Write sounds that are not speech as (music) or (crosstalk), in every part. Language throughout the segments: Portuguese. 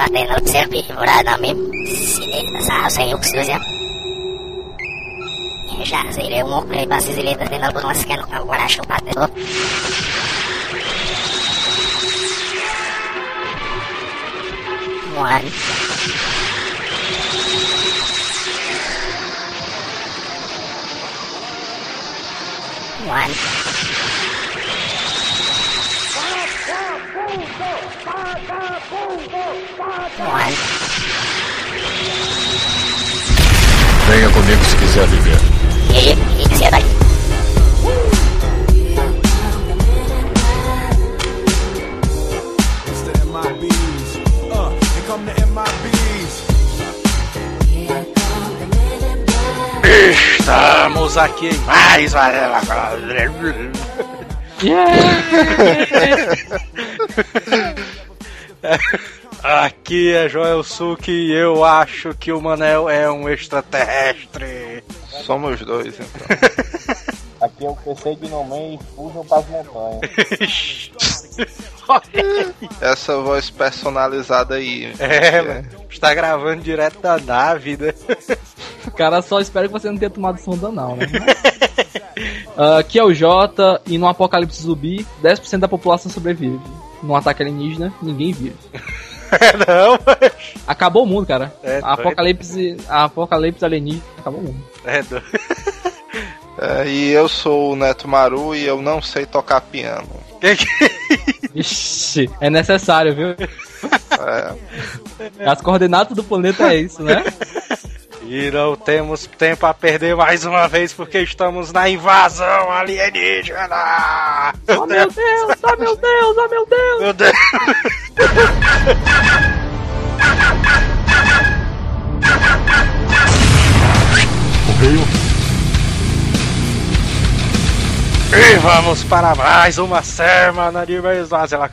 Laten laut serpi berada mim sini sa sa yuk susia. Ya sha sa ile mo pre basi zile da na bu One. One. One. Venha comigo se quiser viver. E e que Estamos aqui em mais Varela. (laughs) Aqui é Joel Suki e eu acho que o Manel é um extraterrestre. Somos dois, então. (laughs) Aqui é o PC de Nomen e fujam para as montanhas. (laughs) Essa voz personalizada aí. É, mano. Está gravando direto da nave, né? O cara só espera que você não tenha tomado sonda, não, né? (laughs) Ah, aqui é o Jota e no apocalipse zumbi, 10% da população sobrevive. Num ataque alienígena, ninguém vive. (laughs) Não, mas... Acabou o mundo, cara. É, a apocalipse, a apocalipse alienígena acabou o mundo. É doido. É, e eu sou o Neto Maru e eu não sei tocar piano. Que que... Ixi, é necessário, viu? É, As coordenadas do planeta é isso, né? E não temos tempo a perder mais uma vez porque estamos na invasão alienígena! Oh meu Deus, oh meu Deus, oh meu Deus! Meu Deus! Correio. E vamos para mais uma semana de Mesmazela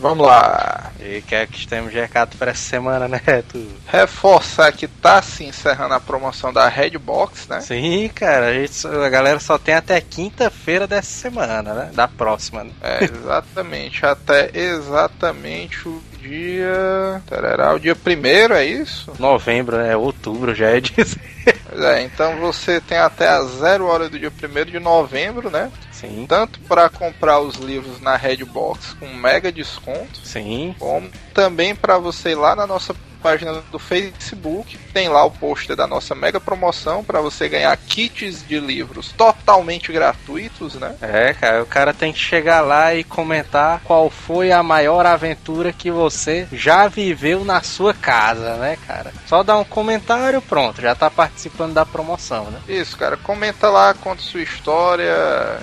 vamos lá. E o que é que temos de recado para essa semana, Neto? Reforçar que tá se encerrando a promoção da Redbox, né? Sim, cara, a, gente, a galera só tem até quinta-feira dessa semana, né? Da próxima. Né? É, (laughs) exatamente. até exatamente o dia. Tarará, o dia primeiro, é isso? Novembro, né? Outubro já é dizer. (laughs) Pois é, então você tem até a zero hora do dia primeiro de novembro, né? Sim, Tanto para comprar os livros na Redbox com mega desconto, sim. como também para você ir lá na nossa página do Facebook, tem lá o pôster da nossa mega promoção para você ganhar kits de livros totalmente gratuitos, né? É, cara, o cara tem que chegar lá e comentar qual foi a maior aventura que você já viveu na sua casa, né, cara? Só dar um comentário, pronto, já tá participando da promoção, né? Isso, cara, comenta lá, conta sua história,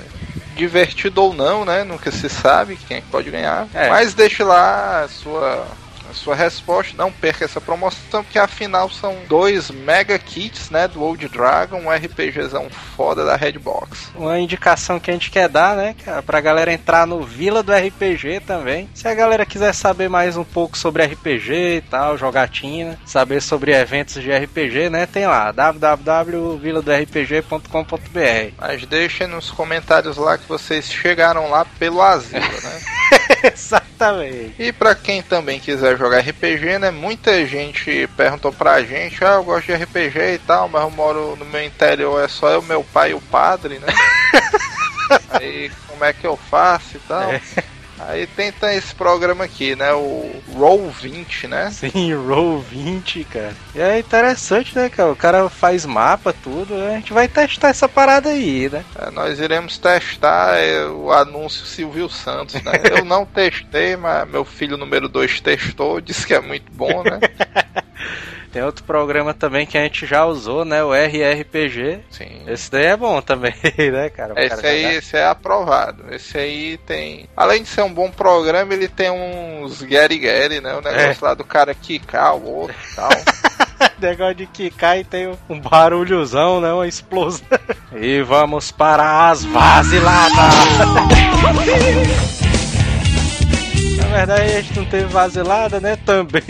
divertido ou não, né? Nunca se sabe quem é que pode ganhar. É. Mas deixe lá a sua sua resposta, não perca essa promoção, porque afinal são dois mega kits, né, do Old Dragon, um RPGzão foda da Redbox. Uma indicação que a gente quer dar, né, cara, pra galera entrar no Vila do RPG também. Se a galera quiser saber mais um pouco sobre RPG e tal, jogatina, saber sobre eventos de RPG, né, tem lá, www.viladorpg.com.br. Mas deixem nos comentários lá que vocês chegaram lá pelo asilo, né? (laughs) Exatamente. E pra quem também quiser jogar RPG, né? Muita gente perguntou pra gente, ah, eu gosto de RPG e tal, mas eu moro no meu interior, é só eu, meu pai e o padre, né? (laughs) Aí como é que eu faço e tal? É. Aí tenta esse programa aqui, né? O Roll 20, né? Sim, (laughs) Roll 20, cara. E é interessante, né, cara? O cara faz mapa, tudo. né? A gente vai testar essa parada aí, né? É, nós iremos testar é, o anúncio Silvio Santos, né? Eu não (laughs) testei, mas meu filho número 2 testou, disse que é muito bom, né? (laughs) Tem outro programa também que a gente já usou, né? O RRPG. Sim. Esse daí é bom também, (laughs) né, cara? O Esse cara aí, esse é aprovado. Esse aí tem. Além de ser um bom programa, ele tem uns Gary Gary, né? O negócio lá do cara quicar o outro e tal. (laughs) Negócio de quicar e tem um barulhozão, né? Uma explosão. (laughs) E vamos para as vaziladas. Na verdade, a gente não teve vaselada, né? Também.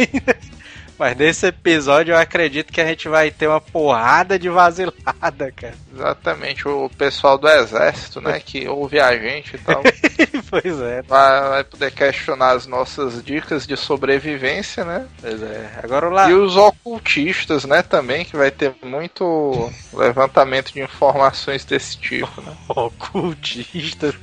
Mas nesse episódio eu acredito que a gente vai ter uma porrada de vaselada, cara. (laughs) Exatamente, o pessoal do exército, né, que ouve a gente e tal, (laughs) pois é. vai, vai poder questionar as nossas dicas de sobrevivência, né? Pois é. Agora lá. E os ocultistas, né, também, que vai ter muito (laughs) levantamento de informações desse tipo, né? Ocultista.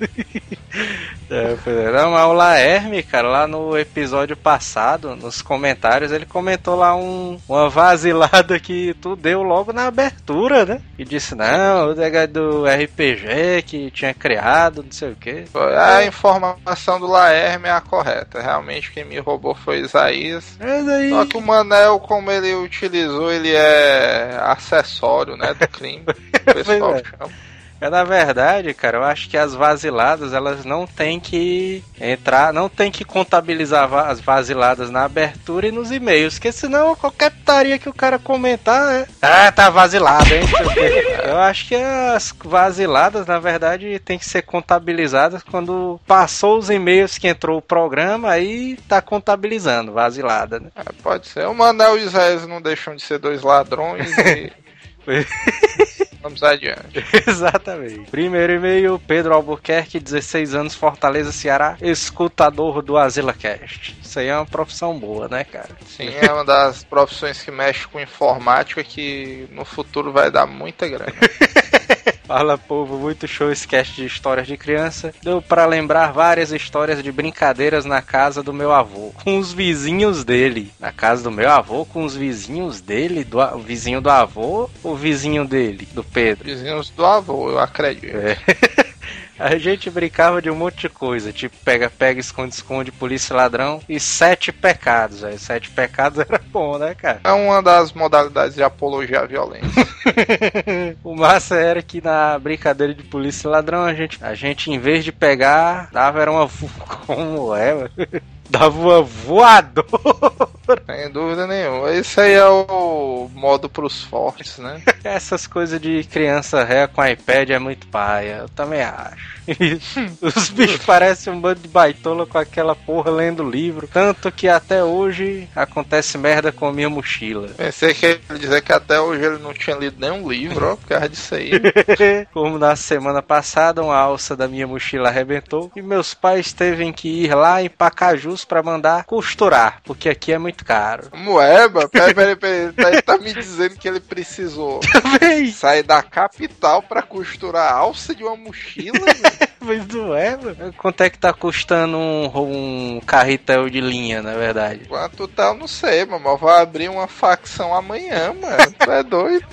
é, pois é. Não, mas o Laerme, cara, lá no episódio passado, nos comentários, ele comentou lá um, uma vasilada que tu deu logo na abertura, né? E disse, não, o negócio do RPG que tinha criado, não sei o quê. A informação do Laerme é a correta. Realmente quem me roubou foi Isaías. Mas aí. Só que o Manel, como ele utilizou, ele é acessório, né, do crime. (laughs) O pessoal é. chama. É, na verdade, cara, eu acho que as vaziladas, elas não tem que entrar, não tem que contabilizar as vaziladas na abertura e nos e-mails, porque senão qualquer putaria que o cara comentar, é, ah, tá vazilado, hein? (laughs) eu acho que as vaziladas, na verdade, tem que ser contabilizadas quando passou os e-mails que entrou o programa, aí tá contabilizando vazilada, né? É, pode ser. O Manel e o Isaías não deixam de ser dois ladrões (laughs) e. (laughs) Vamos adiante. Exatamente. Primeiro e-mail, Pedro Albuquerque, 16 anos, Fortaleza, Ceará, escutador do AzilaCast. Isso aí é uma profissão boa, né, cara? Sim, é uma das profissões que mexe com informática que no futuro vai dar muita grana. (laughs) (laughs) Fala, povo, muito show esse cast de histórias de criança. Deu pra lembrar várias histórias de brincadeiras na casa do meu avô, com os vizinhos dele. Na casa do meu avô, com os vizinhos dele, do o vizinho do avô, o vizinho dele, do Pedro. Vizinhos do avô, eu acredito. É. (laughs) A gente brincava de um monte de coisa, tipo pega-pega, esconde-esconde, polícia ladrão e sete pecados. Aí sete pecados (laughs) era bom, né, cara? É uma das modalidades de apologia à violência. (laughs) o massa era que na brincadeira de polícia ladrão, a gente, a gente em vez de pegar, dava era uma. (laughs) Como é, mano? Dava uma voadora. (laughs) Sem dúvida nenhuma. Esse aí é o modo pros fortes, né? (laughs) Essas coisas de criança ré com iPad é muito paia, eu também acho. (laughs) Os bichos parecem um bando de baitola com aquela porra lendo livro. Tanto que até hoje acontece merda com a minha mochila. Pensei que ele dizer que até hoje ele não tinha lido nenhum livro, ó, por causa disso aí. Como na semana passada, uma alça da minha mochila arrebentou e meus pais teve que ir lá em Pacajus pra mandar costurar, porque aqui é muito caro. Moeba, (laughs) peraí, peraí, peraí. Ele tá, tá me dizendo que ele precisou (laughs) sair da capital pra costurar a alça de uma mochila? (laughs) Mas não é, mano. Quanto é que tá custando um, um carretel de linha, na verdade? Quanto tá, eu não sei, mas eu vou abrir uma facção amanhã, mano. Tu é doido?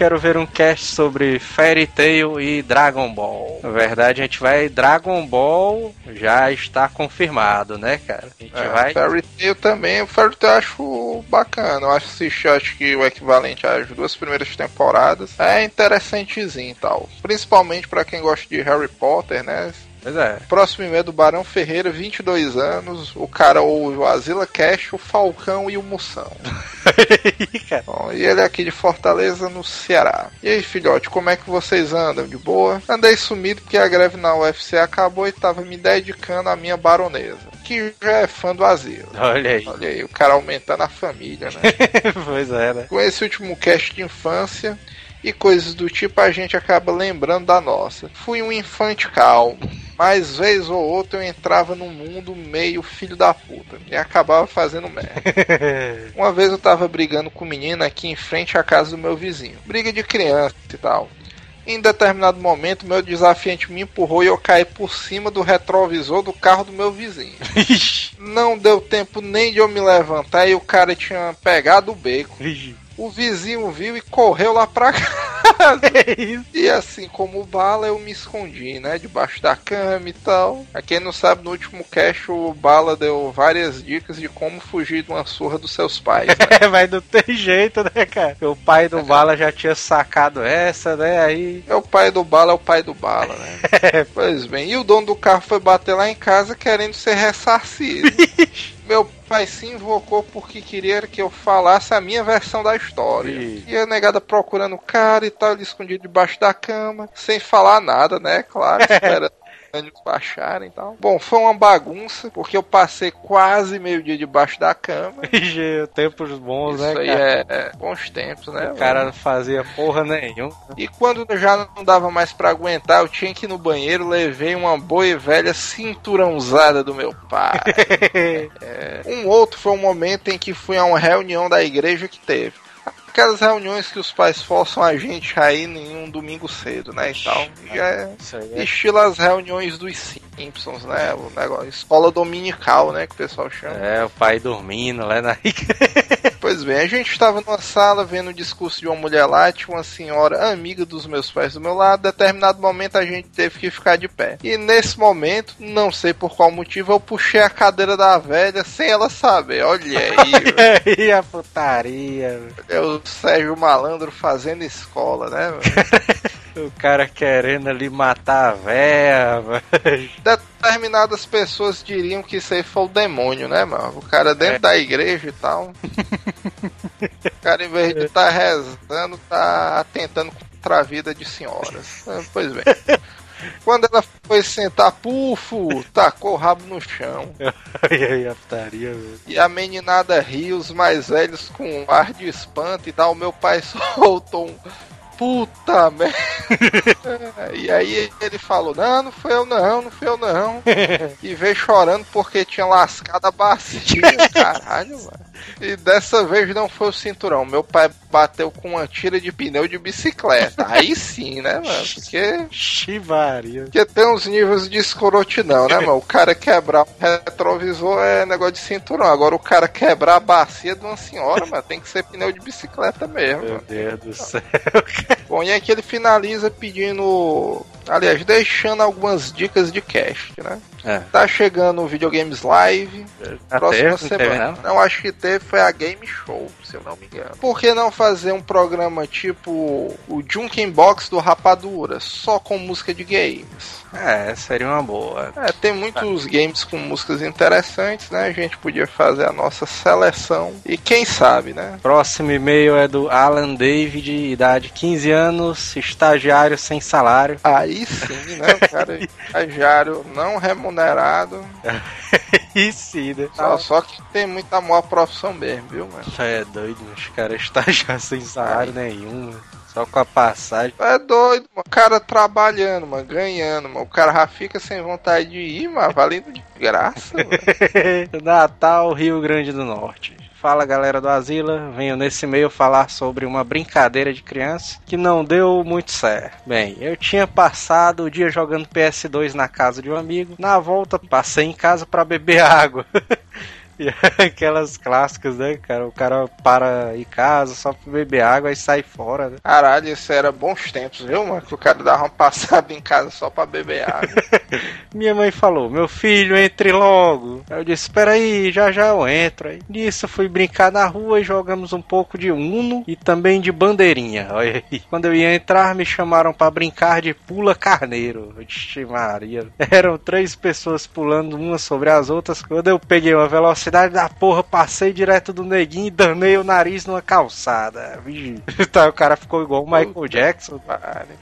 Quero ver um cast sobre Fairy Tail e Dragon Ball. Na verdade, a gente vai. Dragon Ball já está confirmado, né, cara? A gente É, vai. Fairy Tail também, o Fairy Tail eu acho bacana. Eu assisti, acho que o equivalente às duas primeiras temporadas. É interessantezinho e tal. Principalmente pra quem gosta de Harry Potter, né? Pois é. Próximo e-mail do Barão Ferreira, 22 anos. O cara ouve o Azila Cash, o Falcão e o Moção. (laughs) Bom, e ele é aqui de Fortaleza, no Ceará. E aí, filhote, como é que vocês andam? De boa? Andei sumido porque a greve na UFC acabou e tava me dedicando à minha baronesa, que já é fã do Asilo. Olha aí. Olha aí, o cara aumentando a família, né? (laughs) pois é, né? Com esse último cast de infância e coisas do tipo, a gente acaba lembrando da nossa. Fui um infante calmo, mas vez ou outra eu entrava num mundo meio filho da puta e acabava fazendo merda. (laughs) Uma vez eu tava brigando com um menino aqui em frente à casa do meu vizinho. Briga de criança e tal. Em determinado momento, meu desafiante me empurrou e eu caí por cima do retrovisor do carro do meu vizinho. (laughs) Não deu tempo nem de eu me levantar e o cara tinha pegado o beco. O vizinho viu e correu lá pra (laughs) casa. É. E assim como o bala, eu me escondi, né? Debaixo da cama e tal. A quem não sabe, no último cast, o bala deu várias dicas de como fugir de uma surra dos seus pais. Né? É, (laughs) mas não tem jeito, né, cara? O pai do Bala já tinha sacado essa, né? Aí. É o pai do bala, é o pai do bala, né? (laughs) pois bem, e o dono do carro foi bater lá em casa querendo ser ressarcido. Meu pai se invocou porque queria que eu falasse a minha versão da história. Ih. E a negada procurando o cara e tal, ele escondido debaixo da cama, sem falar nada, né? Claro, espera. (laughs) ânimos baixarem e tal. Bom, foi uma bagunça, porque eu passei quase meio dia debaixo da cama. (laughs) Tempos bons, Isso né, aí cara? é, é bons tempos, né? O cara não fazia porra nenhuma. E quando já não dava mais pra aguentar, eu tinha que ir no banheiro, levei uma boa e velha cinturãozada do meu pai. (laughs) É, um outro foi um momento em que fui a uma reunião da igreja que teve. Aquelas reuniões que os pais forçam a gente a ir em um domingo cedo, né? E tal. Já é aí é estilo as reuniões dos Simpsons, né? O negócio, escola dominical, né? Que o pessoal chama. É, o pai dormindo lá na (laughs) Pois bem, a gente estava numa sala vendo o discurso de uma mulher lá, tinha uma senhora amiga dos meus pais do meu lado. Determinado momento a gente teve que ficar de pé. E nesse momento, não sei por qual motivo, eu puxei a cadeira da velha sem ela saber. Olha aí, (laughs) E a putaria, é Sérgio Malandro fazendo escola, né? (laughs) o cara querendo ali matar a véia. Determinadas pessoas diriam que isso aí foi o demônio, né, mano? O cara dentro É. da igreja e tal. o cara, em vez de estar rezando, tá atentando contra a vida de senhoras. (laughs) Pois bem. Quando ela foi sentar, pufo, tacou o rabo no chão. (laughs) E aí a putaria, velho. E a meninada riu, os mais velhos com um ar de espanto e tal. Meu pai (laughs) soltou um. Puta merda. (laughs) e aí ele falou: Não, não foi eu não, não foi eu não. (laughs) E veio chorando porque tinha lascado a bacia. (laughs) Caralho, mano. E dessa vez não foi o cinturão. Meu pai bateu com uma tira de pneu de bicicleta. Aí sim, né, mano? Porque. Chivaria. Porque tem uns níveis de escrotidão, né, mano? O cara quebrar o retrovisor é negócio de cinturão. Agora o cara quebrar a bacia de uma senhora, mano, tem que ser pneu de bicicleta mesmo. Meu mano. Deus do céu. Bom, e aqui ele finaliza pedindo. Aliás, deixando algumas dicas de cast, né? É. Tá chegando o Videogames Live. Já Próxima teve? Teve, semana. não? não, acho que teve foi a Game Show, se eu não me engano. Por que não fazer um programa tipo o Junkin Box do Rapadura, só com música de games? É, seria uma boa. É, tem muitos games com músicas interessantes, né? A gente podia fazer a nossa seleção. E quem sabe, né? Próximo e-mail é do Alan David, idade 15 anos, estagiário sem salário. Aí sim, né? O cara (laughs) é estagiário não remunerado. (laughs) E sim, né? Só, só que tem muito amor à profissão mesmo, viu, mano? É doido, os caras estagiários (laughs) sem salário nenhum, mano. só com a passagem. É doido, mano. O cara trabalhando, mano, ganhando, mano. O cara já fica sem vontade de ir, mas valendo de graça, mano. Natal, Rio Grande do Norte. Fala galera do Asila, venho nesse e-mail falar sobre uma brincadeira de criança que não deu muito certo. Bem, eu tinha passado o dia jogando PS2 na casa de um amigo, na volta passei em casa para beber (laughs) água. E (laughs) aquelas clássicas, né, cara? O cara para em casa só pra beber água e sai fora, né? Caralho, isso era bons tempos, viu, mano? Que o cara dava uma (laughs) passada em casa só pra beber água. (laughs) Minha mãe falou, meu filho, entre logo. Aí Eu disse, espera aí, já já eu entro. Aí nisso fui brincar na rua e jogamos um pouco de Uno e também de bandeirinha. Olha aí. Quando eu ia entrar, me chamaram pra brincar de pula carneiro. Vixe Maria. Eram três pessoas pulando umas sobre as outras. Quando eu peguei uma velocidade da porra, passei direto do neguinho e danei o nariz numa calçada. (laughs) Tá, o cara ficou igual o Michael Jackson.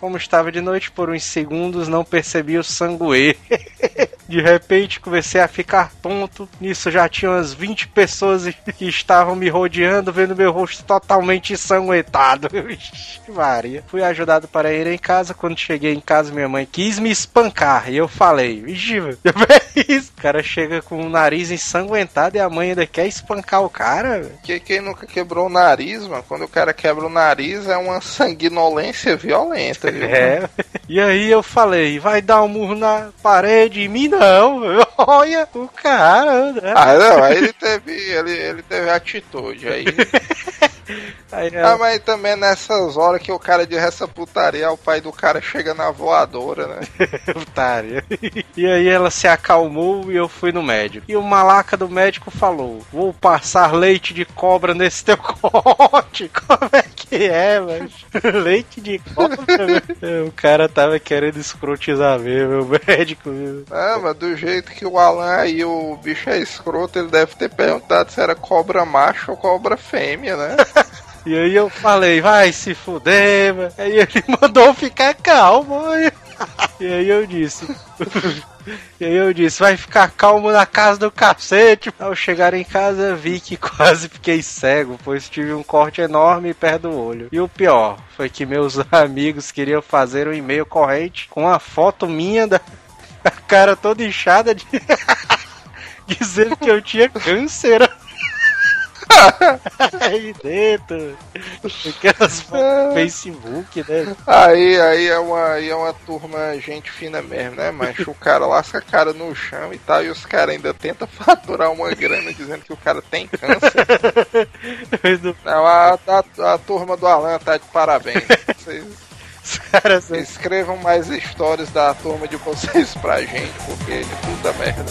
Como estava de noite por uns segundos, não percebi o sanguê. (laughs) De repente comecei a ficar tonto. Nisso já tinha umas 20 pessoas que estavam me rodeando, vendo meu rosto totalmente ensanguentado. (laughs) Maria. Fui ajudado para ir em casa. Quando cheguei em casa, minha mãe quis me espancar. E eu falei: Vixe, é? O cara chega com o nariz ensanguentado e a mãe ainda quer espancar o cara. Que quem nunca quebrou o nariz, mano? Quando o cara quebra o nariz é uma sanguinolência violenta, viu? É. E aí eu falei: Vai dar um murro na parede em mim, não. (laughs) Olha o cara, né? Ah, não, aí ele teve, ele, ele teve atitude aí. (laughs) Aí Ah, ela, mas também nessas horas que o cara de essa putaria, o pai do cara chega na voadora, né? (laughs) Otária. E aí ela se acalmou e eu fui no médico. E o malaca do médico falou: Vou passar leite de cobra nesse teu (laughs) corte. Como é que é, mas (laughs) Leite de cobra, velho. O cara tava querendo escrotizar mesmo, o médico. Ah, mas do jeito que o Alan aí, o bicho é escroto, ele deve ter perguntado se era cobra macho ou cobra fêmea, né? (laughs) E aí eu falei: Vai se fuder, mano. Aí ele mandou ficar calmo. E aí eu disse. E aí eu disse, vai ficar calmo na casa do cacete. Ao chegar em casa, vi que (laughs) quase fiquei cego, pois tive um corte enorme perto do olho. E o pior foi que meus (laughs) amigos queriam fazer um e-mail corrente com a foto minha (laughs) da cara toda inchada de. dizendo que eu tinha câncer. (laughs) aí dentro. Aquelas (laughs) Facebook, né? Aí, aí é uma, aí é uma turma gente fina mesmo, né, mas o cara lasca a cara no chão e tal, e os caras ainda tentam (laughs) faturar uma grana dizendo que o cara tem câncer. Não, a, a, a turma do Alan tá de parabéns. Vocês Os caras são- escrevam mais histórias da turma de vocês pra gente, porque de puta merda.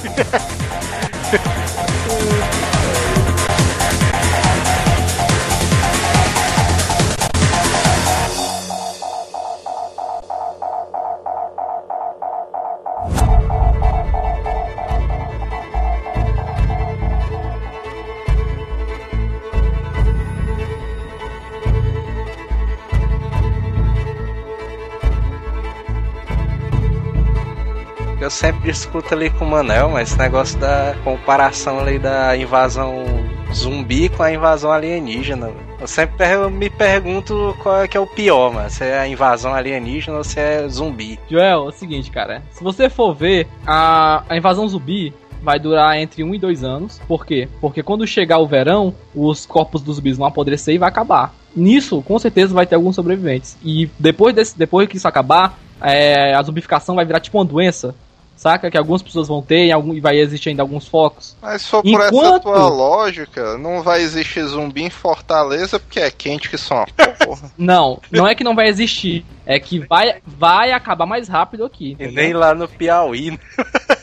Eu sempre discuto ali com o Manel, mas esse negócio da comparação ali da invasão zumbi com a invasão alienígena. Eu sempre me pergunto qual é que é o pior, mano. Se é a invasão alienígena ou se é zumbi. Joel, é o seguinte, cara. Se você for ver, a, a invasão zumbi vai durar entre 1 e 2 anos. Por quê? Porque quando chegar o verão, os corpos dos zumbis vão apodrecer e vai acabar. Nisso, com certeza, vai ter alguns sobreviventes. E depois, desse, depois que isso acabar, é, a zumbificação vai virar tipo uma doença. Saca? Que algumas pessoas vão ter e, algum- e vai existir ainda alguns focos. Mas se for por essa Enquanto- tua lógica, não vai existir zumbi em Fortaleza porque é quente que só uma porra. (laughs) Não, não é que não vai existir. É que vai, vai acabar mais rápido aqui. E entendeu? nem lá no Piauí. né? (laughs)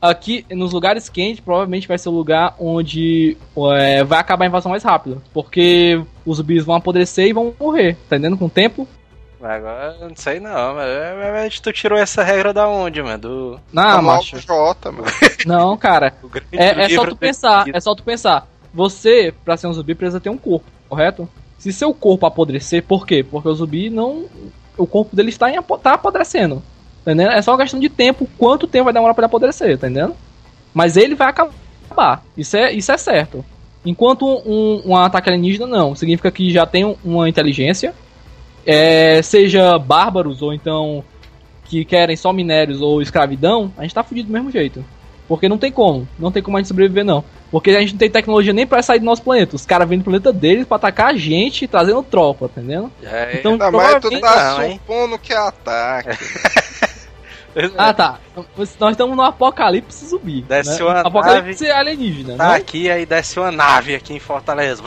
aqui nos lugares quentes provavelmente vai ser o lugar onde é, vai acabar a invasão mais rápido. Porque os zumbis vão apodrecer e vão morrer, tá entendendo? Com o tempo. Agora não sei não, mas, mas tu tirou essa regra da onde, mano? Do, Não, mal macho. Jota, mano. (laughs) Não, cara. (laughs) do É, é só tu pensar, do- é só tu pensar. Você, pra ser um zumbi, precisa ter um corpo, correto? Se seu corpo apodrecer, por quê? Porque o zumbi não. O corpo dele está em, tá apodrecendo. Entendendo? É só uma questão de tempo, quanto tempo vai demorar pra ele apodrecer, tá entendendo? Mas ele vai acabar. Isso é, isso é certo. Enquanto um, um ataque alienígena, não. Significa que já tem uma inteligência. É, seja bárbaros ou então que querem só minérios ou escravidão, a gente tá fudido do mesmo jeito. Porque não tem como. Não tem como a gente sobreviver, não. Porque a gente não tem tecnologia nem pra sair do nosso planeta. Os caras vêm do planeta deles pra atacar a gente, trazendo tropa, tá entendendo? É, Então, Não, mas tu tá Não, hein? supondo que é ataque. (laughs) Ah, tá. Nós estamos no apocalipse zumbi. Desce né? uma Apocalipse alienígena, tá né? aqui, aí desce uma nave aqui em Fortaleza.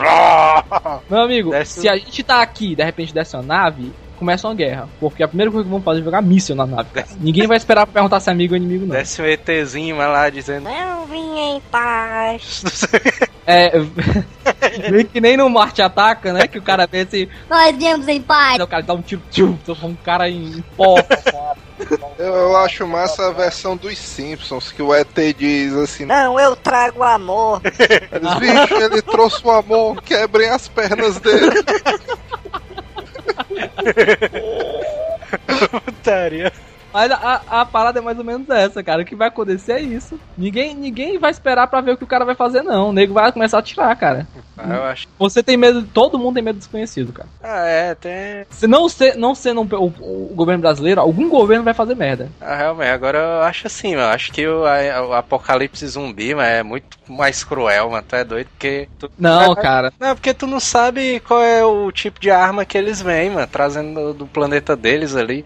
Meu amigo, Desce se a gente tá aqui de repente desce uma nave, começa uma guerra. Porque a primeira coisa que vão fazer é jogar míssil na nave. cara. Ninguém vai esperar pra perguntar se é amigo ou inimigo, não. Desce um ETzinho lá dizendo. Eu vim em paz. (laughs) É. (laughs) Que nem no Marte Ataca, né? Que o cara vê assim. Nós viemos em paz. O cara dá um tiro, tchum, um cara em pó. (laughs) Eu, eu acho massa a versão dos Simpsons, que o ET diz assim, Não, eu trago amor. eles, bicho, ele trouxe o amor, quebrem as pernas dele. Putaria. Mas a, a, parada é mais ou menos essa, cara. O que vai acontecer é isso. Ninguém, ninguém vai esperar pra ver o que o cara vai fazer, não. O nego vai começar a atirar, cara. Ah, eu acho. Você tem medo, todo mundo tem medo do desconhecido, cara. Ah, é, tem. Se não, ser, não sendo um- o, o governo brasileiro, algum governo vai fazer merda. Ah, realmente, agora eu acho assim, mano. Acho que o, a- o apocalipse zumbi, mano, é muito mais cruel, mano. Tu é doido, porque. Tu... Não, É, cara. Não, porque tu não sabe qual é o tipo de arma que eles vêm, mano, trazendo do, do planeta deles ali.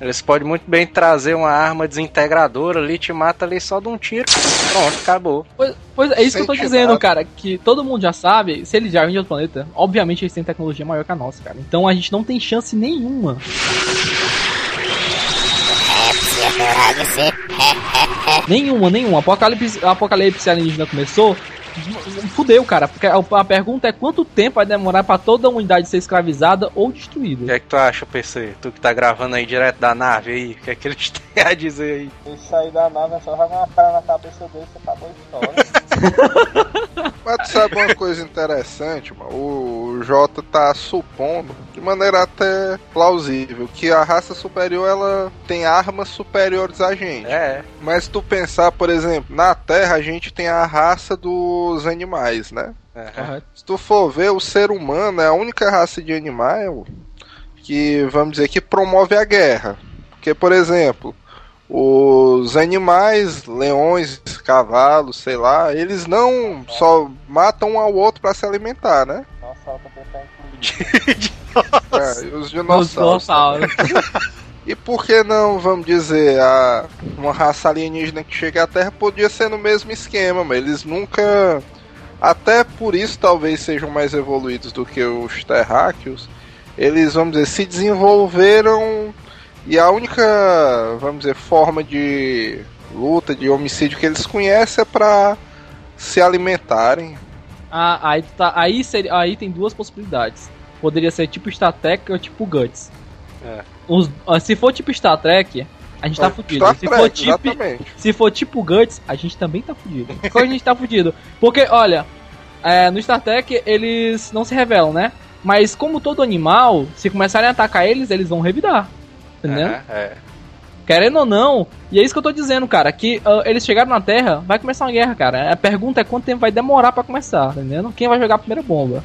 Eles podem muito bem trazer uma arma desintegradora ali, te mata ali só de um tiro. Pronto, acabou. Pois, pois é isso que eu tô dizendo, nada. cara. Que todo mundo já sabe, se eles já vêm de outro planeta, obviamente eles têm tecnologia maior que a nossa, cara. Então a gente não tem chance nenhuma. (laughs) Nenhuma, nenhuma. Apocalipse, apocalipse alienígena começou. Fudeu, cara. Porque a, pergunta é quanto tempo vai demorar pra toda a unidade ser escravizada ou O que destruída. é que tu acha, PC? Tu que tá gravando aí direto da nave aí, o que é que eles (laughs) têm a dizer aí? Se sair da nave, é só jogar uma cara na cabeça dele e acabou a história. Mas tu sabe uma coisa interessante, mano? O Jota tá supondo, de maneira até plausível, que a raça superior ela tem armas superiores a gente. É, Mas se tu pensar, por exemplo, na Terra a gente tem a raça dos animais, né? é. Se tu for ver, o ser humano é a única raça de animal que, vamos dizer, que promove a guerra. Porque, por exemplo, os animais, leões, cavalos, sei lá, eles não só matam um ao outro para se alimentar, né? Nossa, tá. (laughs) É, e os Os dinossauros. dinossauros. E por que não, vamos dizer, a, uma raça alienígena que chega à Terra podia ser no mesmo esquema, mas eles nunca. Até por isso talvez sejam mais evoluídos do que os terráqueos. Eles, vamos dizer, se desenvolveram e a única, vamos dizer, forma de luta, de homicídio que eles conhecem é pra se alimentarem. Ah, aí, tá, aí, seria, aí tem duas possibilidades. Poderia ser tipo Star Trek ou tipo Guts. É. Os- ah, se for tipo Star Trek, a gente tá fudido. Star Se Trek, for, tipo, exatamente. se for tipo Guts, a gente também tá fudido. Como a gente tá fudido? Porque, olha, é, no Star Trek eles não se revelam, né? Mas como todo animal, se começarem a atacar eles, eles vão revidar. Entendeu? É, é. Querendo ou não, e é isso que eu tô dizendo, cara, que ah, eles chegaram na Terra, vai começar uma guerra, cara. A pergunta é quanto tempo vai demorar pra começar, entendeu? Quem vai jogar a primeira bomba?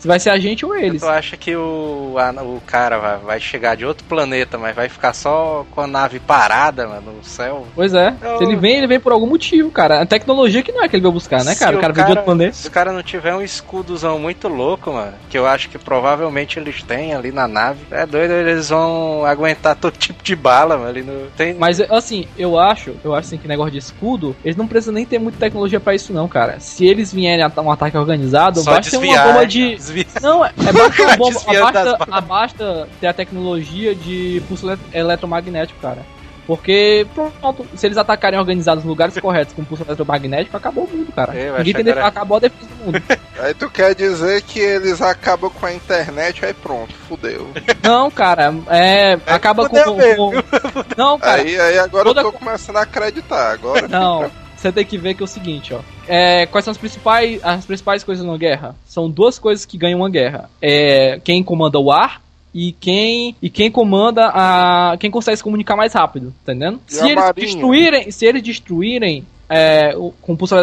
Se vai ser a gente ou eles. Tu acha que o, a- o cara vai, vai chegar de outro planeta, mas vai ficar só com a nave parada, mano, no céu? Pois é. Se ele vem, ele vem por algum motivo, cara. A tecnologia que não é que ele vai buscar, né, Se cara? O cara vem de outro planeta. Se o cara não tiver um escudozão muito louco, mano, que eu acho que provavelmente eles têm ali na nave, é doido, eles vão aguentar todo (laughs) tipo de bala, mano. Ali no, tem, Mas assim, eu acho, eu acho assim que negócio de escudo, eles não precisam nem ter muita tecnologia pra isso não, cara. Se eles vierem a um ataque organizado, só basta ter uma desviar, bomba de desviar. Não, é é basta (laughs) uma bomba, Desviando das basta, a basta ter a tecnologia de pulso elet- eletromagnético, cara. Porque, pronto, se eles atacarem organizados nos lugares (laughs) corretos com pulso eletromagnético, acabou o mundo, cara. Eu acho Ninguém tem acabou a defesa do mundo. (laughs) Aí tu quer dizer que eles acabam com a internet, aí pronto, fudeu. Não, cara, é. acaba com. com- Não, cara. Aí, aí agora toda- eu tô começando a acreditar. Agora Não, você tem que ver que é o seguinte, ó. É, quais são as principais, as principais coisas numa guerra? São duas coisas que ganham uma guerra. É quem comanda o ar e quem e quem comanda a quem consegue se comunicar mais rápido, tá entendendo? E Se eles marinha? destruírem, se eles destruírem é, o- com pulso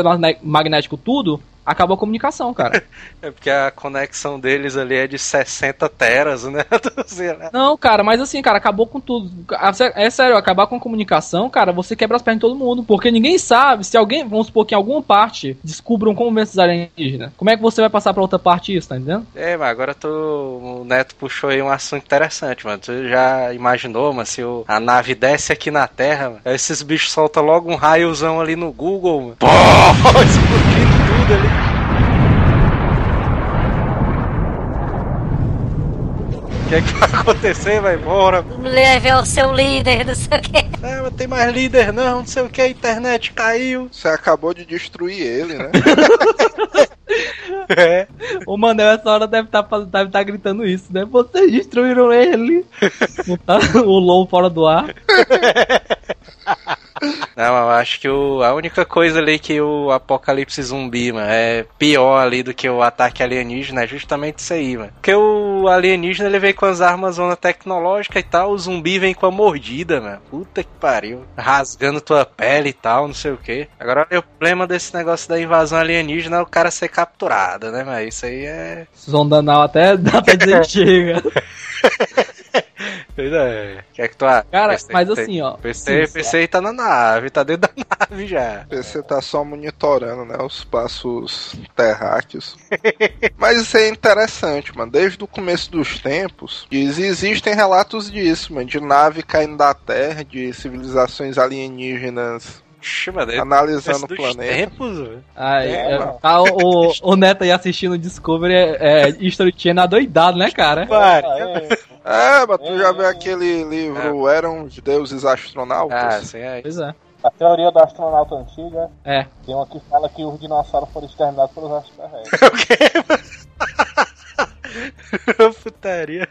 magnético tudo, acabou a comunicação, cara. (laughs) É porque a conexão deles ali é de 60 teras, né? Sei (laughs) lá. Não, cara, mas assim, cara, acabou com tudo. Ah, É sério, acabar com a comunicação, cara, você quebra as pernas de todo mundo. Porque ninguém sabe se alguém, vamos supor que em alguma parte descubram como vem esses alienígenas. Como é que você vai passar pra outra parte isso, tá entendendo? É, mas agora tu, o Neto puxou aí um assunto interessante, mano. Tu já imaginou, mano, se o- a nave desce aqui na Terra, mano, esses bichos soltam logo um raiozão ali no Google, mano. (laughs) Pô, explodindo tudo ali. O que é que vai (laughs) acontecer, vai embora? Leve ao seu líder, não sei o quê. É, mas tem mais líder não, não sei o que, a internet caiu. você acabou de destruir ele, né? (laughs) É. O Manel essa hora deve estar deve tá gritando isso, né? Vocês destruíram ele. (laughs) Botar o LOL fora do ar. Não, eu acho que o, a única coisa ali que o apocalipse zumbi, mano, é pior ali do que o ataque alienígena é justamente isso aí, mano. Porque o alienígena ele vem com as armas zona tecnológica e tal, o zumbi vem com a mordida, mano. Puta que pariu. Rasgando tua pele e tal, não sei o que. Agora o problema desse negócio da invasão alienígena é o cara ser capturado, né, mas isso aí é. Zonda anal até dá pra dizer (laughs) chega. (laughs) Pois é. O que é que tu acha? Cara, PC, mas tem- assim, ó. PC, sim, PC tá na nave, tá dentro da (laughs) nave já. Você tá só monitorando, né? Os passos terráqueos. (laughs) Mas isso é interessante, mano. Desde o começo dos tempos, diz- existem relatos disso, mano. De nave caindo da Terra, de civilizações alienígenas analisando o planeta. tempos, É, é, tá, o, o Neto aí assistindo o Discovery é, é History Channel adoidado, né, cara? É, mas tu já viu aquele livro Eram os Deuses Astronautas? Ah, sim, é. Pois é. A teoria do astronauta antiga É. tem uma que fala que os dinossauros foram exterminados pelos (laughs) extraterrestres. (laughs) Putaria.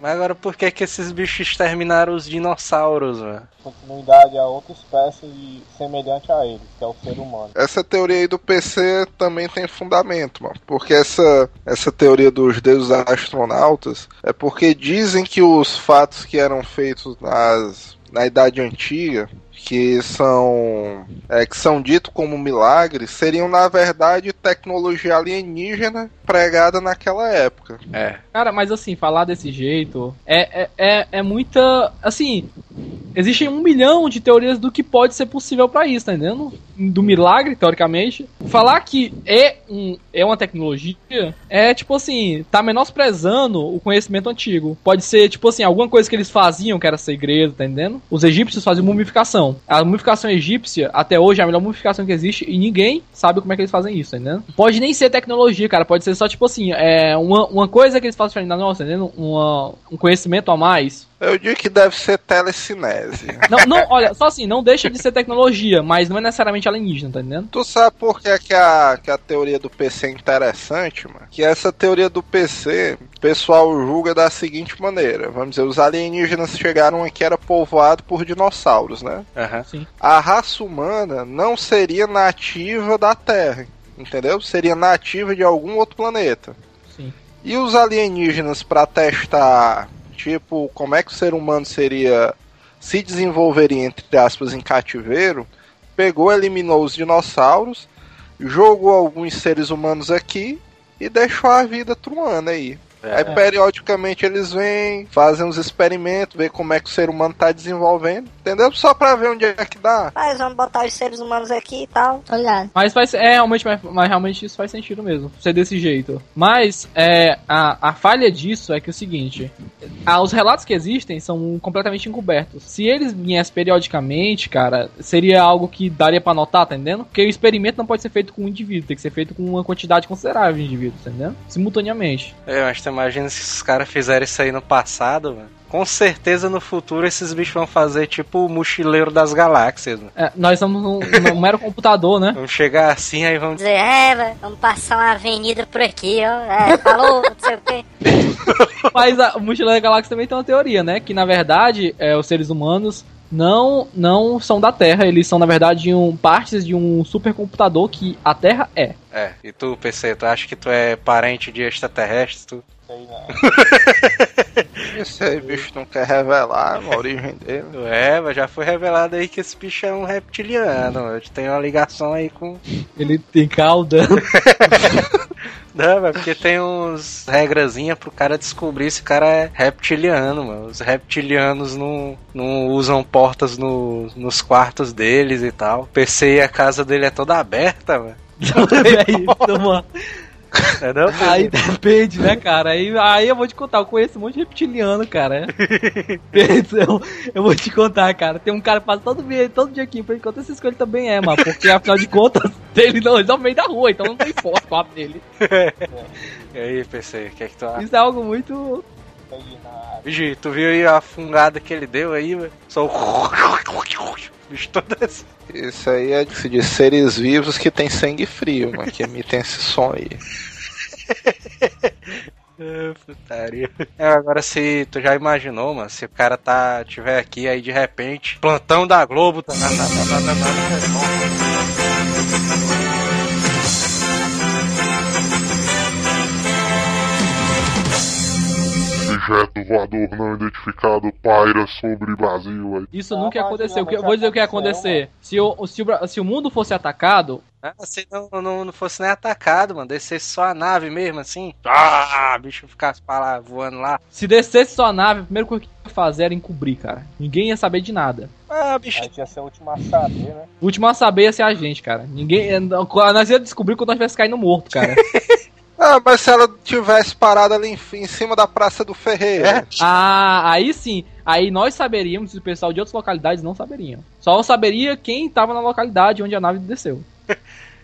Mas agora por que que esses bichos exterminaram os dinossauros, mano? Continuidade a outra espécie de- semelhante a eles, que é o ser humano. Essa teoria aí do PC também tem fundamento, mano. Porque essa, essa teoria dos deuses astronautas é porque dizem que os fatos que eram feitos nas, na Idade Antiga, que são, é, que são ditos como milagres, seriam na verdade tecnologia alienígena pregada naquela época. É. Cara, mas assim, falar desse jeito é, é, é, é muita. Assim, existem um milhão de teorias do que pode ser possível pra isso, tá entendendo? Do milagre, teoricamente. Falar que é, um, é uma tecnologia é tipo assim, tá menosprezando o conhecimento antigo. Pode ser, tipo assim, alguma coisa que eles faziam que era segredo, tá entendendo? Os egípcios faziam mumificação. A mumificação egípcia, até hoje, é a melhor mumificação que existe e ninguém sabe como é que eles fazem isso, tá entendendo? Pode nem ser tecnologia, cara. Pode ser só, tipo assim, é uma, uma coisa que eles fazem diferente nossa, tá entendendo? Uma, um conhecimento a mais. Eu digo que deve ser telecinese. (laughs) Não, não, olha, só assim, não deixa de ser tecnologia, mas não é necessariamente alienígena, tá entendendo? Tu sabe por que, que, a, que a teoria do PC é interessante, mano? Que essa teoria do PC, o pessoal julga da seguinte maneira. Vamos dizer, os alienígenas chegaram aqui, era povoado por dinossauros, né? Aham. A raça humana não seria nativa da Terra, entendeu? Seria nativa de algum outro planeta. Sim. E os alienígenas, pra testar, tipo, como é que o ser humano seria. Se desenvolveria, entre aspas, em cativeiro, pegou, eliminou os dinossauros, jogou alguns seres humanos aqui e deixou a vida truando aí. Aí periodicamente eles vêm, fazem uns experimentos, ver como é que o ser humano tá desenvolvendo, entendeu? Só pra ver onde é que dá. Mas vamos botar os seres humanos aqui e tal. Ligado. Mas faz, é, realmente, mas, mas realmente isso faz sentido mesmo, ser desse jeito. Mas é, a, a falha disso é que é o seguinte: ah, os relatos que existem são completamente encobertos. Se eles viessem periodicamente, cara, seria algo que daria pra notar, tá entendendo? Porque o experimento não pode ser feito com um indivíduo, tem que ser feito com uma quantidade considerável de indivíduos, tá entendendo? Simultaneamente. É, mas tu imagina se os caras fizeram isso aí no passado, mano. Com certeza no futuro esses bichos vão fazer tipo o mochileiro das galáxias, mano. É, nós somos um, um mero computador, né? Vamos chegar assim, aí vamos Dizer, é, vamos passar uma avenida por aqui, ó. É, falou, (laughs) não sei o quê. Mas a, o Mochileiro da Galáxia também tem uma teoria, né? Que na verdade é, os seres humanos não não são da Terra, eles são na verdade um, partes de um supercomputador que a Terra é. É, e tu, PC, tu acha que tu é parente de extraterrestres? Tu? Sei não. Esse aí bicho não quer revelar a origem dele. É, mas já foi revelado aí que esse bicho é um reptiliano. Eu tenho uma ligação aí com. Ele tem cauda. (laughs) Não, mas porque tem uns regrazinha pro cara descobrir se o cara é reptiliano, mano. Os reptilianos não, não usam portas no, nos quartos deles e tal. PC e a casa dele é toda aberta, mano. (laughs) Aí, (laughs) toma. É não, Aí depende, né, cara? Aí, aí eu vou te contar, eu conheço um monte de reptiliano, cara. (laughs) eu, eu vou te contar, cara. Tem um cara que passa todo dia, todo dia aqui, por enquanto essas coisas também é, mano. Porque afinal de contas, (laughs) ele não, ele tá no meio da rua, então não tem foto lá dele. E aí, PC, o que é que tu acha? Isso é algo muito. Vigi, tu viu aí a fungada que ele deu aí, velho? Só o. (laughs) Bicho assim. Isso aí é de, seres vivos que tem sangue frio, mano, que emitem esse som aí. Ah, putaria. É, agora se tu já imaginou, mano, se o cara tá tiver aqui aí de repente, plantão da Globo, tá, tá, tá, tá, tá, tá, tá, Objeto voador não identificado paira sobre Brasil. Aí. Isso Ah, nunca ia mas acontecer. Eu vou dizer o que ia acontecer. Se o, se, o, se o mundo fosse atacado, Ah, se não, não, não fosse nem atacado, mano, descesse só a nave mesmo, assim. Ah, bicho ficasse pra lá, voando lá. se descesse sua nave, a primeira coisa que ia fazer era encobrir, cara. Ninguém ia saber de nada. Ah, A bicho. gente ia ser o último a saber, né? O último a saber ia ser a gente, cara. Ninguém. Nós ia descobrir quando nós tivesse caindo morto, cara. (laughs) Ah, mas se ela tivesse parado ali em, em cima da Praça do Ferreira. ah, aí sim. Aí nós saberíamos e o pessoal de outras localidades não saberiam. Só saberia quem tava na localidade onde a nave desceu. (laughs)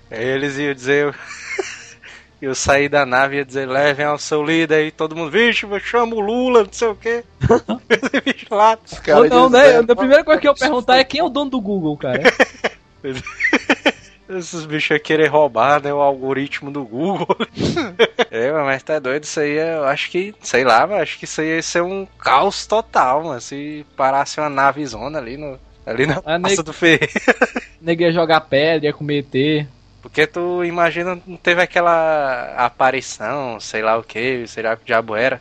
Eles iam dizer. (laughs) Eu, saí da nave e ia dizer, levem ao seu líder e todo mundo, vixe, eu chamo o Lula, não sei o quê. (laughs) Lá. Ou caras não, né? A primeira coisa que eu perguntar é quem é o dono do Google, cara. Esses bichos aí querer roubar, né? O algoritmo do Google. (laughs) é, mas tá doido, isso aí eu acho que, sei lá, mas acho que isso aí ia ser um caos total, mano. Se parasse uma navezona ali no. Ali na Praça nego- do Ferreira. (laughs) Nego ia jogar pedra, ia comer ET. Porque tu imagina, não teve aquela aparição, sei lá o que, sei lá o que diabo era.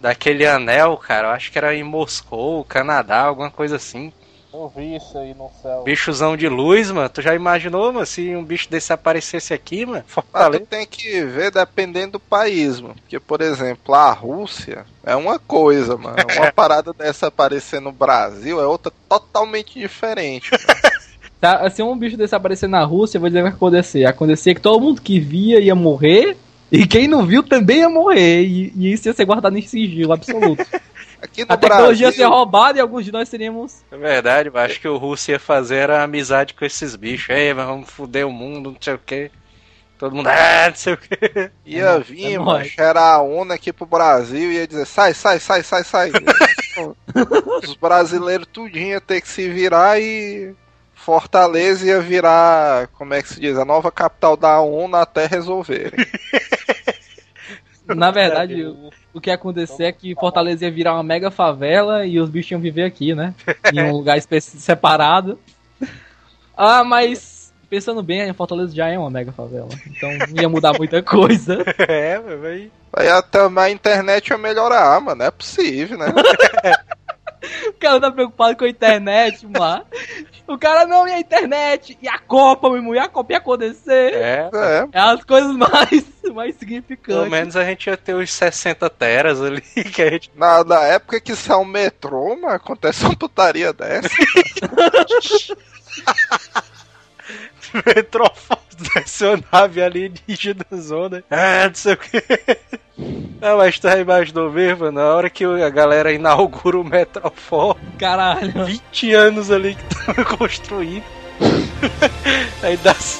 Daquele anel, cara, eu acho que era em Moscou, Canadá, alguma coisa assim. Eu vi isso aí no céu. Bichozão de luz, mano. Tu já imaginou, mano, se um bicho desse aparecesse aqui, mano? Mas tu Fortaleza. tem que ver dependendo do país, mano. Porque, por exemplo, a Rússia é uma coisa, mano. (laughs) Uma parada dessa aparecer no Brasil é outra totalmente diferente. mano. (laughs) Tá, se um bicho desse aparecer na Rússia, eu vou dizer o que vai acontecer. Ia acontecer que todo mundo que via ia morrer. E quem não viu também ia morrer. E, e isso ia ser guardado em sigilo absoluto. (laughs) Aqui no A tecnologia ia Brasil, ser roubada e alguns de nós seríamos. É verdade, eu acho que o Russo ia fazer era amizade com esses bichos. Ei, mas vamos foder o mundo, não sei o que. Todo mundo, ah, não sei o que. ia vir, é mano, nóis. cheirar a ONU aqui pro Brasil e ia dizer, sai, sai, sai, sai, sai. (laughs) Os brasileiros tudinho ia ter que se virar e Fortaleza ia virar, como é que se diz, a nova capital da ONU até resolverem. (laughs) Na verdade, o, o que ia acontecer é que Fortaleza ia virar uma mega favela e os bichos iam viver aqui, né? Em um (laughs) lugar separado. Ah, mas pensando bem, a Fortaleza já é uma mega favela. Então não ia mudar muita coisa. (laughs) É, mas Aí até a internet ia melhorar, mano, é possível, né? (laughs) O cara tá preocupado com a internet, (laughs) mano. O cara não ia a internet. E a Copa, meu irmão, e a Copa ia acontecer. é. É, É as coisas mais, (laughs) mais Pelo significantes. menos a gente ia ter os 60 teras ali (laughs) que a gente na, na época que isso é um metrô, mano, acontece uma putaria dessa. Metrofoto uma nave alienígena zona. Ah, não sei o que. Não, mas tu já imaginou mesmo, na hora que a galera inaugura o Metrofor, Caralho. 20 anos ali que tava (laughs) construindo. Aí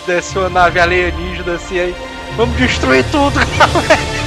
desce, uma nave alienígena assim, aí vamos destruir tudo, Hai,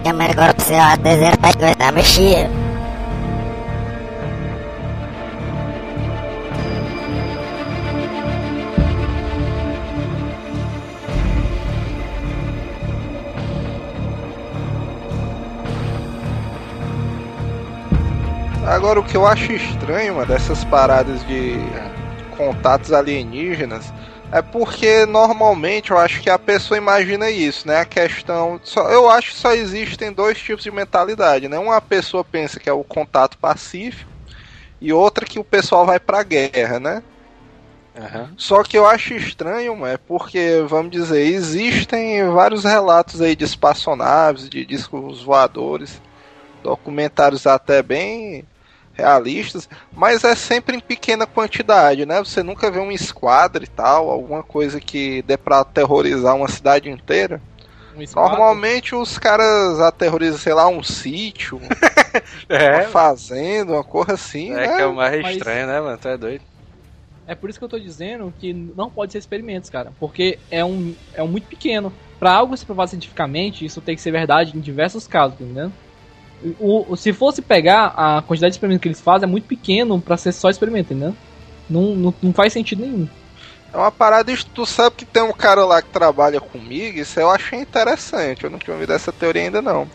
que a melhor pessoa a dizer para que está mexer. Agora, o que eu acho estranho, mano, dessas paradas de contatos alienígenas é porque normalmente eu acho que a pessoa imagina isso, né? A questão. Só, eu acho que só existem dois tipos de mentalidade, né? Uma pessoa pensa que é o contato pacífico e outra que o pessoal vai pra guerra, né? Só que eu acho estranho, é porque, vamos dizer, existem vários relatos aí de espaçonaves, de discos voadores, documentários até bem realistas, mas é sempre em pequena quantidade, né? Você nunca vê um esquadro e tal, alguma coisa que dê pra aterrorizar uma cidade inteira. Um. Normalmente os caras aterrorizam, sei lá, um sítio, (laughs) uma É, fazenda, uma coisa assim, é né? que é o mais Mas- estranho, né, mano? Tu é doido. É por isso que eu tô dizendo que não pode ser experimentos, cara. Porque é um, é um muito pequeno. Pra algo se provar cientificamente, isso tem que ser verdade em diversos casos, tá entendeu? O, se fosse pegar a quantidade de experimentos que eles fazem, é muito pequeno pra ser só experimento, entendeu? Não, não, não faz sentido nenhum. É uma parada, tu sabe que tem um cara lá que trabalha comigo, isso eu achei interessante, eu não tinha ouvido essa teoria ainda não.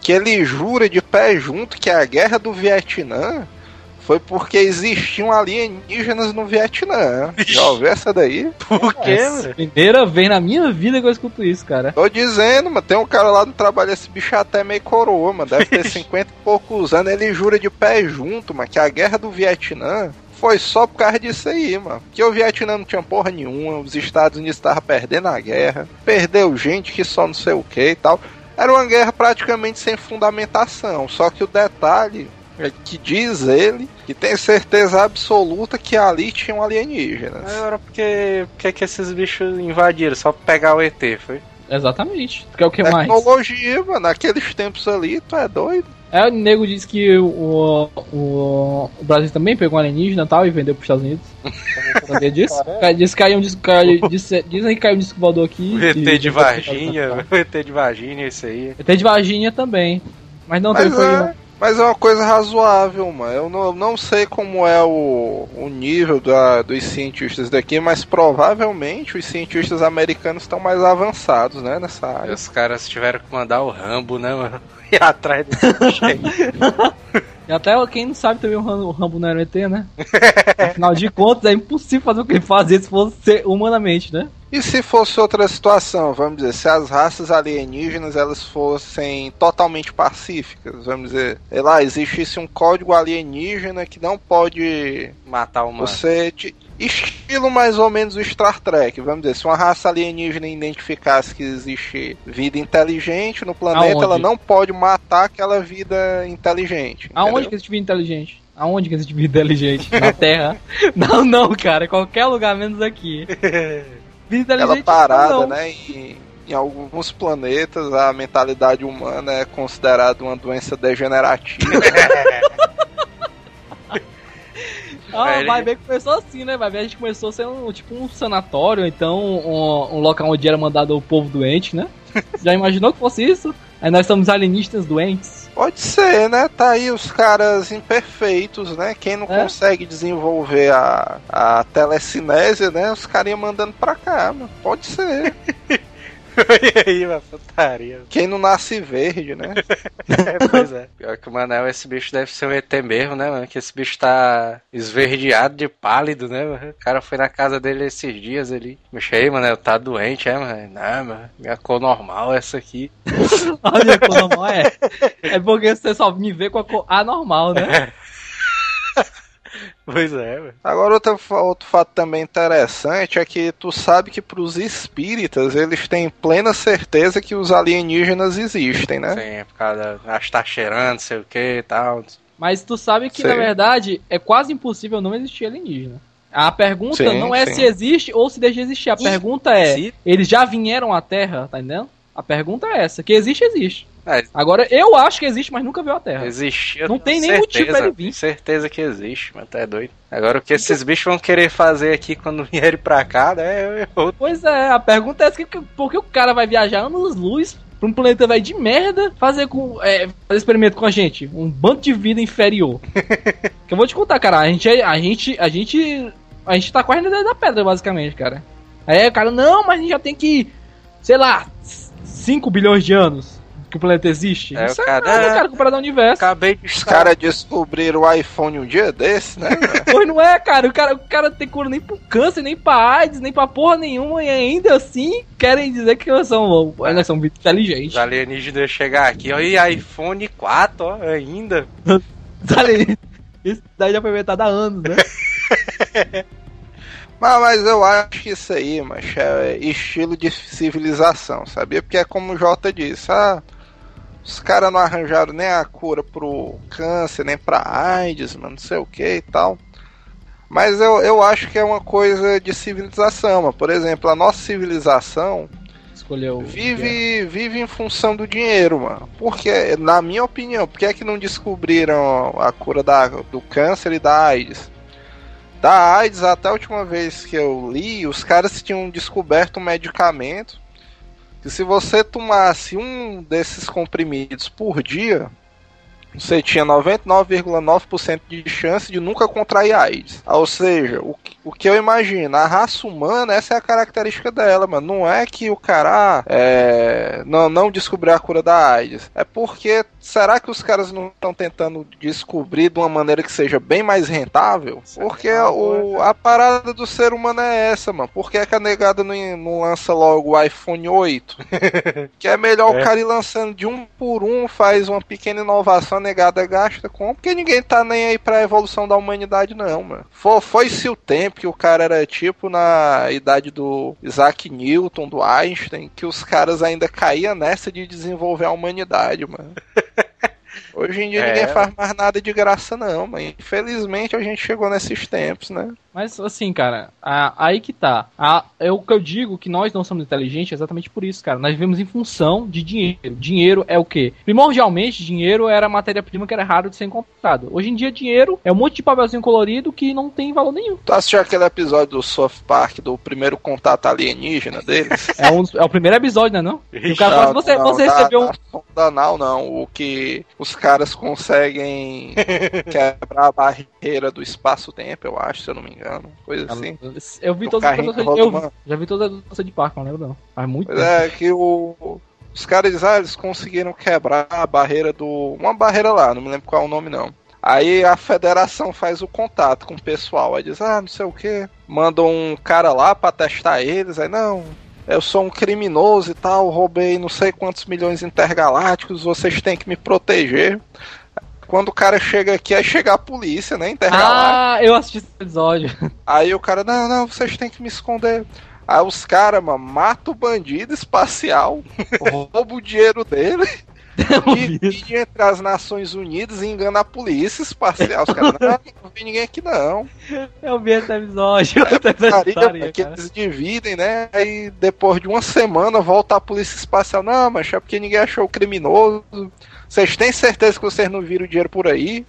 Que ele jura de pé junto que a guerra do Vietnã foi porque existiam alienígenas no Vietnã. Já ouviu essa daí? Por quê, É, mano? primeira vez na minha vida que eu escuto isso, cara. Tô dizendo, mano, tem um cara lá no trabalho, esse bicho é até meio coroa, mano, deve ter 50 e poucos anos, ele jura de pé junto, mano, que a guerra do Vietnã foi só por causa disso aí, mano. Que o Vietnã não tinha porra nenhuma, os Estados Unidos estavam perdendo a guerra, perdeu gente que só não sei o que e tal. Era uma guerra praticamente sem fundamentação. Só que o detalhe que diz ele que tem certeza absoluta que ali tinham alienígenas. Agora, porque, porque que esses bichos invadiram? Só pra pegar o ET, foi? Exatamente. Tu quer o que mais? Tecnologia, mano, naqueles tempos ali, tu é doido. É, o nego disse que o, o, o Brasil também pegou um alienígena e tal e vendeu pros Estados Unidos. (laughs) Sabia disso? Diz que caiu um disco, caiu, disse- dizem que caiu um disco voador aqui. O ET e- de Varginha, o ET de Varginha, isso aí. ET de Varginha também. Mas não, Mas foi. é, mas é uma coisa razoável, mano. Eu não, não sei como é o, o nível da, dos cientistas daqui, mas provavelmente os cientistas americanos estão mais avançados, né, nessa área. os caras tiveram que mandar o Rambo, né, mano? Ir (laughs) atrás aí. E até quem não sabe também o Rambo, o Rambo não era ET, né? Afinal de contas, é impossível fazer o que ele fazia se fosse ser humanamente, né? E se fosse outra situação, vamos dizer, se as raças alienígenas elas fossem totalmente pacíficas, vamos dizer, sei lá, existisse um código alienígena que não pode Matar o. Você. te- Estilo mais ou menos o Star Trek, vamos dizer, se uma raça alienígena identificasse que existe vida inteligente no planeta, Aonde? ela não pode matar aquela vida inteligente. Aonde entendeu? que existe vida inteligente? Aonde que existe vida inteligente? Na Terra? (laughs) não, não, cara. Em qualquer lugar menos aqui. (laughs) Vida Ela inteligente parada, não. né? Em, em alguns planetas, a mentalidade humana é considerada uma doença degenerativa. (laughs) Ah, vai ver que começou assim, né? Vai ver a gente começou sendo tipo um sanatório, então um, um local onde era mandado o povo doente, né? (laughs) Já imaginou que fosse isso? Aí nós somos alienistas doentes. Pode ser, né? Tá aí os caras imperfeitos, né? Quem não É. consegue desenvolver a, a telecinésia, né? Os caras iam mandando pra cá, mano. Pode ser. (laughs) (laughs) E aí, uma putaria. Quem não nasce verde, né? (laughs) É, pois é. Pior que o Manel, esse bicho deve ser um ET mesmo, né, mano? Que esse bicho tá esverdeado de pálido, né, mano? O cara foi na casa dele esses dias ali. Bicho aí, Manel, tá doente, é, mano? Não, mano, minha cor normal é essa aqui. (laughs) A minha cor normal é. É porque você só me vê com a cor anormal, né? Pois é, mano. Agora, outro, outro fato também interessante é que tu sabe que pros espíritas eles têm plena certeza que os alienígenas existem, né? Sim, por causa. Que tá cheirando, sei o que e tal. Mas tu sabe que, Sim. na verdade, é quase impossível não existir alienígena. A pergunta Sim, não é sim. se existe ou se deixa de existir. A E pergunta é: se- eles já vieram à Terra, tá entendendo? A pergunta é essa: que existe, existe. É, Agora, eu acho que existe, mas nunca viu a Terra. Existe. eu Não tem nem motivo pra ele vir. certeza que existe, mas tá doido. Agora o que esses bichos vão querer fazer aqui quando (laughs) vierem pra cá, né? outro. Pois é, a pergunta é por que o cara vai viajar anos-luz pra um planeta velho de merda fazer, com, é, fazer experimento com a gente? Um bando de vida inferior. (laughs) que eu vou te contar, cara. A gente, é- a gente, a gente, a gente tá quase na idade da pedra, basicamente, cara. Aí o cara, não, mas a gente já tem que, sei lá, 5 bilhões de anos que o planeta existe. É, Isso o é cara- nada, cara, comparado ao universo. Acabei de Os caras descobriram o iPhone um dia desse, né? (laughs) Pois não é, cara. O cara, o cara tem cura nem pro câncer, nem pra AIDS, nem pra porra nenhuma. E ainda assim querem dizer que nós somos, nós somos inteligentes. Os alienígenas chegar aqui, ó, e iPhone 4, ó, ainda. (laughs) Sabe? Isso daí já foi inventado há anos, né? (laughs) mas, mas eu acho que isso aí, macho, é estilo de civilização, sabia? Porque é como o Jota disse, ah, os caras não arranjaram nem a cura pro câncer, nem pra AIDS, mano, não sei o que e tal. Mas eu, eu acho que é uma coisa de civilização, mano. Por exemplo, a nossa civilização Escolheu. vive, vive em função do dinheiro, mano. Porque, na minha opinião, por que é que não descobriram a cura da, do câncer e da AIDS? Da AIDS, até a última vez que eu li, os caras tinham descoberto um medicamento que se você tomasse um desses comprimidos por dia, você tinha 99,9% de chance de nunca contrair AIDS. Ou seja, o, que- o que eu imagino, a raça humana, essa é a característica dela, mano. Não é que o cara é, não, não descobriu a cura da AIDS. É porque, será que os caras não estão tentando descobrir de uma maneira que seja bem mais rentável? Porque o, a parada do ser humano é essa, mano. Por que, é que a negada não, não lança logo o iPhone 8? (laughs) que é melhor o cara ir lançando de um por um, faz uma pequena inovação, a negada gasta com, porque ninguém tá nem aí pra evolução da humanidade, não, mano. Foi, foi-se o tempo que o cara era tipo na idade do Isaac Newton, do Einstein, que os caras ainda caíam nessa de desenvolver a humanidade, mano. (laughs) Hoje em dia É. ninguém faz mais nada de graça, não, mas infelizmente a gente chegou nesses tempos, né? Mas assim, cara, a- aí que tá. A, é o que eu digo que nós não somos inteligentes exatamente por isso, cara. Nós vivemos em função de dinheiro. Dinheiro é o quê? Primordialmente, dinheiro era matéria-prima que era raro de ser encontrado. Hoje em dia, dinheiro é um monte de papelzinho colorido que não tem valor nenhum. Tu assistiu aquele episódio do South Park, do primeiro contato alienígena deles? (laughs) É, um é o primeiro episódio, né? Não? E o cara fala, Não, você, não, você recebeu um. da sonda anal, não. O que os caras conseguem (laughs) quebrar a barreira do espaço-tempo, eu acho, se eu não me engano. Coisa assim. Eu vi O todas as roda Eu já vi todas as pessoas de parque, não lembro não. Faz muito Pois tempo. é, que o. Os caras ah, eles conseguiram quebrar a barreira do. Uma barreira lá, não me lembro qual é o nome não. Aí a federação faz o contato com o pessoal. Aí diz, ah, não sei o que. Manda um cara lá pra testar eles. Aí, não, eu sou um criminoso e tal, roubei não sei quantos milhões intergalácticos, vocês têm que me proteger. Quando o cara chega aqui, aí chega a polícia, né, intergaláctica. Ah, eu assisti esse episódio. Aí o cara, não, não, vocês têm que me esconder. Aí os caras, mano, matam o bandido espacial, (laughs) roubam o dinheiro dele e, e entre as Nações Unidas e engana a polícia espacial. Os caras, não, (laughs) não ninguém aqui não. Eu vi esse episódio. (laughs) essa Putaria, história, que cara. eles dividem, né? Aí depois de uma semana volta a polícia espacial. Não, mas é porque ninguém achou o criminoso. Vocês têm certeza que vocês não viram o dinheiro por aí?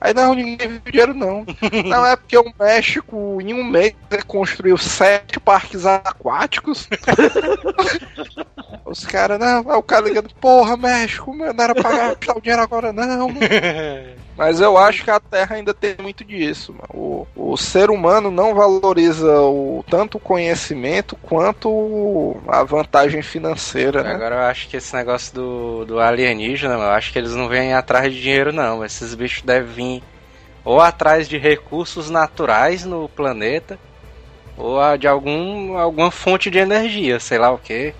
Aí não, ninguém viu dinheiro não. (laughs) Não, é porque o México, em um mês, construiu sete parques aquáticos. (laughs) Os caras, não, o cara ligando, porra, México, não era pra gastar o dinheiro agora, não. (laughs) mano." Mas eu acho que a Terra ainda tem muito disso, mano. O, o ser humano não valoriza o, tanto o conhecimento quanto a vantagem financeira, né? Agora eu acho que esse negócio do, do alienígena, eu acho que eles não vêm atrás de dinheiro, não. Esses bichos devem vir ou atrás de recursos naturais no planeta, ou de algum, alguma fonte de energia, sei lá o que.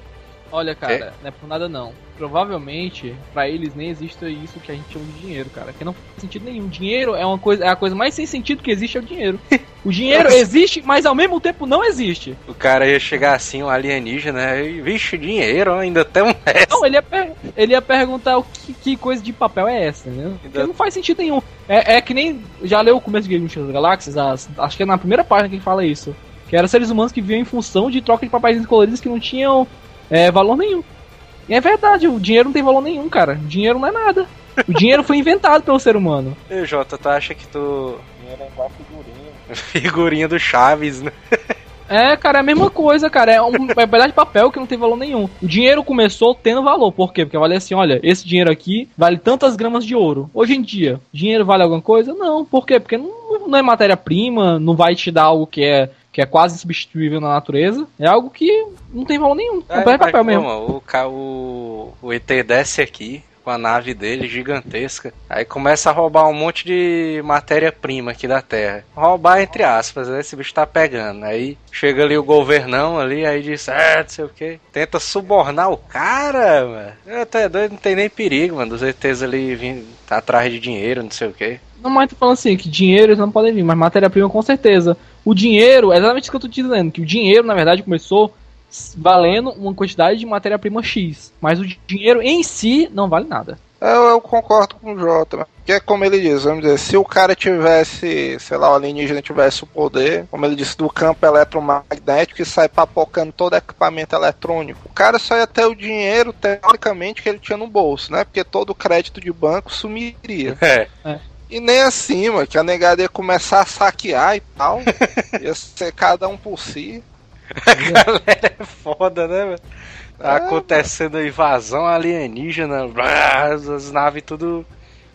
Olha, cara, não é por nada não. Provavelmente, pra eles nem existe isso que a gente chama de dinheiro, cara. Que não faz sentido nenhum. Dinheiro é uma coisa, é a coisa mais sem sentido que existe é o dinheiro. (laughs) O dinheiro existe, mas ao mesmo tempo não existe. O cara ia chegar assim, um alienígena, e, vixe, dinheiro, ainda tem um resto. Não, ele ia, per- ele ia perguntar o que, que coisa de papel é essa, né? Porque não faz sentido nenhum. É, é que nem. Já leu o começo de Game das Galáxias? As- acho que é na primeira página que ele fala isso. Que eram seres humanos que viviam em função de troca de papéis coloridos que não tinham é, valor nenhum. E é verdade, o dinheiro não tem valor nenhum, cara. O dinheiro não é nada. O dinheiro foi inventado pelo ser humano. (laughs) E, Jota, tu acha que tu. Dinheiro é igual figurinha. (laughs) Figurinha do Chaves, né? É, cara, é a mesma coisa, cara. É um é pedaço de papel que não tem valor nenhum. O dinheiro começou tendo valor. Por quê? Porque vale assim, olha, esse dinheiro aqui vale tantas gramas de ouro. Hoje em dia, dinheiro vale alguma coisa? Não. Por quê? Porque não, não é matéria-prima, não vai te dar algo que é, que é quase insubstituível na natureza. É algo que não tem valor nenhum. É de papel mesmo. O, o, o ET desce aqui com a nave dele gigantesca. Aí começa a roubar um monte de matéria-prima aqui da Terra. Roubar entre aspas, né? Esse bicho tá pegando. Aí chega ali o governão ali, aí diz, ah, não sei o que. Tenta subornar o cara, mano. Eu até doido, não tem nem perigo, mano. Dos ETs ali vindo tá atrás de dinheiro, não sei o que. Não, mas tô falando assim, que dinheiro eles não podem vir, mas matéria-prima com certeza. O dinheiro, é exatamente isso que eu tô te dizendo, que o dinheiro, na verdade, começou valendo uma quantidade de matéria-prima X. Mas o dinheiro em si não vale nada. Eu, eu concordo com o Jota, porque é como ele diz, vamos dizer, se o cara tivesse, sei lá, o alienígena tivesse o poder, como ele disse, do campo eletromagnético e sai papocando todo equipamento eletrônico, o cara só ia ter o dinheiro, teoricamente, que ele tinha no bolso, né? Porque todo o crédito de banco sumiria. É. E nem assim, mano, que a negada ia começar a saquear e tal. (laughs) ia ser cada um por si. A galera é foda, né, velho? Tá É, acontecendo a invasão alienígena, blá, as naves tudo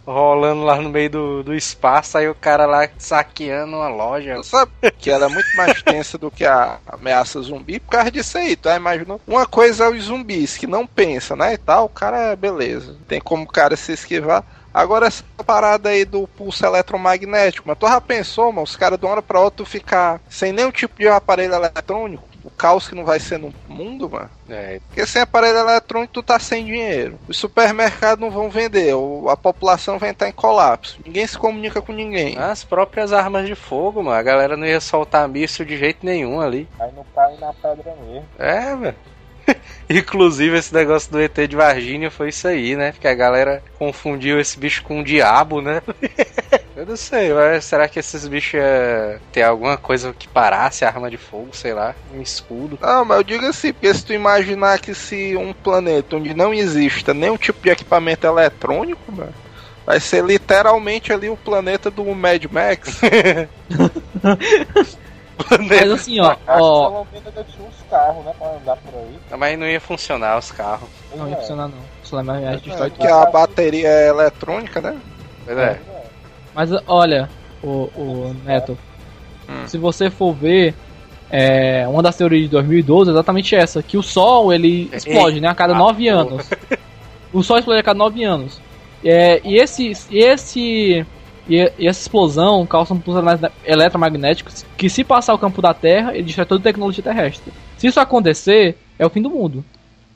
rolando lá no meio do, do espaço, aí o cara lá saqueando uma loja. Sabe que ela é muito mais tensa do que a ameaça zumbi por causa disso aí, tá? Imaginou? Uma coisa é os zumbis que não pensam, né? E tal, o cara é beleza. Tem como o cara se esquivar. Agora essa parada aí do pulso eletromagnético, mas tu já pensou, mano, os caras de uma hora pra outra ficar sem nenhum tipo de aparelho eletrônico? o caos que não vai ser no mundo, mano. É, Porque sem aparelho eletrônico tu tá sem dinheiro. Os supermercados não vão vender, o- a população vai entrar em colapso. Ninguém se comunica com ninguém. as próprias armas de fogo, mano. A galera não ia soltar míssil de jeito nenhum ali. Aí não cai na pedra mesmo. É, velho. (laughs) Inclusive, esse negócio do ET de Varginha foi isso aí, né? Porque a galera confundiu esse bicho com um diabo, né? (laughs) Eu não sei, mas será que esses bichos iam ter alguma coisa que parasse a arma de fogo, sei lá, um escudo? Não, mas eu digo assim, porque se tu imaginar que se um planeta onde não exista nenhum tipo de equipamento eletrônico, mano, vai ser literalmente ali o planeta do Mad Max. (laughs) Mas assim, ó, Acho que ó. pelo menos ainda tinha uns carros, né? Pra andar por aí. Mas não ia funcionar os carros. Não ia É. funcionar não. Só lembra a gente destrói tudo. que a bateria é eletrônica, né? Pois é. Mas olha, o, o Neto, Hum. se você for ver, é, uma das teorias de 2012 é exatamente essa, que o Sol ele explode, né, a cada Ah, nove anos. O Sol explode a cada nove anos. É, e esse, e esse, e, e essa explosão causa um pulso eletromagnético que se passar o campo da Terra, ele destrói toda a tecnologia terrestre. Se isso acontecer, é o fim do mundo.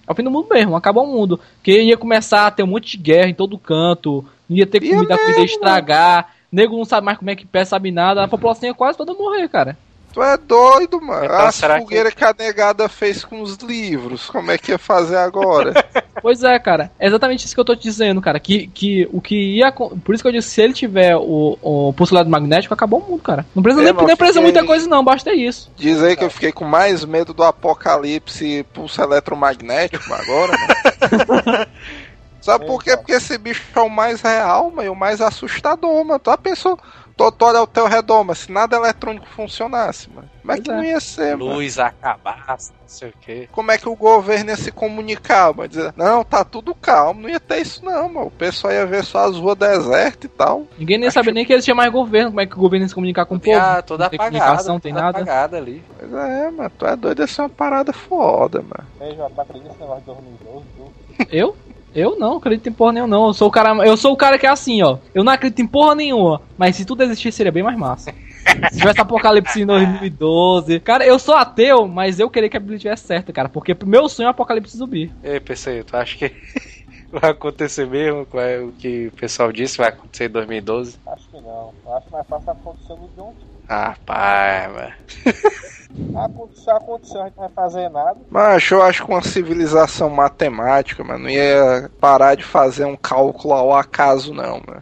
É o fim do mundo mesmo, acaba o mundo. Porque ia começar a ter um monte de guerra em todo canto, não ia ter comida, comida mesmo. estragar, nego não sabe mais como é que pé, sabe nada, a população ia quase toda morrer, cara. Tu é doido, mano. Então, a será que- fogueira que... a negada fez com os livros, como é que ia fazer agora? (laughs) Pois é, cara. É exatamente isso que eu tô te dizendo, cara. Que, que o que ia. Por isso que eu disse, se ele tiver o, o pulso magnético, acabou o mundo, cara. Não precisa É, nem, nem precisa fiquei- muita coisa, não, basta isso. Diz aí que eu fiquei com mais medo do apocalipse pulso eletromagnético agora, mano. (laughs) Sabe por quê? Porque esse bicho é o mais real, mano, e o mais assustador, mano. Tu já pensou? Tu, tu olha ao teu redor, mas se nada eletrônico funcionasse, mano, como é que é. não ia ser, mano? Luz acabasse, não sei o quê. Como é que o governo ia se comunicar, mano? Dizer, não, tá tudo calmo, não ia ter isso não, mano. O pessoal ia ver só as ruas desertas e tal. Ninguém nem Acho- sabia nem que existia mais governo. Como é que o governo ia se comunicar com o povo? Ah, toda não tem apagada, comunicação, não tem nada. apagada ali. Pois é, mano, tu é doido, ia ser uma parada foda, mano. Ei, João, tu acredita nesse negócio de 2012, viu? Eu? Eu não acredito em porra nenhuma, não. Eu sou o cara, eu sou o cara que é assim, ó. Eu não acredito em porra nenhuma. Mas se tudo existisse, seria bem mais massa. Se tivesse apocalipse em 2012. Cara, eu sou ateu, mas eu queria que a Bíblia estivesse certa, cara. Porque meu sonho é apocalipse zumbi. Ei, PC, tu acha que (laughs) vai acontecer mesmo? Qual é o que o pessoal disse vai acontecer em 2012? Acho que não. Eu acho mais fácil acontecer no John. Ah, pai, mano. Aconteceu, aconteceu, a gente não vai fazer nada. Mas eu acho que uma civilização matemática, mano, não ia parar de fazer um cálculo ao acaso, não, mano.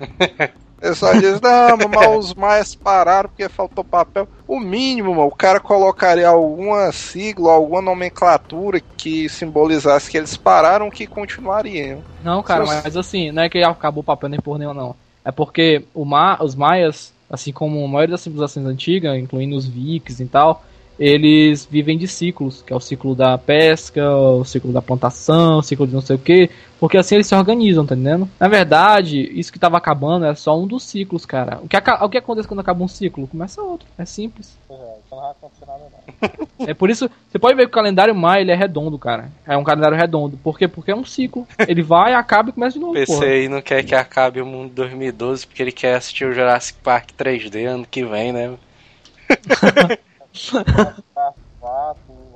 O pessoal diz, não, mas os maias pararam porque faltou papel. O mínimo, mano, o cara colocaria alguma sigla, alguma nomenclatura que simbolizasse que eles pararam que continuariam. Não, cara, mas assim, não é que acabou o papel nem porra nenhuma, não. É porque o Ma os maias, assim como a maioria das civilizações antigas, incluindo os vikings e tal, eles vivem de ciclos, que é o ciclo da pesca, o ciclo da plantação, o ciclo de não sei o que, porque assim eles se organizam, tá entendendo? Na verdade, isso que tava acabando é só um dos ciclos, cara. O que, o que acontece quando acaba um ciclo? Começa outro, é simples. Então não vai acontecer nada não. É por isso, você pode ver que o calendário maia ele é redondo, cara. É um calendário redondo. Por quê? Porque é um ciclo. Ele vai, acaba e começa de novo. PC porra. aí não quer que acabe o mundo 2012 porque ele quer assistir o Jurassic Park 3D ano que vem, né?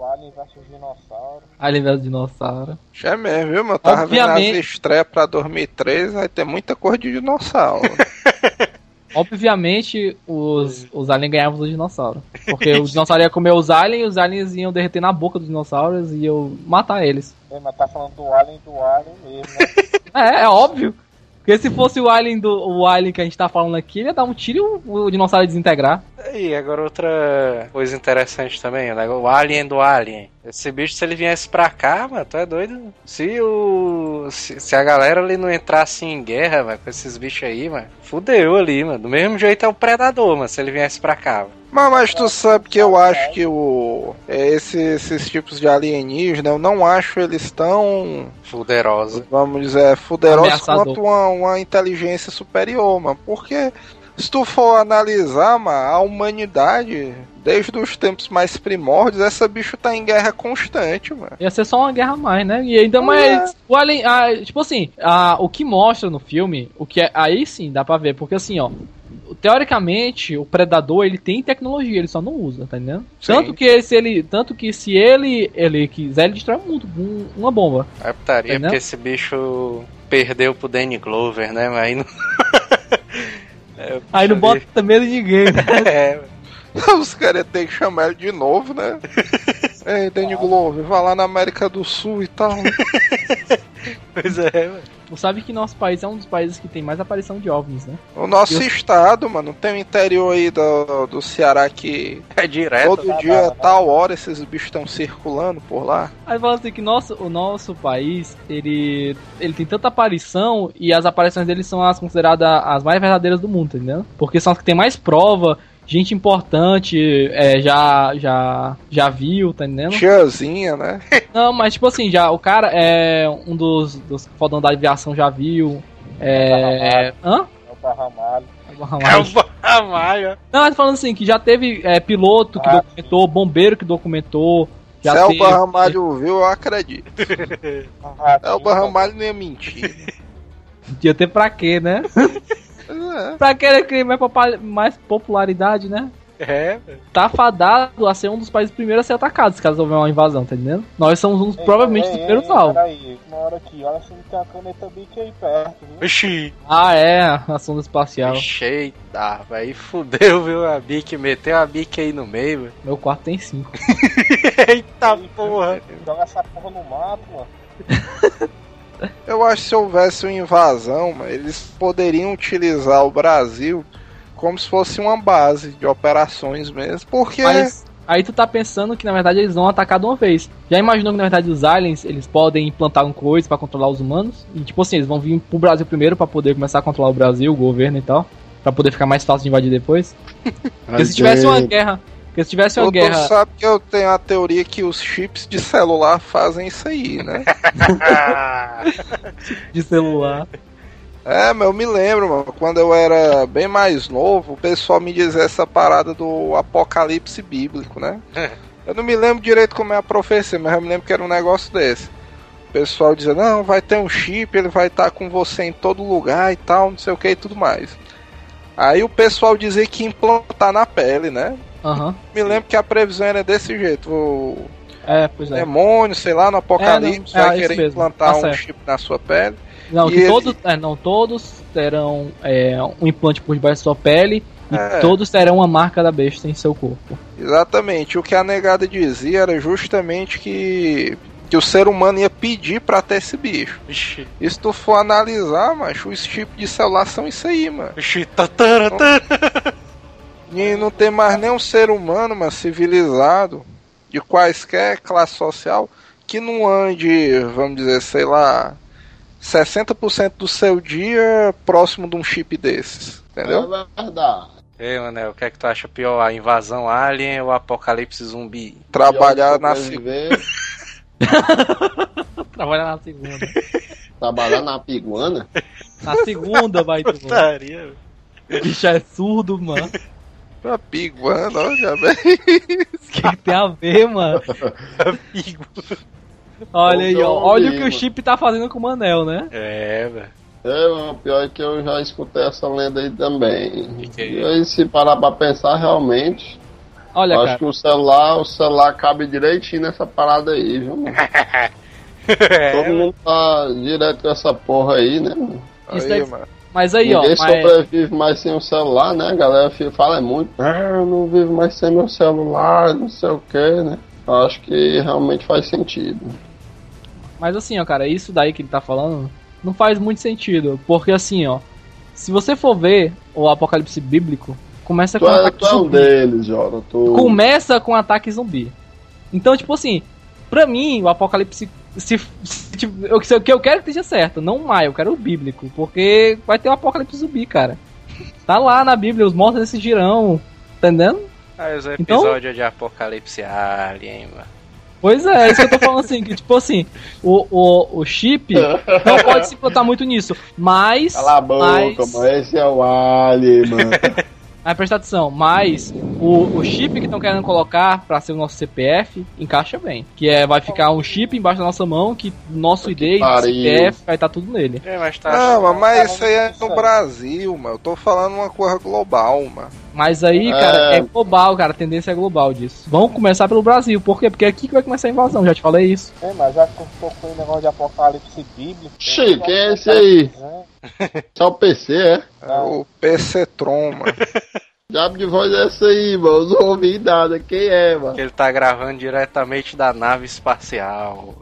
O Alien versus Dinossauro. Alien vs dinossauro. Já é mesmo, viu, mano? Eu tava Obviamente. vendo as estreias pra 2003, vai ter muita cor de dinossauro. (laughs) Obviamente, os, os aliens ganhavam dos dinossauros. Porque o dinossauro ia comer os aliens e os aliens iam derreter na boca dos dinossauros e iam matar eles. Ei, mas tá falando do Alien do Alien mesmo, né? É, é óbvio. Porque se fosse o alien do o alien que a gente tá falando aqui, ele ia dar um tiro e o, o dinossauro ia desintegrar. E agora outra coisa interessante também, o negócio- o Alien do Alien. Esse bicho, se ele viesse pra cá, mano, tu é doido? Se o. Se, se a galera ali não entrasse em guerra, mano, com esses bichos aí, mano, fudeu ali, mano. Do mesmo jeito é o predador, mano, se ele viesse pra cá. Mano. Mas, mas tu sabe que eu acho que o é, esse- esses tipos de alienígenas, eu não acho eles tão, Fuderosa. vamos dizer, fuderosos Ameaçador. quanto uma, uma inteligência superior, mano. Porque se tu for analisar, mano, a humanidade, desde os tempos mais primórdios, essa bicho tá em guerra constante, mano. Ia ser só uma guerra a mais, né? E ainda mais. O Alien. ah, tipo assim, ah, o que mostra no filme, o que é. Aí sim, dá pra ver, porque assim, ó. teoricamente, o predador ele tem tecnologia, ele só não usa, tá entendendo? Sim. Tanto que se ele, tanto que se ele, ele quiser, ele destrói o mundo com uma bomba. É putaria, Entendeu? porque esse bicho perdeu pro Danny Glover, né? Mas aí não. (laughs) É, Aí não bota medo de ninguém. né? (laughs) É, Os caras têm que chamar ele de novo, né? (laughs) Ei, Danny Glover, vai lá na América do Sul e tal. (laughs) pois é, velho. Tu sabe que nosso país é um dos países que tem mais aparição de OVNIs, né? O nosso Eu- estado, mano, tem um interior aí do, do Ceará que É direto. todo dia, tal hora, esses bichos estão circulando por lá. Aí fala assim que nosso, o nosso país, ele, ele tem tanta aparição e as aparições dele são as consideradas as mais verdadeiras do mundo, entendeu? Porque são as que tem mais prova, gente importante é, já, já, já viu, tá entendendo? Tiazinha, né? (laughs) Não, mas tipo assim, já o cara é um dos, dos fodão da aviação já viu. É. Hã? É o Barramalho. É o Barramalho. Não, mas falando assim, que já teve é, piloto que Ah, documentou, bombeiro que documentou. Já Se é o teve- Barramalho viu, eu acredito. Ah, (laughs) É o Barramalho nem é mentira. Podia ter pra quê, né? (laughs) É. pra querer criar mais, popularidade, né? É, velho. Tá fadado a ser um dos países primeiros a ser atacados caso houver uma invasão, tá entendendo? Nós somos um Ei, provavelmente ei, os primeiros ei, alvos. Peraí, uma hora aqui, olha se não tem a caneta Bic aí perto, viu? Oxi. Ah, é, a sonda espacial. Ixi, eita, aí fudeu, viu? A Bic meteu a Bic aí no meio, velho. Meu quarto tem cinco. (laughs) Eita porra. Joga essa porra no mato, mano. (laughs) Eu acho que se houvesse uma invasão, mano, eles poderiam utilizar o Brasil como se fosse uma base de operações mesmo. Porque Mas aí tu tá pensando que na verdade eles vão atacar de uma vez. Já imaginou que na verdade os aliens eles podem implantar alguma coisa pra controlar os humanos? E tipo assim, eles vão vir pro Brasil primeiro pra poder começar a controlar o Brasil, o governo e tal. Pra poder ficar mais fácil de invadir depois. (laughs) Porque se tivesse uma guerra. Porque se tivesse uma o guerra. sabe que eu tenho a teoria que os chips de celular fazem isso aí, né? (laughs) de celular. É, mas eu me lembro, mano, quando eu era bem mais novo, o pessoal me dizia essa parada do apocalipse bíblico, né? (laughs) Eu não me lembro direito como é a profecia, mas eu me lembro que era um negócio desse. O pessoal dizia, não, vai ter um chip, ele vai estar com você em todo lugar e tal, não sei o que e tudo mais. Aí o pessoal dizia que implantar na pele, né? Aham. Me lembro que a previsão era desse jeito. O É, pois é. demônio, sei lá, no apocalipse, É, não, é vai isso querer mesmo, implantar tá um certo. chip na sua pele. Não, que ele- todos. É, não, todos terão é, um implante por debaixo da sua pele. E É. todos terão uma marca da besta em seu corpo. Exatamente. O que a negada dizia era justamente que, que o ser humano ia pedir pra ter esse bicho. Ixi, E se tu for analisar, macho, os tipos de celular são isso aí, mano. ixi, tatara, tatara. E não tem mais nenhum ser humano, mano, civilizado, de quaisquer classe social, que não ande, vamos dizer, sei lá, 60% do seu dia próximo de um chip desses. Entendeu? É verdade. Ei, Manel, o que é que tu acha pior? A invasão alien ou o apocalipse zumbi? Trabalhar na segunda. (laughs) Trabalhar na segunda. Trabalhar na piguana. Na segunda, vai tu. Bicho é surdo, mano. Pra piguana, ó, já vem. O que, tem a ver, mano? Olha aí, ó. Olha o que o chip tá fazendo com o Manel, né? É, velho. É, o pior é que eu já escutei essa lenda aí também. Que que é e aí, se parar pra pensar, realmente, Olha, acho cara. que o celular, o celular cabe direitinho nessa parada aí, viu? mano? (laughs) É, Todo mundo tá direto com essa porra aí, né? mano? Isso Aí, daí- mano. Mas aí, ó. Ninguém Mas... sobrevive mais sem o celular, né? A galera fala é muito, ah, eu não vivo mais sem meu celular, não sei o que, né? Eu acho que realmente faz sentido. Mas assim, ó, cara, isso daí que ele tá falando não faz muito sentido. Porque assim, ó. Se você for ver o apocalipse bíblico, começa Tu com é, ataque tu é um zumbi. deles, Jora. Tu... Começa com ataque zumbi. Então, tipo assim, pra mim, o apocalipse. Se, se- tipo, eu, se- o que eu quero que esteja certo, não o maio, eu quero o bíblico. Porque vai ter o apocalipse zumbi, cara. Tá lá na Bíblia, os mortos decidirão. Entendendo? Aí os Então- episódios de apocalipse alien, mano. Pois é, é isso que eu tô falando assim, que tipo assim, o, o, o chip não pode se implantar muito nisso, mas. Cala a boca, mas, mano. Esse é o Alien, mano. Mas presta atenção, mas o, o chip que estão querendo colocar pra ser o nosso CPF encaixa bem. Que é, vai ficar um chip embaixo da nossa mão que nosso ID e. CPF vai estar tudo nele. É, mas tá. Não, mas- mas isso aí é no Brasil, mano. Eu tô falando uma coisa global, mano. Mas aí, É. cara, é global, cara. A tendência é global disso. Vamos começar pelo Brasil. Por quê? Porque é aqui que vai começar a invasão, já te falei isso. É, mas já que em negócio de apocalipse bíblico. Xi, quem é esse aí? É, Só o PC, é? É o PC Tron, mano. (laughs) Diabo de voz é essa aí, mano? Não ouvi nada. Quem é, mano? Que ele tá gravando diretamente da nave espacial.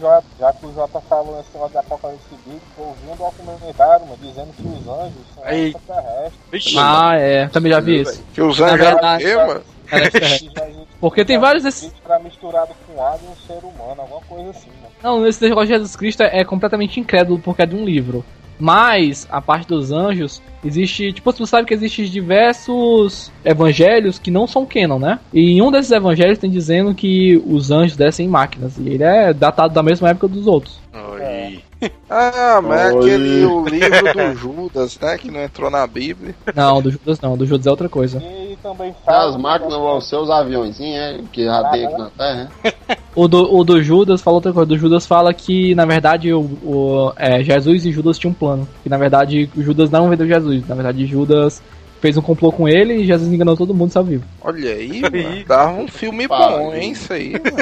já, já que o Jota falou nesse negócio de apocalipse bíblico, eu ouvi um documentário, mano, dizendo que os anjos são Aí. extraterrestres. Ah, é. Também já vi isso. Que os anjos eram o quê, mano? Já existe- (laughs) Porque tem vários desses. Jesus era misturado com água e um ser humano, alguma coisa assim, mano. Não, esse negócio de Jesus Cristo é, é completamente incrédulo porque é de um livro. Mas a parte dos anjos existe, tipo, você sabe que existem diversos evangelhos que não são canon, né? E em um desses evangelhos tem dizendo que os anjos descem em máquinas. E ele é datado da mesma época dos outros. Oi. (laughs) Ah, mas é Oi. aquele o livro do Judas, né? Que não entrou na Bíblia. Não, do Judas não, do Judas é outra coisa. E também fala. As máquinas vão ser os aviãozinhos, é? Que já tem aqui na Terra, é? O do, o do Judas fala outra coisa. Do Judas fala que, na verdade, o, o- é, Jesus e Judas tinham um plano. Que, na verdade, Judas não vendeu Jesus. Na verdade, Judas fez um complô com ele e Jesus enganou todo mundo e saiu vivo. Olha aí, mano. Dava um filme Pariu. bom, hein? Isso aí, (laughs) mano.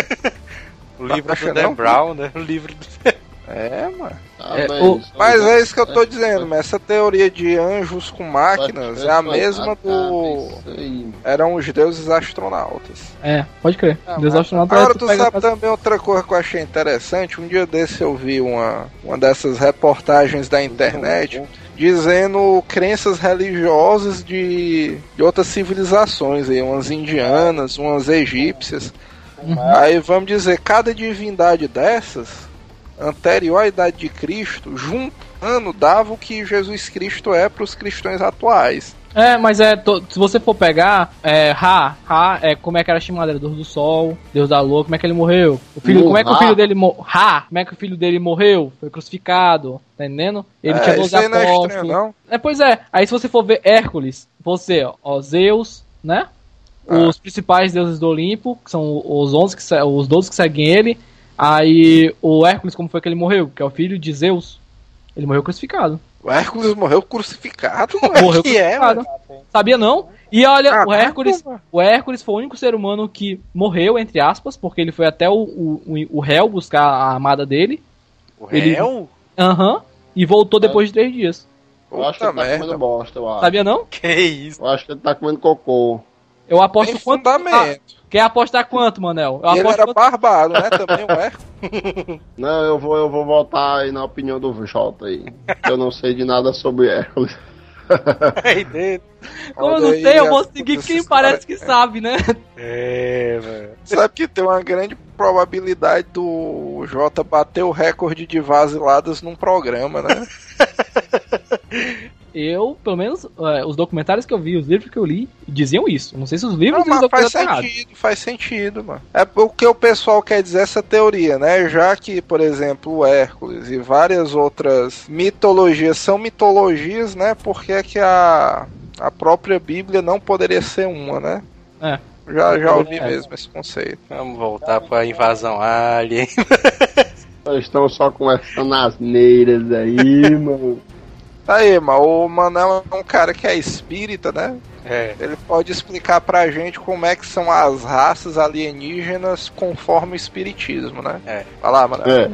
O livro Acha do Dan não? Brown, né? O livro do... É, mano. Ah, É, mas o- Mas é isso que eu tô dizendo, mas essa teoria de anjos com máquinas é a mesma do. Aí. Eram os deuses astronautas. É, pode crer. Ah, Deus mas- astronauta Agora tu tu pega- sabe também outra coisa que eu achei interessante. Um dia desse eu vi uma, uma dessas reportagens da internet dizendo crenças religiosas de, de outras civilizações, aí, umas indianas, umas egípcias. Uhum. Aí vamos dizer, cada divindade dessas, anterior à idade de Cristo, juntando, dava o que Jesus Cristo é para os cristãos atuais. É, mas é. to- se você for pegar, é. Ra, Ra, é como é que era chamado? Era Deus do Sol, Deus da Lua, como é que ele morreu? O filho, como é que o filho dele morreu? Ra, como é que o filho dele morreu? Foi crucificado, tá entendendo? Ele É, tinha 12 isso aí não é estranho, apóstolos. não? É, pois é. Aí se você for ver Hércules, você, ó, ó, Zeus, né? Ah. Os principais deuses do Olimpo, que são os 11 que os 12 que seguem ele. Aí o Hércules, como foi que ele morreu? Que é o filho de Zeus. Ele morreu crucificado. O Hércules morreu crucificado, (laughs) mano. Morreu que é, crucificado. Sabia não? E olha, o Caramba. Hércules, o Hércules foi o único ser humano que morreu, entre aspas, porque ele foi até o, o, o réu buscar a amada dele. O Ele- réu? Aham. E voltou depois de três dias. Eu acho que Puta ele tá comendo bosta, eu acho. Sabia não? Que isso? Eu acho que ele tá comendo cocô. Eu aposto Tem quanto. fundamento. Quer apostar quanto, Manel? Eu ele era quanto... barbado, né? Também o Hércules. (laughs) Não, eu vou, eu vou votar aí na opinião do Jota aí. eu não sei de nada sobre Hércules. (laughs) Como eu não aí sei, eu vou seguir quem parece que sabe, né? É, mano. Sabe que tem uma grande probabilidade do Jota bater o recorde de vaziladas num programa, né? (laughs) Eu, pelo menos, é, os documentários que eu vi, os livros que eu li, diziam isso. Não sei se os livros Não, mas faz sentido, faz sentido, mano. É o que o pessoal quer dizer essa teoria, né? Já que, por exemplo, o Hércules e várias outras mitologias são mitologias, né? Porque é que a, a própria Bíblia não poderia ser uma, né? É. Já, já ouvi É. mesmo esse conceito. Vamos voltar pra invasão alien. Eles estão só com essas asneiras aí, (laughs) mano. Tá aí, mas o Manel é um cara que é espírita, né? É. Ele pode explicar pra gente como é que são as raças alienígenas conforme o espiritismo, né? É. Vai lá, Manel. É.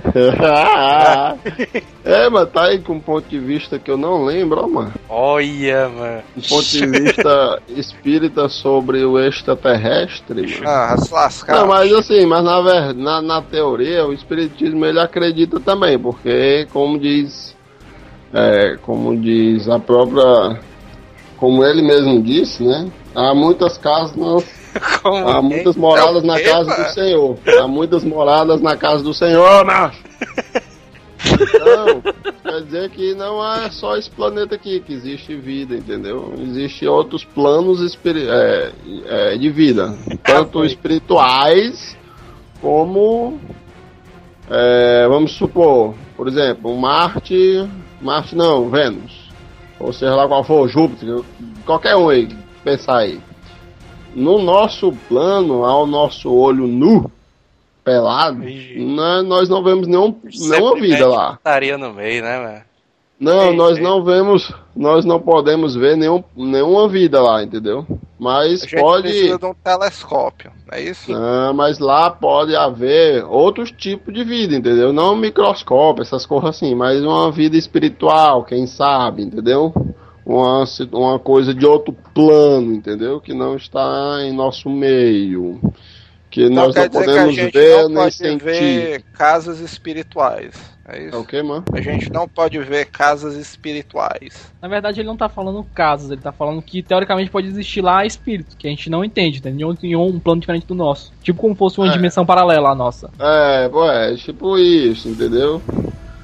(laughs) é, mas tá aí com um ponto de vista que eu não lembro, ó, mano. Olha, mano. Um ponto de vista espírita sobre o extraterrestre, mano. Ah, se lascar. Não, mas assim, mas na, na, na teoria, o espiritismo ele acredita também, porque como diz, é, como diz a própria, como ele mesmo disse, né? Há muitas casas, no- (laughs) Como há muitas moradas na casa do Senhor. Há muitas moradas na casa do Senhor, macho. Então, (laughs) quer dizer que não é só esse planeta aqui que existe vida, entendeu? Existem outros planos é, é, de vida, tanto espirituais como, é, vamos supor, por exemplo, Marte, Marte não, Vênus, ou seja lá qual for, Júpiter, qualquer um aí, pensar aí. No nosso plano, ao nosso olho nu, pelado, Vixe. né, nós não vemos nenhum, nenhuma vida lá. Estaria no meio, né, velho? Não, Sim, nós sim. não vemos, nós não podemos ver nenhum, nenhuma vida lá, entendeu? Mas A gente pode, precisa de um telescópio, não é isso? Ah, mas lá pode haver outros tipos de vida, entendeu? Não microscópio, essas coisas assim, mas uma vida espiritual, quem sabe, entendeu? Uma, uma coisa de outro plano, entendeu? Que não está em nosso meio. Que Então nós não podemos ver não nem sentir. ver casas espirituais. É É isso? o que, mano? A gente não pode ver casas espirituais. Na verdade, ele não tá falando casos, ele tá falando que teoricamente pode existir lá espírito, que a gente não entende, entendeu? Em um plano diferente do nosso. Tipo como fosse uma É. dimensão paralela à nossa. É, pô, é tipo isso, entendeu?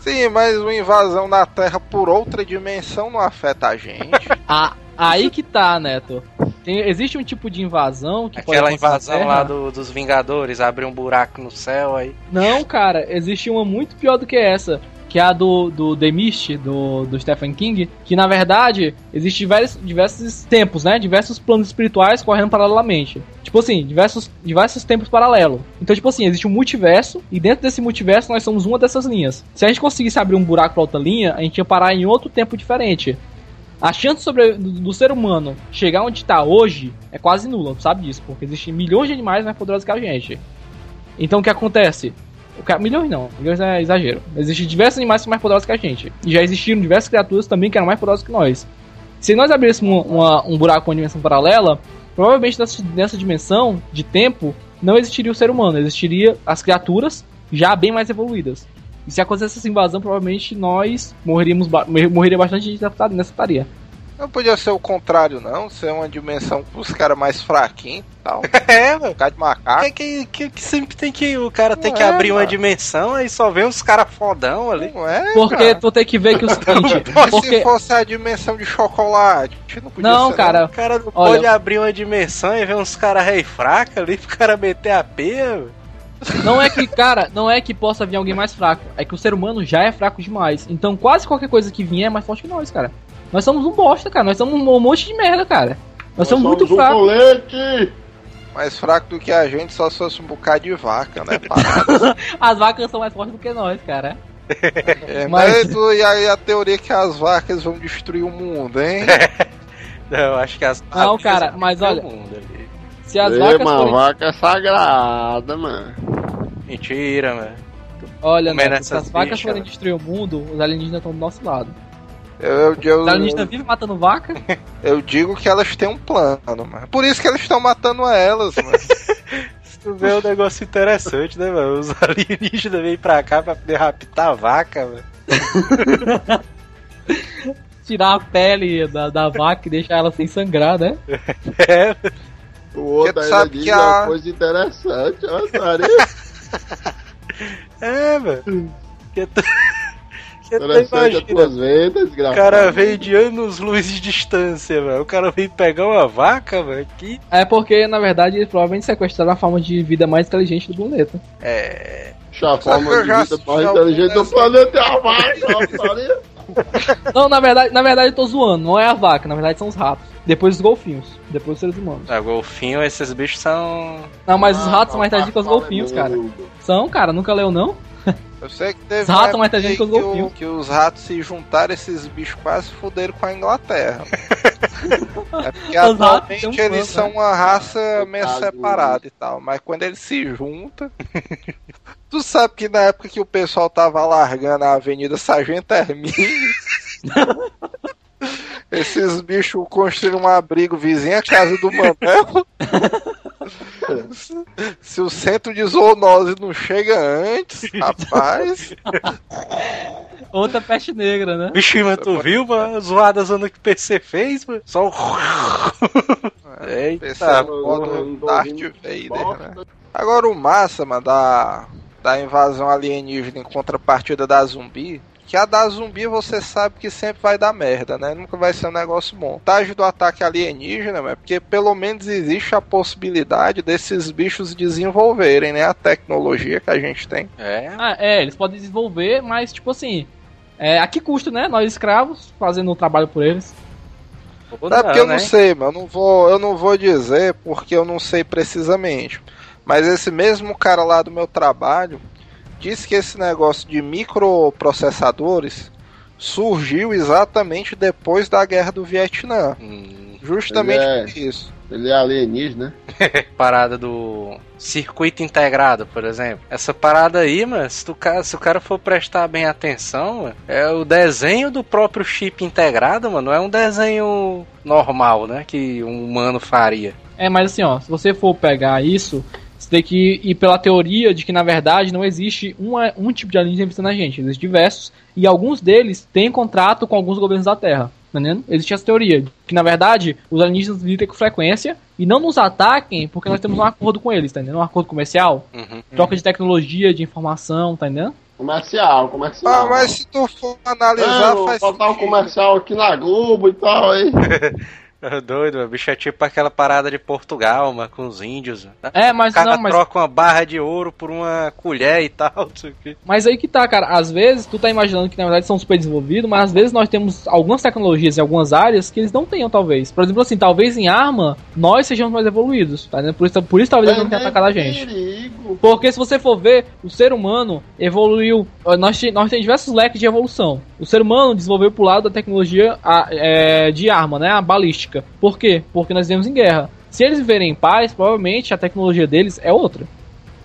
Sim, mas uma invasão na Terra por outra dimensão não afeta a gente. (laughs) Ah, aí que tá, Neto. Tem- existe um tipo de invasão que pode Aquela invasão lá do- dos Vingadores, abre um buraco no céu aí. Não, cara, existe uma muito pior do que essa. Que é a do, do The Mist, do, do Stephen King. Que na verdade, existe diversos, diversos tempos, né? Diversos planos espirituais correndo paralelamente. Tipo assim, diversos, diversos tempos paralelos. Então, tipo assim, existe um multiverso. E dentro desse multiverso nós somos uma dessas linhas. Se a gente conseguisse abrir um buraco pra outra linha, a gente ia parar em outro tempo diferente. A chance sobre, do, ser humano chegar onde tá hoje é quase nula, tu sabe disso? Porque existem milhões de animais mais poderosos que a gente. Então o que acontece? O ca- Milhões não, milhões é exagero. Existem diversos animais que mais poderosos que a gente. E já existiram diversas criaturas também que eram mais poderosas que nós. Se nós abríssemos um, uma- um buraco com uma dimensão paralela, provavelmente nessa, nessa dimensão de tempo não existiria o ser humano, existiria as criaturas já bem mais evoluídas. E se acontecesse essa invasão, provavelmente nós morreríamos ba- morreria bastante gente nessa nessa tarefa. Não podia ser o contrário, não. Ser uma dimensão com os caras mais fraquinhos e tal. (laughs) É, mano. Ficar de macaco. Que, que, que, que sempre tem que. O cara tem Não que é, abrir uma mano. dimensão aí só vê uns caras fodão ali. Não é? Porque cara? tu tem que ver que o seguinte. (laughs) Mas porque... se fosse a dimensão de chocolate, não podia Não, ser, cara. O cara não Olha- pode abrir uma dimensão e ver uns caras rei fraca ali pro cara meter a peia. Não é que, cara, não é que possa vir alguém mais fraco. É que o ser humano já é fraco demais. Então quase qualquer coisa que vier é mais forte que nós, cara. Nós somos um bosta, cara. Nós somos um monte de merda, cara. Nós, somos muito um fracos. colete! Mais fraco do que a gente só se fosse um bocado de vaca, né? Parado. (laughs) As vacas são mais fortes do que nós, cara. É, Mas- mas tu- e aí a teoria que as vacas vão destruir o mundo, hein? (laughs) Não, eu acho que as. Não, cara, mas vão olha- mundo. Se as Ei, vacas mano, forem... vaca é sagrada, mano. Mentira, mano. Olha, Neto, se as vacas bichas, forem né? destruir o mundo, os alienígenas estão do nosso lado. Eu, eu, eu, Os alienígenas vivem matando vaca. (laughs) eu digo que elas têm um plano, mano. Por isso que eles estão matando elas, mano. Se (laughs) tu vê um negócio interessante, né, mano? Os alienígenas vêm pra cá pra poder raptar a vaca, velho. (laughs) Tirar a pele da, da vaca e deixar ela sem sangrar, né? É, O outro ainda sabe diz que uma a- coisa interessante, Maria. é, mano. Que tu... (laughs) que tu Interessante as imagina. tuas vendas, O cara veio de anos luz de distância, velho. O cara veio pegar uma vaca, velho. Que É porque, na verdade, eles provavelmente sequestraram a forma de vida mais inteligente do planeta. é. A forma de vida mais inteligente do planeta é a vaca. (laughs) Não, na verdade, na verdade eu tô zoando. Não é a vaca, na verdade são os ratos. Depois os golfinhos. Depois os seres humanos. Ah, golfinho, esses bichos são. Não, mas os Ah, ratos são mais não, inteligentes que os golfinhos, cara. São, cara, nunca leu não? Eu sei que teve Os ratos mais inteligentes que os golfinhos. o- que os ratos se juntaram, esses bichos quase fuderam com a Inglaterra. (laughs) é porque ratos atualmente um eles plano, são uma raça meio separada e tal, mas quando eles se juntam. (laughs) tu sabe que na época que o pessoal tava largando a Avenida Sargento Hermínio. (laughs) Esses bichos construíram um abrigo vizinho à casa do Manel. (laughs) Se o centro de zoonose não chega antes, rapaz. Outra peste negra, né? Vixe, mas tu viu, mano? A zoada zona que o PC fez, mano? Só o. Eita, é porra, o não tô Darth Vader, né? Agora o massa, mano, da, da invasão alienígena em contrapartida da zumbi, que a da zumbi você sabe que sempre vai dar merda, né? Nunca vai ser um negócio bom. Vantagem do ataque alienígena, é porque pelo menos existe a possibilidade desses bichos desenvolverem, né? A tecnologia que a gente tem. É. Ah, é, eles podem desenvolver, mas tipo assim. É, a que custo, né? Nós escravos fazendo o trabalho por eles. Ou Não, é porque eu não né? sei, mas eu não vou, eu não vou dizer porque eu não sei precisamente. Mas esse mesmo cara lá do meu trabalho disse que esse negócio de microprocessadores surgiu exatamente depois da guerra do Vietnã. Hum, Justamente é- por isso. Ele é alienígena, né? (laughs) parada do circuito integrado, por exemplo. Essa parada aí, mano, se, tu se o cara for prestar bem atenção, mano, é o desenho do próprio chip integrado, mano, não é um desenho normal, né, que um humano faria. É, mas assim, ó, se você for pegar isso, você tem que ir pela teoria de que, na verdade, não existe uma- um tipo de alienígena visitando a gente. Existem diversos, e alguns deles têm contrato com alguns governos da Terra. Tá entendendo? Existe essa teoria, de que na verdade os alienígenas visitam com frequência e não nos ataquem porque nós temos um acordo com eles, tá entendendo? Um acordo comercial, Uhum. troca de tecnologia, de informação, tá entendendo? Comercial, comercial. Ah, mas se tu for analisar, É, vou faz botar um comercial aqui na Globo e tal aí. (laughs) É (laughs) Doido, mano, bicho é tipo aquela parada de Portugal, mano, com os índios. Né? É, mas o cara não, mas troca uma barra de ouro por uma colher e tal, (laughs) não sei o quê. Mas aí que tá, cara. Às vezes tu tá imaginando que na verdade são super desenvolvidos, mas às vezes nós temos algumas tecnologias em algumas áreas que eles não tenham, talvez. Por exemplo, assim, talvez em arma nós sejamos mais evoluídos, tá? entendendo? Por isso, por isso talvez eles não tenham atacado a gente. Perigo. Porque se você for ver, o ser humano evoluiu. Nós, nós temos diversos leques de evolução. O ser humano desenvolveu pro lado da tecnologia a- é, de arma, né? A balística. Por quê? Porque nós vivemos em guerra. Se eles viverem em paz, provavelmente a tecnologia deles é outra.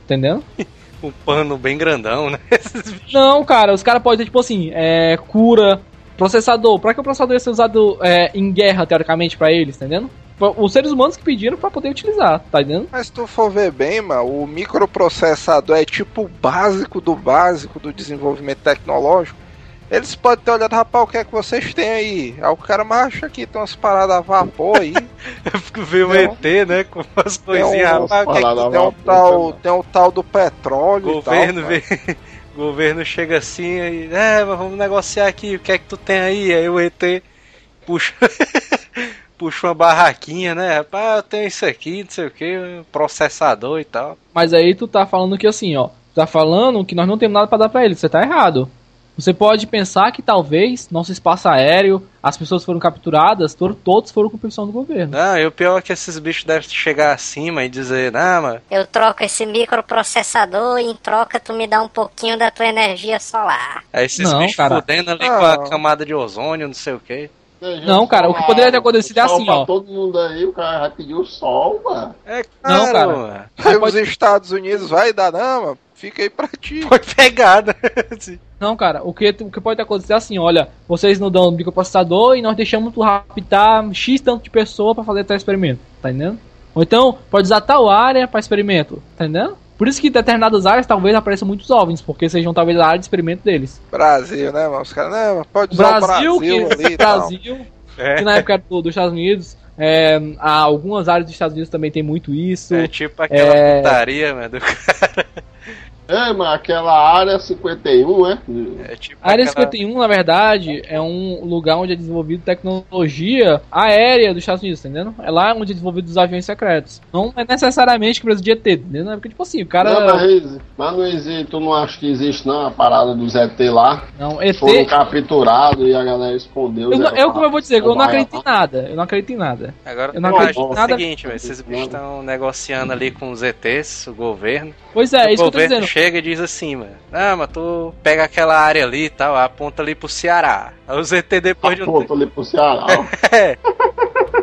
Entendendo? (laughs) Um pano bem grandão, né? (laughs) Não, cara, os caras podem ter, tipo assim, é, cura, processador. Pra que o processador ia ser usado é, em guerra, teoricamente, pra eles, tá entendendo? Os seres humanos que pediram pra poder utilizar, tá entendendo? Mas se tu for ver bem, mano, o microprocessador é tipo o básico do básico do desenvolvimento tecnológico. Eles podem ter olhado, rapaz, o que é que vocês têm aí? Aí o cara, mas acha que tem umas paradas a vapor aí. Eu fico vendo o. ET, né? Com umas Tem um, coisinhas, rapaz. o que é que a tem, um vapor tal, também. tem um tal do petróleo governo e tal. vem. (laughs) governo chega assim e. É, mas vamos negociar aqui, o que é que tu tem aí? Aí o ET puxa. (laughs) puxa uma barraquinha, né? Rapaz, eu tenho isso aqui, não sei o que, processador e tal. Mas aí tu tá falando que assim, ó. Tu tá falando que nós não temos nada pra dar pra eles. Você tá errado. Você pode pensar que talvez nosso espaço aéreo, as pessoas foram capturadas, to- todos foram com permissão do governo. Não, e o pior é que esses bichos devem chegar acima e dizer, não, mano, Eu troco esse microprocessador e em troca tu me dá um pouquinho da tua energia solar. é esses Não, bichos cara. fudendo ali Ah. com a camada de ozônio, não sei o que. Não, cara, o que poderia ter acontecido é assim, pra ó. todo mundo aí, o cara vai pedir o sol, mano. É Não, cara. mano. Aí Pode- os Estados Unidos vai dar, não, mano, fica aí pra ti. Foi pegada. (laughs) Não, cara, o que, o que pode acontecer é assim, olha, vocês não dão microprocessador e nós deixamos tu raptar X tanto de pessoa pra fazer tal experimento, tá entendendo? Ou então, pode usar tal área pra experimento, tá entendendo? Por isso que em determinadas áreas talvez apareçam muitos OVNIs, porque sejam talvez a área de experimento deles. Brasil, né, mano? Os caras, não, mas pode usar Brasil, o Brasil que, ali. Brasil É. que na época era do- dos Estados Unidos, é, há algumas áreas dos Estados Unidos também tem muito isso. É tipo aquela É. putaria, mano. do cara. É, mas aquela área 51, é? É tipo A área aquela- 51, na verdade, é um lugar onde é desenvolvido tecnologia aérea dos Estados Unidos, tá entendendo? É lá onde é desenvolvido os aviões secretos. Não é necessariamente que precisa de ET, entendeu? Porque, tipo assim, o cara. Não, mas, mas não existe, tu não acha que existe não a parada dos ET lá? Não, ET. Foram capturados e a galera escondeu. Eu, não- ET eu, como eu vou dizer, eu não acredito em nada. Eu não acredito em nada. Agora Eu não imagina acredito o nada. seguinte, velho, esses bichos estão negociando ali com os ETs, o governo. Pois é, é o isso que eu tô dizendo. chega e diz assim, mano. Ah, mas tu pega aquela área ali e tal, aponta ali pro Ceará. Aí os ET depois de um Aponta ali pro Ceará. (laughs) (laughs) É,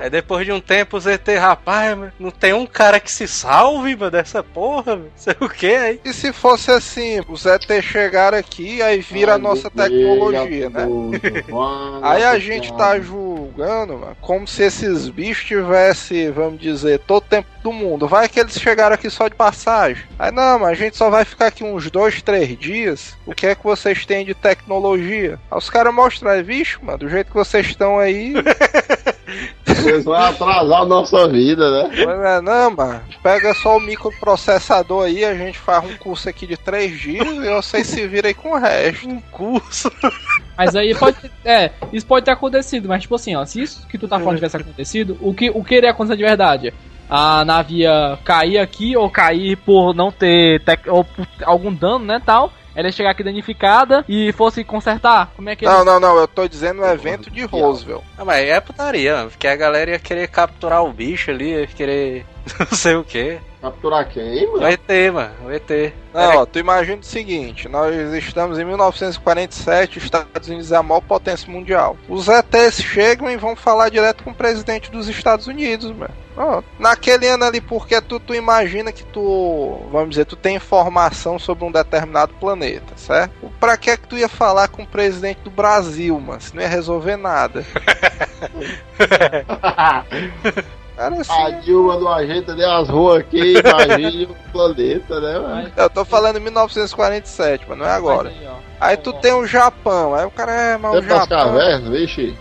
depois de um tempo os ET, rapaz, mano, não tem um cara que se salve, mano, dessa porra, mano. Sei o que aí. E se fosse assim, os ET chegaram aqui, aí vira a nossa tecnologia, né? (laughs) Aí a gente tá julgando, mano, como se esses bichos tivessem, vamos dizer, todo o tempo do mundo. Vai que eles chegaram aqui só de passagem. Aí não, mas a gente só vai ficar aqui uns dois, três dias. O que é que vocês têm de tecnologia? Aí os caras mostram, aí, bicho, mano, do jeito que vocês estão aí. (laughs) Eles vão atrasar a nossa vida, né? Mas é, não, mano, pega só o microprocessador aí, a gente faz um curso aqui de três dias e vocês se viram aí com o resto. Um curso. Mas aí pode. É, isso pode ter acontecido, mas tipo assim, ó, se isso que tu tá falando tivesse acontecido, o que, o que iria acontecer de verdade? A nave ia cair aqui ou cair por não ter tec- ou por algum dano, né, tal, ela ia chegar aqui danificada e fosse consertar? Como é que Não, eles- não, não, eu tô dizendo o evento de Roosevelt. Ah, mas é putaria, porque a galera ia querer capturar o bicho ali, ia querer (laughs) não sei o que. Capturar quem, O mano? ET, mano, o ET. Não, ó, tu imagina o seguinte, nós estamos em 1947, os Estados Unidos é a maior potência mundial. Os ETs chegam e vão falar direto com o presidente dos Estados Unidos, mano. Ó, naquele ano ali, porque tu, tu imagina que tu, vamos dizer, tu tem informação sobre um determinado planeta, certo? Pra que é que tu ia falar com o presidente do Brasil, mano? Se não ia resolver nada. (laughs) (laughs) Cara, assim, A Dilma não ajeita nem as ruas aqui, (laughs) imagine o planeta, né, mano? eu tô falando em 1947, mas não é agora. Aí, tu tem o Japão, aí o cara é, o Dentro das Japão. cavernas, vixe.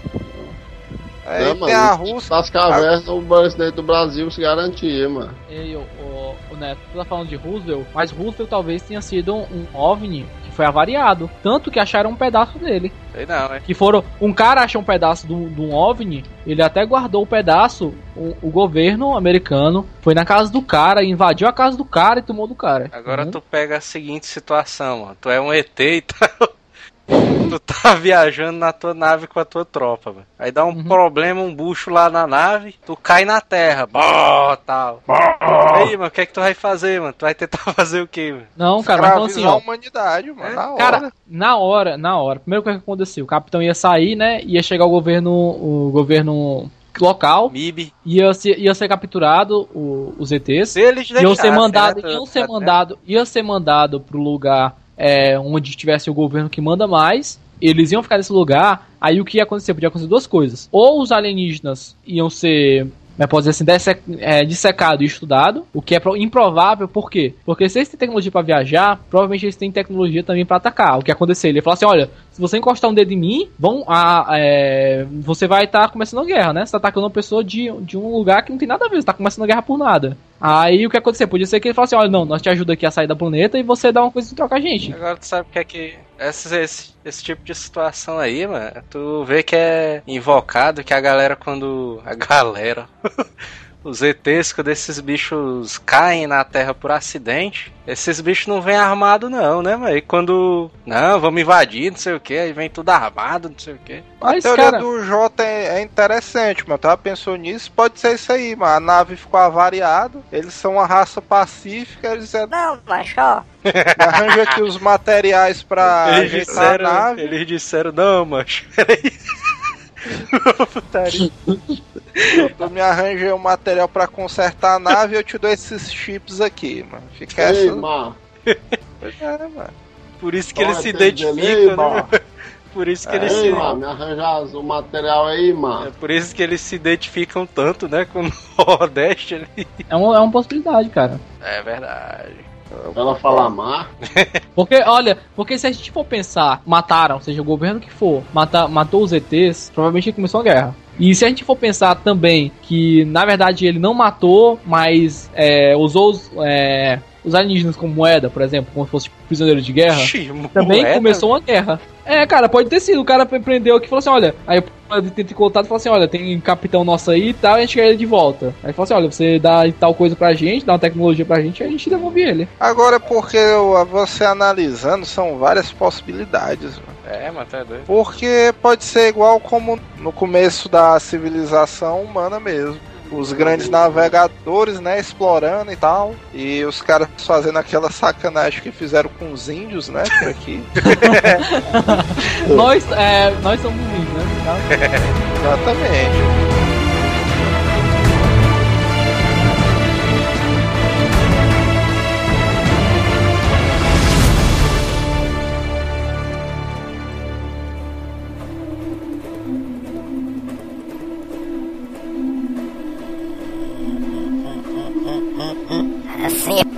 Aí Não, tem a mano, Rússia. Das cavernas, o presidente do Brasil se garantia, mano. Ei, o, o, o Neto, tu tá falando de Roosevelt, mas Roosevelt talvez tenha sido um, um OVNI que foi avariado. Tanto que acharam um pedaço dele. Sei não, é. Que foram. Um cara achou um pedaço de um de um OVNI, ele até guardou o pedaço. O, o governo americano foi na casa do cara, invadiu a casa do cara e tomou do cara. Agora Uhum. tu pega a seguinte situação, mano. Tu é um ET e tal. Tu tá (laughs) viajando na tua nave com a tua tropa, mano. Aí dá um Uhum. problema, um bucho lá na nave, tu cai na terra. Bó, tal. Aí, mano, o que é que tu vai fazer, mano? Tu vai tentar (laughs) fazer o quê, mano? Não, cara, mas assim, ó. a humanidade, mano. Na hora. Cara, na hora, na hora. Primeiro o que aconteceu? O capitão ia sair, né? Ia chegar o governo, o governo local, MIB. ia ser, ia ser capturado o- os ETs. Se eles iam ser deixassem, mandado, né, iam ser mandado, ia ser mandado pro lugar é, onde tivesse o governo que manda mais. Eles iam ficar nesse lugar. Aí o que ia acontecer? Podia acontecer duas coisas. Ou os alienígenas iam ser né, pode dizer assim, é, dissecado e estudado, o que é pro- improvável, por quê? Porque se eles têm tecnologia pra viajar, provavelmente eles têm tecnologia também pra atacar. O que acontecer? Ele ia falar assim: olha, se você encostar um dedo em mim, vão, a, é, você vai estar começando a guerra, né? Você tá atacando uma pessoa de, de um lugar que não tem nada a ver, você tá começando a guerra por nada. Aí o que acontecer? Podia ser que ele falasse olha, não, nós te ajuda aqui a sair da planeta e você dá uma coisa e troca a gente. Agora tu sabe o que é que. Esse, esse, esse tipo de situação aí, mano, tu vê que é invocado que a galera quando. A galera. (laughs) Os ETs, quando esses bichos caem na Terra por acidente, esses bichos não vêm armados não, né, mano? E quando. Não, vamos invadir, não sei o que, aí vem tudo armado, não sei o que. A Mas, teoria cara- do Jota é, é interessante, mano. Tava pensando nisso, pode ser isso aí, mano. A nave ficou avariada, eles são uma raça pacífica, eles é, Não, macho, ó. (laughs) arranja aqui os materiais pra Eles ajeitar disseram, a nave. eles disseram, não, macho, peraí. Putaria. Tu me arranja o material pra consertar a nave e eu te dou esses chips aqui, mano. Fica Ei, essa. mano. É, mano. Por isso que eles Olha, se delay, né? mano. (laughs) Por isso que eles Ei, se. mano, me arranjar o material aí, É mano. por isso que eles se identificam tanto, né, com o (laughs) Nordeste ali. É uma, é uma possibilidade, cara. É verdade. Ela fala mar. (laughs) Porque, olha, porque se a gente for pensar, mataram, seja o governo que for, mata, matou os ETs, provavelmente começou a guerra. E se a gente for pensar também que, na verdade, ele não matou, mas é, usou os, é, os alienígenas como moeda, por exemplo, como se fosse prisioneiro de guerra, Ixi, também moeda? começou uma guerra. É, cara, pode ter sido. O cara prendeu aqui e falou assim: olha, aí ele tenta contato e falou assim: olha, tem um capitão nosso aí e tal, e a gente quer ele de volta. Aí falou assim: olha, você dá tal coisa pra gente, dá uma tecnologia pra gente, e a gente devolve ele. Agora, porque eu- você analisando, são várias possibilidades, mano. É, mas tá doido. Porque pode ser igual como no começo da civilização humana mesmo. Os grandes navegadores, né, explorando e tal. E os caras fazendo aquela sacanagem que fizeram com os índios, né, por aqui. (laughs) nós, é, nós somos índios, né? (laughs) Exatamente.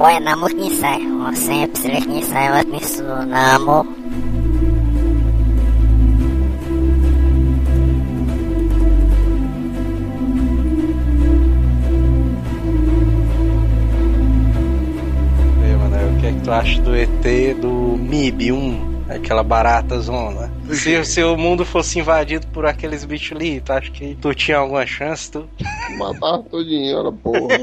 Boyanamur Nisai. Sen hepsiyle Nisai o namo. É tu acha do ET do MIB-1, aquela barata zona? Se, se o mundo fosse invadido por aqueles bichos ali, tu acha que tu tinha alguma chance, tu? Matar todinho, era porra.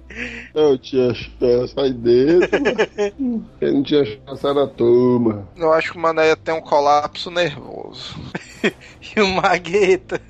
(laughs) Eu tinha chance aí dentro. (laughs) Quem não tinha chance era a turma. Eu acho que o Mané ia ter um colapso nervoso. (laughs) E o Magueta?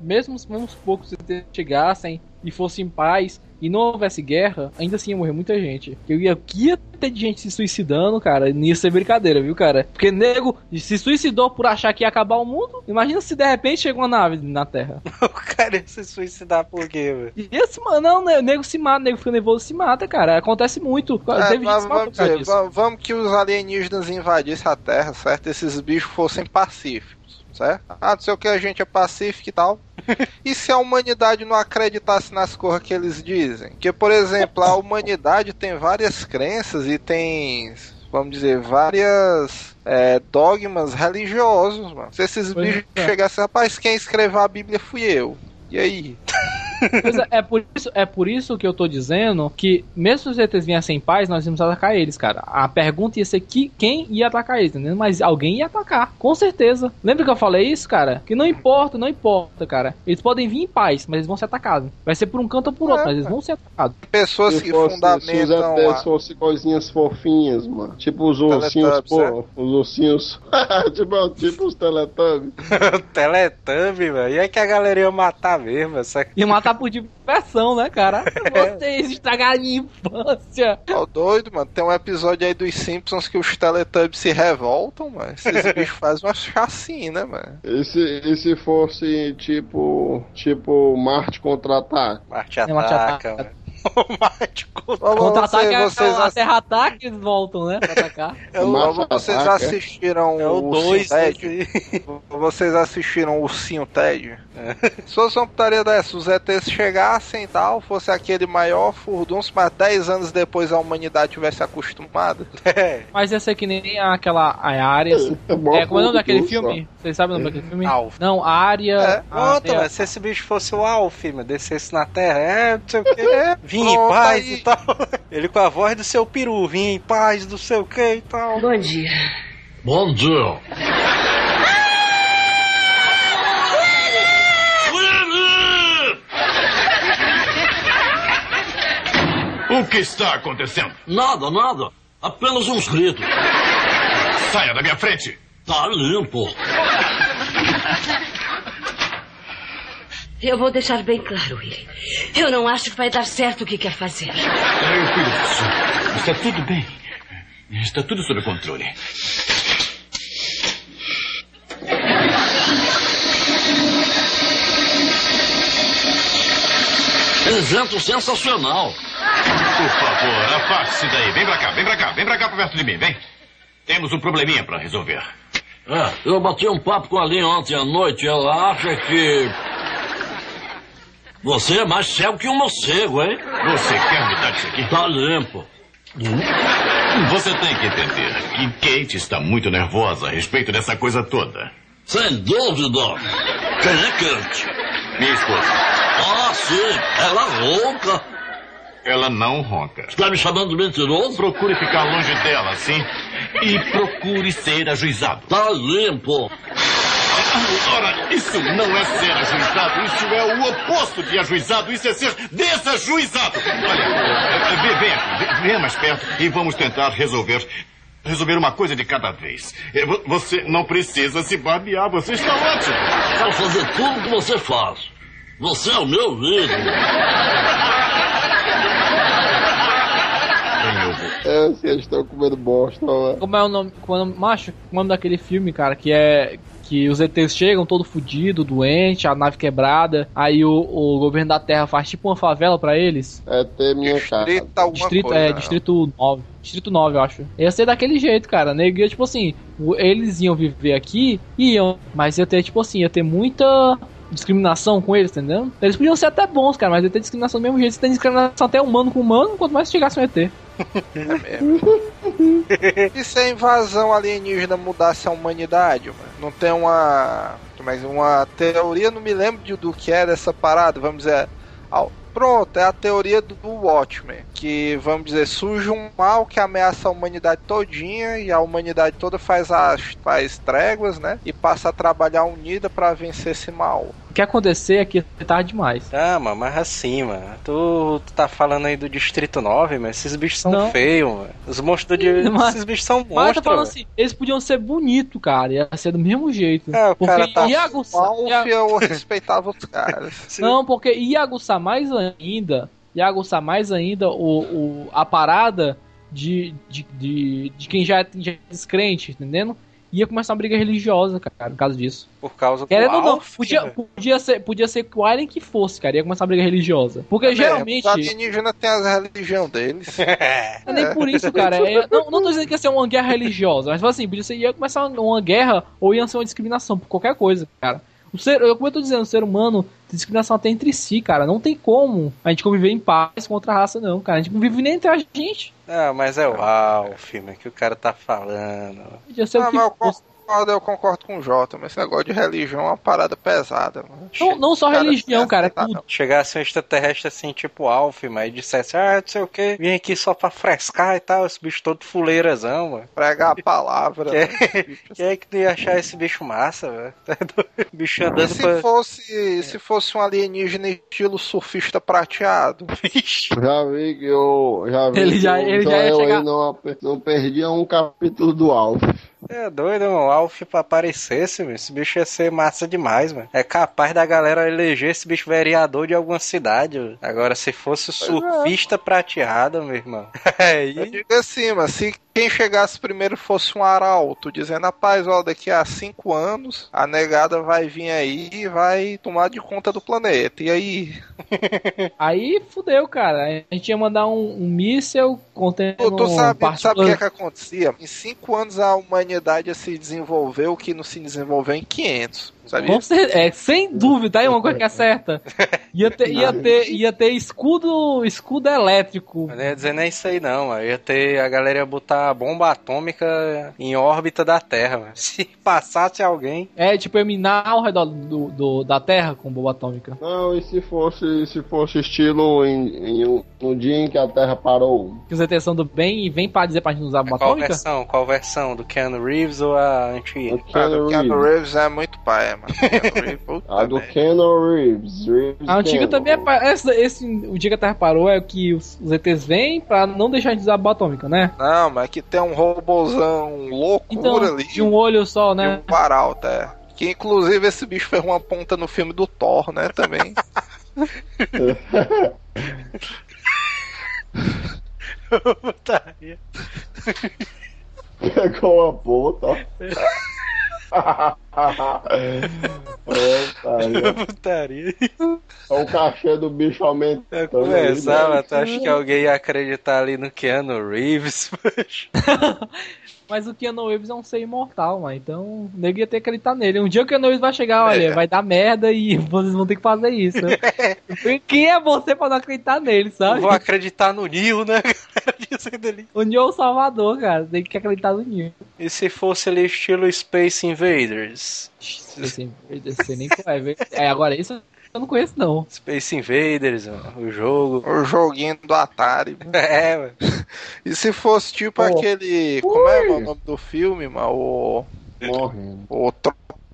Mesmo, mesmo os poucos ETs chegassem e fossem em paz e não houvesse guerra, ainda assim ia morrer muita gente. Eu ia, que ia ter de gente se suicidando, cara, ia ser brincadeira, viu, cara? Porque nego se suicidou por achar que ia acabar o mundo. Imagina se de repente chega uma nave na Terra. (laughs) O cara ia se suicidar por quê, velho? Esse, mano, não, né, o nego se mata, o nego fica nervoso e se mata, cara. Acontece muito. É, mas vamos, dizer, vamos que os alienígenas invadissem a Terra, certo? Esses bichos fossem pacíficos, certo? Ah, não sei o que, a gente é pacífico e tal. (laughs) e se a humanidade não acreditasse nas coisas que eles dizem? Que, por exemplo, a humanidade tem várias crenças e tem, vamos dizer, várias é, dogmas religiosos, mano. Se esses Pois bichos é. chegassem, rapaz, quem escreveu a Bíblia fui eu. E aí? (laughs) Pois é, é por, isso, é por isso que eu tô dizendo que, mesmo se os ETs viessem em paz, nós íamos atacar eles, cara. A pergunta ia ser que, quem ia atacar eles, entendeu? Mas alguém ia atacar, com certeza. Lembra que eu falei isso, cara? Que não importa, não importa, cara. Eles podem vir em paz, mas eles vão ser atacados. Vai ser por um canto ou por outro, É, mas eles vão ser atacados. Pessoas Se, que fosse, se os fundamentam. ETs fossem coisinhas fofinhas, mano. Tipo os ursinhos, Teletubbies, pô. Os ursinhos. (laughs) tipo, tipo os Teletubbies. (laughs) Teletubby, velho. E aí que a galera ia matar mesmo, essa... E matar por diversão, né, cara? (laughs) Vocês estragaram minha infância. Ó, doido, mano. Tem um episódio aí dos Simpsons que os Teletubbies se revoltam, mano. Esses (laughs) bichos fazem uma chacina, mano. E se, e se fosse tipo. Tipo Marte contra-ataque? Marte É, Marte ataca, ataca. Velho. O Marte contra... Ó, Contra-ataque você- é vocês, a ass- Terra-ataque, eles voltam, né, pra atacar. (laughs) ó, Marte vocês ataca, é? assistiram É o o 2 Ted? Vocês assistiram o Ursinho Ted? Se fosse uma putaria dessa, os ETs chegassem e tal, fosse aquele maior furdunço, mas 10 anos depois a humanidade tivesse acostumado. (laughs) É. Mas ia ser que nem aquela a área. É, mó É, como é o nome daquele filme? Vocês sabem o nome daquele filme? Alf. Não, a área. É, a- a- se esse bicho fosse o Alf, descesse na Terra, é, não sei o que, (laughs) vim em paz aí. e tal. (laughs) Ele com a voz do seu peru, vim em paz, do sei o que e tal. Bom dia. Bom dia. O que está acontecendo? Nada, nada. Apenas uns gritos. Saia da minha frente! Tá limpo. Eu vou deixar bem claro, Willie. Eu não acho que vai dar certo o que quer fazer. Filho, está tudo bem. Está tudo sob controle. Evento sensacional. Por favor, afaste-se daí. Vem pra cá, vem pra cá, vem pra cá, pra perto de mim, vem. Temos um probleminha pra resolver. É, eu bati um papo com a Lin ontem à noite. Ela acha que. Você é mais cego que um morcego, hein? Você quer me dar isso aqui? Tá limpo. Você tem que entender que Kate está muito nervosa a respeito dessa coisa toda. Sem dúvida. Quem é Kate? Minha esposa, Ah, sim. Ela rouca. ela não ronca. Está me chamando de mentiroso? Procure ficar longe dela, sim? E procure ser ajuizado. Tá limpo. Ora, isso não é ser ajuizado, isso é o oposto de ajuizado, isso é ser desajuizado. Olha, eh, vem, vem aqui, vem- venha mais perto e vamos tentar resolver. Resolver uma coisa de cada vez. Eh, vo- Você não precisa se babear, você está ótimo. Quero fazer tudo o que você faz. Você é o meu vou. É, eles estão comendo bosta, né? Como é o nome. Como é o nome, macho? O nome daquele filme, cara, que é. Que os ETs chegam todo fudido, doente, a nave quebrada. Aí o, o governo da Terra faz tipo uma favela pra eles. É ter minha. Distrito alguma Distrito, coisa. é, né? Distrito 9. Distrito 9, eu acho. Ia ser daquele jeito, cara. Nego, ia, tipo assim, eles iam viver aqui, iam, mas ia ter, tipo assim, ia ter muita discriminação com eles, entendeu? Eles podiam ser até bons, cara, mas ia ter discriminação do mesmo jeito. Você tem discriminação até humano com humano, quanto mais chegasse um ET. E se a invasão alienígena mudasse a humanidade, mano? Não tem uma. Mas uma teoria, não me lembro de, do que era essa parada, vamos dizer. Pronto, é a teoria do Watchmen. Que, vamos dizer, surge um mal que ameaça a humanidade todinha e a humanidade toda faz, as, faz tréguas, né? E passa a trabalhar unida para vencer esse mal. O que acontecer é que é tarde demais. Ah, mano, mas assim, mano. Tu, tu tá falando aí do Distrito 9, mas esses bichos são Não. feios, mano. Os monstros de. Mas- esses bichos são Mas eu tô monstros. falando assim, eles podiam ser bonitos, cara. Ia ser do mesmo jeito. É, o porque cara tá ia aguçar. Ia- eu respeitava os caras. (laughs) Não, porque ia aguçar mais ainda. Ia aguçar mais ainda o, o- a parada de, de, de, de quem já é, já é descrente, entendendo? Ia começar uma briga religiosa, cara, no caso disso. Por causa do Querendo ou não, Alf, podia, velho. podia, ser, podia ser que o Alien que fosse, cara. Ia começar uma briga religiosa. Porque geralmente. Os alienígenas têm as religião deles. (laughs) É nem por isso, cara. É- não, não tô dizendo que ia ser uma guerra religiosa, mas assim, podia ser, ia começar uma guerra ou ia ser uma discriminação por qualquer coisa, cara. O ser, eu, como eu tô dizendo, o ser humano tem discriminação até entre si, cara. Não tem como a gente conviver em paz com outra raça, não, cara. A gente não vive nem entre a gente. Ah, mas é o Alf, mano, que o cara tá falando. Ah, o que mas eu. Concordo, eu concordo com o Jota, mas esse negócio de religião é uma parada pesada. Mano. Não, não só Cara, religião, cara, é tudo. Chegasse um extraterrestre assim, tipo Alf, mas dissesse, ah, não sei o que, vim aqui só pra frescar e tal, esse bicho todo fuleirazão, mano. Pregar a palavra. (laughs) Quem né? quem é que não ia achar esse bicho massa, velho? (laughs) Tá doido? Bicho E andando se pra. fosse, se fosse um alienígena estilo surfista prateado? (laughs) Já vi que eu. Já vi Ele que já- ele já ia Joel chegar- não, não perdia um capítulo do Alf. É doido, mano. Alf pra aparecesse. Esse bicho ia ser massa demais, mano. É capaz da galera eleger esse bicho vereador de alguma cidade. mano. Agora, se fosse o surfista prateado, meu irmão. (laughs) Eu Aí. digo assim, mas se quem chegasse primeiro fosse um arauto, dizendo, rapaz, ó, daqui a cinco anos a negada vai vir aí e vai tomar de conta do planeta. E aí? (laughs) Aí fudeu, cara. A gente ia mandar um, um míssel contendo Tu, tu sabe, o que é que acontecia? Em cinco anos a humanidade ia se desenvolveu o que não se desenvolveu em 500. Sabia? Com cer- é, sem dúvida, aí uma coisa que é certa. Ia ter, ia ter, ia ter escudo, escudo elétrico. Eu não ia dizer nem isso aí, não, mano. Ia ter. A galera ia botar bomba atômica em órbita da Terra, mano. (laughs) Se passasse alguém. É, tipo, ia minar ao redor do, do- da Terra com bomba atômica. Não, e se fosse, se fosse estilo em, em um, no dia em que a Terra parou? São do bem e vem pra dizer pra gente usar bomba Qual atômica? versão? Qual versão? Do Keanu Reeves ou a antiga? Ah, do Keanu Keanu Reeves. Reeves é muito pai, mano. (laughs) A do. Keanu Reeves. Reeves A antiga também é. Essa, esse, o dia que a Terra parou é que os, os ETs vêm pra não deixar de usar bomba atômica, né? Não, mas que tem um robôzão loucura Então, ali. de um olho só, né? um varalto, é. Que inclusive esse bicho fez uma ponta no filme do Thor, né? Também. Putaria. (laughs) Pegou a ponta, (laughs) Putaria. o cachê do bicho aumenta. Eu começava, tu acha que alguém ia acreditar ali no Keanu Reeves? poxa? (laughs) Mas o Keanu Reeves é um ser imortal, mano. Então, o nego ia ter que acreditar nele. Um dia o Keanu Reeves vai chegar, olha, vai dar merda e (laughs) vocês vão ter que fazer isso. (laughs) Quem é você pra não acreditar nele, Eu sabe? vou acreditar no Neo, né? O Neo é o Salvador, cara. Tem que acreditar no Neo. E se fosse ali estilo Space Invaders? Sei nem qual é. é. Agora, isso eu não conheço, não. Space Invaders, mano, o jogo. o joguinho do Atari. (laughs) É, mano. E se fosse tipo aquele. Como é o nome do filme, mano? O. Morrendo. O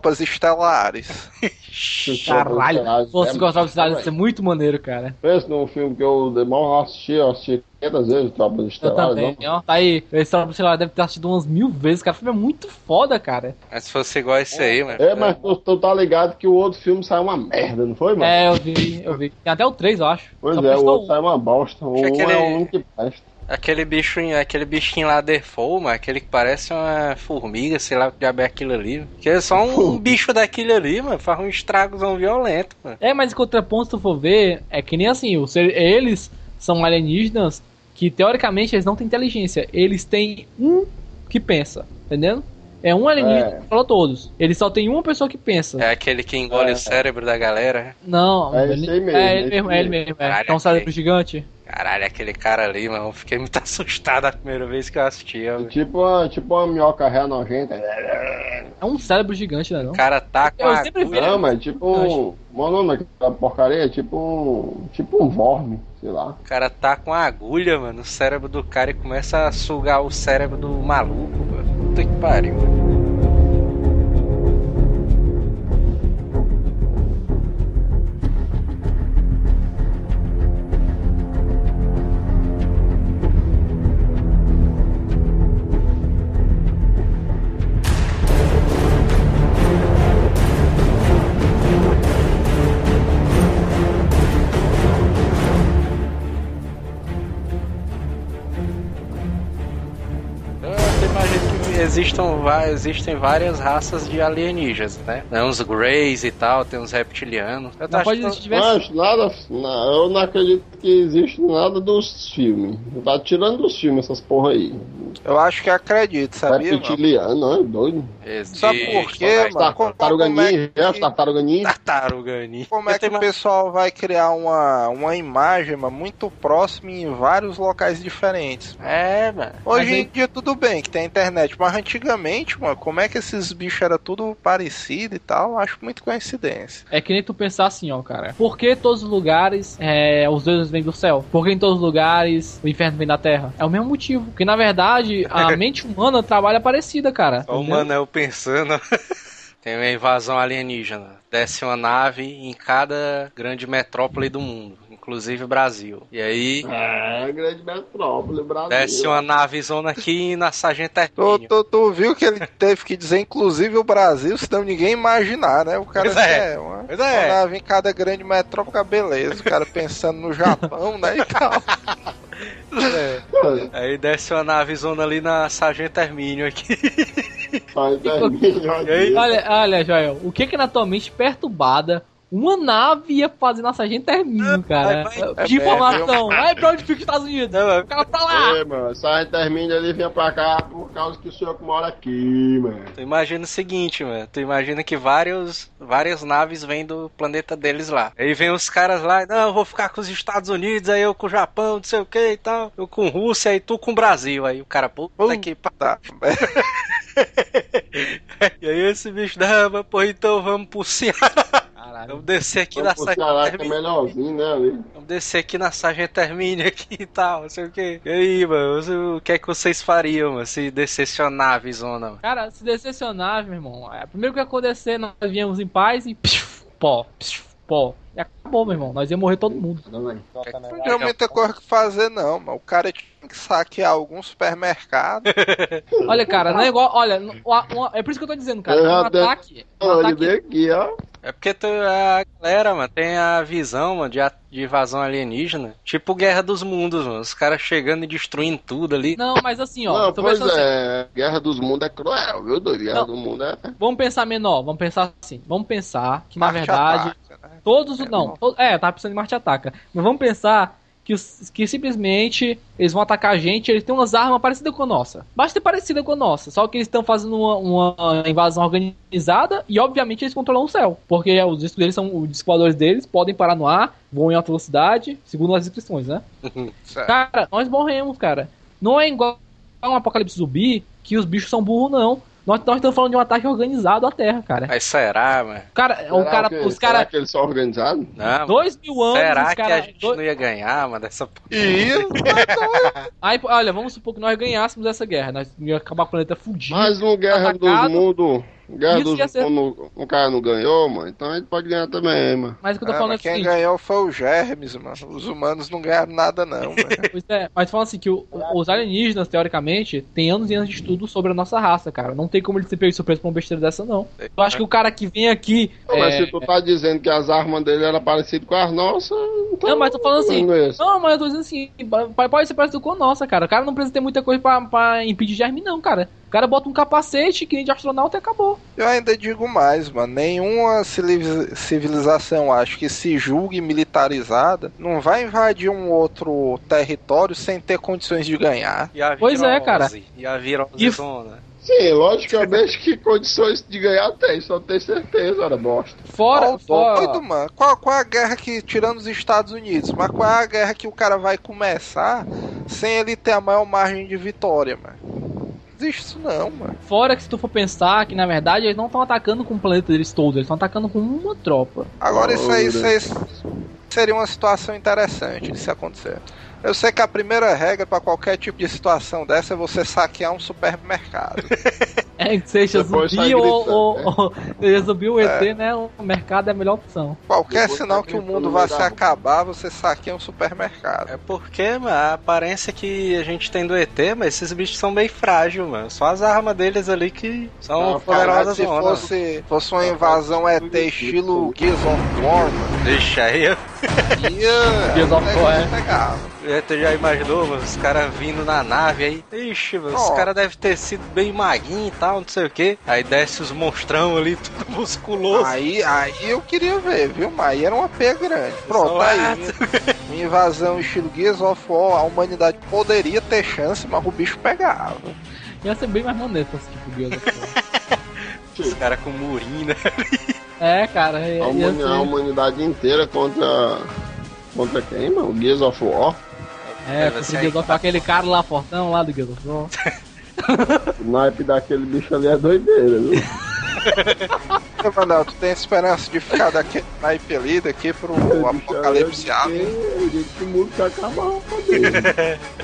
Tropas Estelares. Caralho. Gostar de cidade, É, muito maneiro, cara. Pensa num filme que eu mal assisti, eu assisti 500 vezes Tropas Eu Estelares. também, não? ó. Tá aí. Esse Tropa sei lá, deve ter assistido umas mil vezes, cara. O filme é muito foda, cara. Mas se fosse igual esse aí, mano. É, mas tu, tu tá ligado que o outro filme saiu uma merda, não foi, mano? É, eu vi, eu vi. Tem até o 3, eu acho. Pois Só é, o outro um. saiu uma bosta. O um que ele- é o único que presta. Aquele bichinho, aquele bichinho lá Default, mano, aquele que parece uma formiga, sei lá o que é aquilo ali. Que é só um bicho daquele ali, mano, faz um estragozão violento, mano. É, mas em contraponto, se tu for ver, é que nem assim, o ser- eles são alienígenas que teoricamente eles não têm inteligência. Eles têm um que pensa, entendendo? É um alienígena É. que fala todos. Eles só tem uma pessoa que pensa. É aquele que engole É. o cérebro da galera. Não, É ele, esse aí mesmo, é ele mesmo, é ele mesmo. É, é um cérebro gigante. Caralho, aquele cara ali, mano, fiquei muito (laughs) assustado a primeira vez que eu assisti. ó. Tipo uma, tipo uma minhoca ré nojenta. É um cérebro gigante, né? Não? O cara tá com Eu a sempre vi- Não, mas tipo. Meu nome daquela porcaria é tipo um. Tipo um vorme, sei lá. O cara tá com a agulha, mano, no cérebro do cara e começa a sugar o cérebro do maluco, mano. Puta que pariu. Eu still existem várias raças de alienígenas, né? Tem uns Greys e tal, tem uns reptilianos. Eu Não acho pode que- diversos. Mas nada. na- eu não acredito que existe nada dos filmes. Tá tirando dos filmes essas porra aí. Eu acho que acredito, sabia? mano? Reptiliano, é doido. Existe, Sabe por quê, mas- mano? Tartaruga é que- é, tartaruga ninja. Tartaruga ninja. Como é que o pessoal vai criar uma, uma imagem mano, muito próxima em vários locais diferentes? É, mano. Hoje Mas aí- em dia tudo bem que tem internet, mas antigamente, mano, como é que esses bichos eram tudo parecido e tal? Acho muito coincidência. É que nem tu pensar assim, ó, cara. Por que todos os lugares é, os deuses vêm do céu? Por que em todos os lugares o inferno vem da terra? É o mesmo motivo. Porque na verdade a (laughs) mente humana trabalha parecida, cara. O entendeu? Manel pensando. (laughs) Tem uma invasão alienígena. Desce uma nave em cada grande metrópole do mundo, inclusive Brasil. E aí É, grande metrópole, Brasil. desce uma nave zona aqui na Sargento Tu, Hermínio. tu, tu viu que ele teve que dizer, inclusive, o Brasil, senão ninguém imaginar, né? O cara Pois é. quer uma, Pois é. uma nave em cada grande metrópole, beleza. O cara pensando no Japão, né? E tal. Aí desce uma nave zona ali na Sargento Hermínio aqui. Faz termine, (laughs) olha. Olha, olha, Joel, o que que na tua mente perturbada uma nave ia fazer na Sargento Hermínio, cara? vai- vai- de é, informação. Vai pra onde fica os Estados Unidos? O cara pra lá. É, mano, sai termine ali vinha pra cá por causa que o senhor mora aqui, mano. Tu imagina o seguinte, mano. Tu imagina que vários, várias naves vêm do planeta deles lá. Aí vem os caras lá, não, eu vou ficar com os Estados Unidos, aí eu com o Japão, não sei o que e tal. Eu com Rússia e tu com o Brasil. Aí o cara, puta que Tá. (laughs) E aí esse bicho, não, mas pô, então vamos pro Ceará. Caralho. Vamos descer aqui Vamos na que é melhorzinho, né, ali. Vamos descer aqui na Sargento Hermínio aqui e tal, não sei o que. E aí, mano, o que é que vocês fariam, mano, se descesse uma nave zona, mano? Cara, se descesse a nave, meu irmão, é, primeiro que ia acontecer, nós viemos em paz e psiu, pó, psiu, pó. E acabou, meu irmão. Nós ia morrer todo mundo. Não tinha muita coisa que fazer, não, mas o cara tinha que saquear algum supermercado. (laughs) Olha, cara, não é igual. Olha, no- uma- uma- é por isso que eu tô dizendo, cara. Um ataque. Um Olha, ataque aqui, ó. É porque tu- a galera, mano, tem a visão, mano, de, a- de invasão alienígena. Tipo Guerra dos Mundos, mano. Os caras chegando e destruindo tudo ali. Não, mas assim, ó. Não, tô pois assim, é, Guerra dos Mundos é cruel, viu, doido? Guerra Não. do Mundo é. vamos pensar menor, vamos pensar assim. Vamos pensar que, na Marte verdade, ataca, né? todos. É, não, não. to- é, tá precisando de Marte ataca. Mas vamos pensar que, que simplesmente eles vão atacar a gente, eles têm umas armas parecidas com a nossa. Basta ter parecida com a nossa. Só que eles estão fazendo uma, uma invasão organizada e, obviamente, eles controlam o céu. Porque os discos deles são. Os discos deles podem parar no ar, voam em alta velocidade, segundo as inscrições, né? (laughs) Certo. Cara, nós morremos, cara. Não é igual um apocalipse zumbi que os bichos são burros, não. Nós, nós estamos falando de um ataque organizado à Terra, cara. Mas será, mano? Cara, o Será cara, que- os Será caras. que eles são organizados? Não. Dois mil anos, será os que a gente não ia ganhar, mano, dessa porra? E (laughs) Aí, olha, vamos supor que nós ganhássemos essa guerra. Nós ia acabar com o planeta fudido. Mas no Guerra atacado. dos Mundos. Ia ser- o cara não ganhou, mano. Então a gente pode ganhar também, mano. Mas o que eu tô É, falando é mas quem seguinte. ganhou foi o Germes, mano. Os humanos não ganharam nada, não, mano. (laughs) Pois é, mas falando assim que o- os alienígenas, teoricamente, têm anos e anos de estudo sobre a nossa raça, cara. Não tem como eles se pegar de surpresa pra uma besteira dessa, não. Eu acho que o cara que vem aqui. Não, mas é, se tu tá dizendo que as armas dele eram parecidas com as nossas, então. Não, mas tô falando assim. não é. Não, mas eu tô dizendo assim, pode pode ser parecido com a nossa, cara. O cara não precisa ter muita coisa pra, pra impedir germe, não, cara. O cara bota um capacete que nem de astronauta e acabou. Eu ainda digo mais, mano. Nenhuma civiliz- civilização, acho que se julgue militarizada, não vai invadir um outro território sem ter condições de ganhar. Pois é, cara. E a virose zona? Sim, logicamente que condições de ganhar tem, só tem certeza, ora bosta. Fora, Ó, o doido, mano. Qual, qual é a guerra que, tirando os Estados Unidos, mas qual é a guerra que o cara vai começar sem ele ter a maior margem de vitória, mano? Não existe isso não, mano. Fora que se tu for pensar que na verdade eles não estão atacando com o planeta deles todos, eles estão atacando com uma tropa. Agora isso aí, isso aí seria uma situação interessante de se acontecer. Eu sei que a primeira regra pra qualquer tipo de situação dessa é você saquear um supermercado. (laughs) É, que seja Depois zumbi sai ou, gritando, ou, né? ou seja zumbi ou ET, É. né? O mercado é a melhor opção. Qualquer Depois sinal tá que o mundo vai se acabar, você saqueia um supermercado. É porque, mano, a aparência que a gente tem do ET, mas esses bichos são bem frágeis, mano. Só as armas deles ali que são Não, cara, poderosas se zona. fosse, fosse uma invasão ET estilo Gears of War, mano, Deixa aí. ia... Gears of War, é. pegava. Tu já imaginou, mano, os caras vindo na nave aí. Ixi, mano, os Ó. caras devem ter sido bem maguinhos e tal, não sei o que. Aí desce os monstrão ali, (laughs) tudo musculoso. Aí, aí eu queria ver, viu? Mas aí era uma pé grande. Pronto, Só aí. é. Uma invasão estilo Gears of War, a humanidade poderia ter chance, mas o bicho pegava. Ia ser bem mais maneiro se fosse tipo Gears of War. (laughs) Os caras com murim, né? É, cara, ia, A, humani- ser- a humanidade inteira contra. Contra quem, mano? Gears of War? É, o Gears of War, aquele cara lá fortão lá do Gears of War. O naipe daquele bicho ali é doideira, viu? Ô, Manel, tu tem esperança de ficar daquele naipe ali, daqui pro apocalipse Eu átomo? digo que o mundo vai acabar (laughs)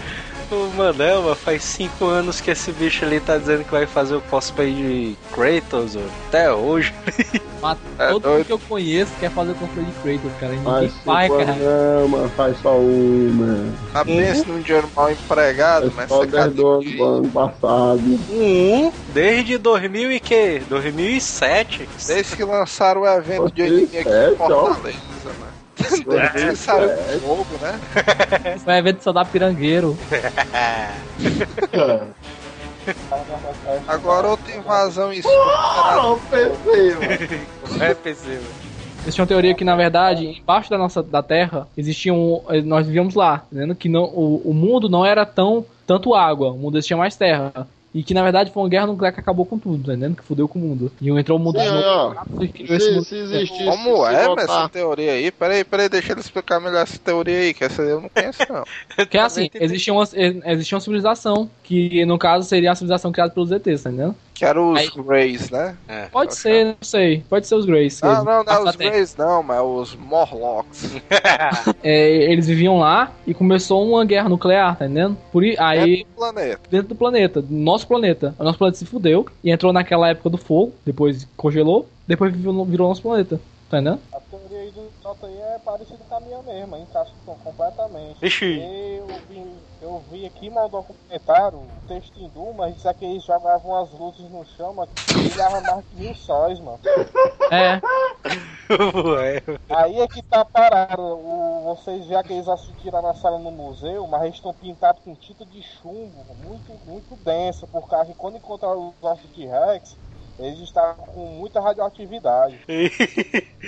com dele. O Manel, mano, faz cinco anos que esse bicho ali tá dizendo que vai fazer o cosplay de Kratos, ó, até hoje. (laughs) Mas É todo doido. mundo que eu conheço quer fazer o controle de Kratos, cara. Ninguém Faz cara. não, mano. Faz só uma. Ah, pensa num dinheiro mal empregado, É mas só você 10 do ano do ano passado. Um, desde 2000 e que? 2007. Desde que lançaram o evento de anime aqui em 2007, ó. Fortaleza, mano. Que saiu o jogo, né? Foi um evento só da Pirangueiro. (laughs) Agora outra invasão em Oh, pensei, mano. É PC, Existe uma teoria que, na verdade, embaixo da nossa da Terra, existia um. eh, Nós vivíamos lá, entendendo? Que não, o, o mundo não era tão tanto água, o mundo existia mais terra. E que na verdade foi uma guerra nuclear que acabou com tudo, tá entendendo? Que fudeu com o mundo. E entrou o mundo Sim, de novo. e Se, mundo- se existisse. Como se é botar- essa teoria aí? Peraí, peraí, deixa ele explicar melhor essa teoria aí, que essa eu não conheço não. (laughs) Que é assim, existia uma, existia uma civilização, que no caso seria a civilização criada pelos ETs, tá entendendo? Que eram os Aí- Greys, né? É. Pode ser, não sei. Pode ser os Greys. Não, eles- não, não é os Terra. Greys não, mas os Morlocks. (laughs) É, eles viviam lá e começou uma guerra nuclear, tá entendendo? Por, aí, É do planeta. dentro do planeta, do nosso planeta. O nosso planeta se fudeu e entrou naquela época do fogo, depois congelou, depois virou, virou nosso planeta. Tá entendendo? A teoria aí do Jota aí é parecida com a minha mesmo, encaixa com- completamente. Ixi. Eu vi, eu vi aqui no documentário, o texto em mas disse que eles jogavam as luzes no chão, mas que brilhava mais que mil sóis, mano. É, Ué. (laughs) Aí é que tá parado. O, vocês já que eles assistiram na sala no museu, mas eles estão pintados com tinta de chumbo, muito, muito densa, por causa que quando encontraram os ossos de Rex, eles estavam com muita radioatividade.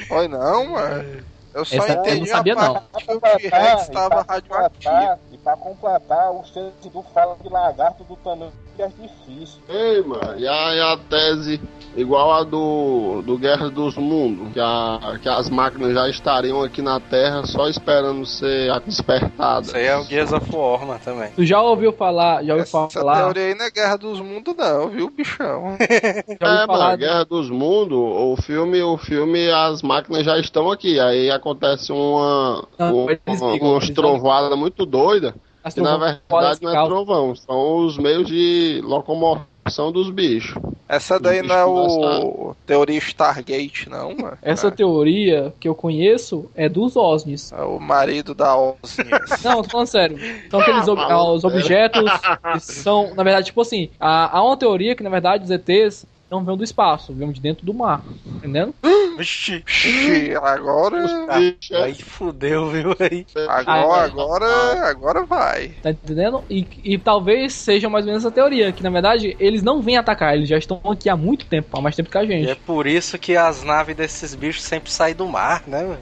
Foi não, mano. Eu só Essa eu entendi não sabia, a parte Pra que o T-Rex estava e pra radioativo. completar- E pra completar, o do fala de lagarto do tamanho que é difícil. Ei, mano, e a, e a tese igual a do, do Guerra dos Mundos, que, a, que as máquinas já estariam aqui na Terra só esperando ser despertadas. Isso aí é o Gears of War, mano, também. tu já ouviu falar, já ouviu Essa falar, teoria aí não é Guerra dos Mundos não, viu, bichão? (laughs) (laughs) já ouviu É, falar mano, Guerra dos Mundos, o filme, o filme, as máquinas já estão aqui. Aí acontece uma, Ah, um- eles uma, eles trovoadas muito doidas. As Que na verdade não é trovão, são os meios de locomoção dos bichos. Essa daí não é o teoria Stargate, não, mano. Essa é. teoria que eu conheço é dos OSNIs. É o marido da Osnias. (laughs) Não, tô falando sério. São aqueles ob- os objetos que são, na verdade, tipo assim, há, há uma teoria que, na verdade, os ETs não vêm do espaço, vêm de dentro do mar. Entendendo? Vixi. Ixi, agora, Bicho, é Aí fudeu, viu? Aí. agora, agora, agora vai. Tá entendendo? E, e talvez seja mais ou menos essa teoria, que na verdade eles não vêm atacar, eles já estão aqui há muito tempo, há mais tempo que a E é gente. por isso que as naves desses bichos sempre saem do mar, né, velho?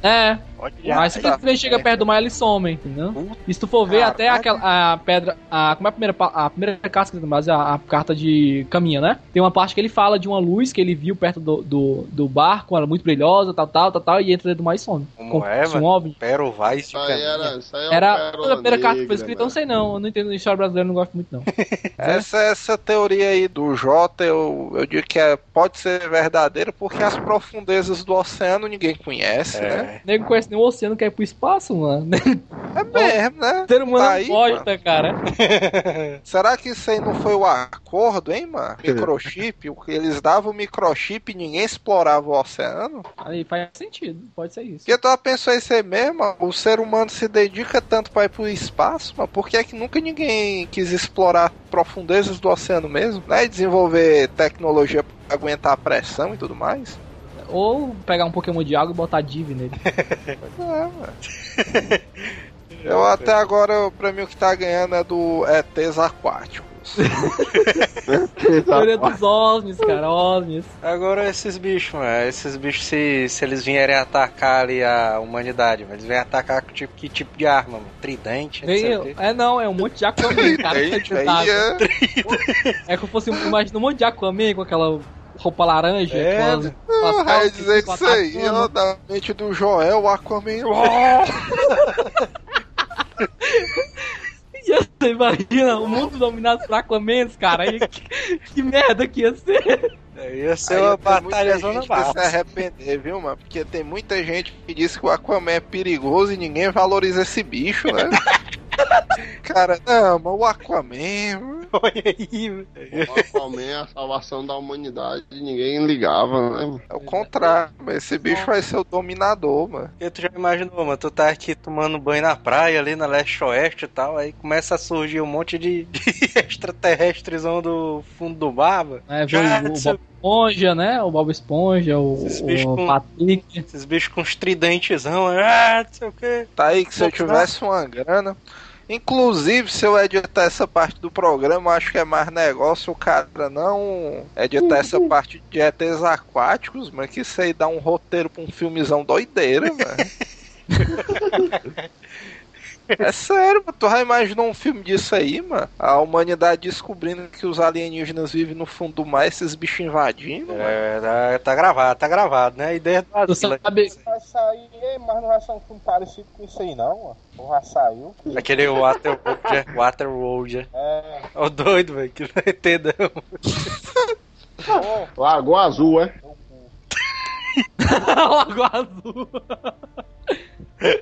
É, Mas se você chega perto do mar, eles somem, entendeu? E se tu for ver até aquela a pedra. A, como é a primeira, a primeira carta que tem mas a, a carta de caminho, né? Tem uma parte que ele fala de uma luz que ele viu perto do, do, do barco, ela muito brilhosa, tal, tal, tal, tal, e entra dentro do mar e some. Como é, se um? OVNI. Pero vai Isso aí era, isso aí é Era a primeira carta que foi negra, escrita, eu não sei não. Eu não entendo história brasileira, não gosto muito não. (laughs) Essa, essa teoria aí do Jota, eu, eu digo que é, pode ser verdadeira porque as profundezas do oceano ninguém conhece, né? Nego conhece nem o oceano que é pro espaço, mano. (laughs) É mesmo, né? O ser humano Tá é aí, bosta, cara. (laughs) Será que isso aí não foi o acordo, hein, mano? Microchip, o que eles davam o microchip e ninguém explorava o oceano? Aí faz sentido, pode ser isso. Porque tu pensou isso aí mesmo, o ser humano se dedica tanto pra ir pro espaço, mas por que é que nunca ninguém quis explorar profundezas do oceano mesmo, né? E desenvolver tecnologia pra aguentar a pressão e tudo mais? Ou pegar um Pokémon de água e botar Div nele. (laughs) É, mano. Eu até agora, pra mim, o que tá ganhando é do ETs aquáticos. Teoria dos OSNIs, cara, OSNIs. Agora esses bichos, mano, esses bichos, se, se eles vierem atacar ali a humanidade, mano, eles vêm atacar com tipo, que tipo de arma, mano? Tridente? quê. é não, é um monte de Aquaman, cara. que Tridente, tá é- É como se fosse, um- imagina um monte de Aquaman com aquela roupa laranja, É, com as, com as Ah, ia dizer que isso aí, ó, da mente do Joel, o Aquaman. (laughs) E você imagina o mundo dominado por Aquamans, cara. Aí, que, que merda que ia ser. Ia ser Aí uma batalha zona gente que se arrepender, viu, mano? Porque tem muita gente que diz que o Aquaman é perigoso e ninguém valoriza esse bicho, né? (laughs) Cara, não, mas o Aquaman. Olha aí, velho. O Aquaman é a salvação da humanidade ninguém ligava, né? mano? É o contrário, mas esse bicho vai ser o dominador, mano. E tu já imaginou, mano, tu tá aqui tomando banho na praia ali na leste-oeste e tal, aí começa a surgir um monte de, (laughs) de extraterrestrezão do fundo do mar, mano. É, Já, o, o Esponja, né? O Bob Esponja, o, Esses bichos o com- Patrick. Esses bichos com os tridentezão, ah, não sei o que. Tá aí que se eu tivesse uma grana. Inclusive, se eu editar essa parte do programa, acho que é mais negócio o cara não editar essa parte de ETs aquáticos, mas que isso aí dá um roteiro pra um filmezão doideira. (laughs) É sério, mano. Tu já imaginou um filme disso aí, mano? A humanidade descobrindo que os alienígenas vivem no fundo do mar, esses bichos invadindo, mano. É, tá, tá gravado, tá gravado, né? A ideia do Godzilla. sabe, Vai sair, mas não vai ser um filme parecido com isso aí, não. Ou já saiu. Aquele Waterworld, Waterworld. É. Ó, doido, velho, que não entendeu. Pô, Lagoa Azul, é? (laughs) Lagoa Azul.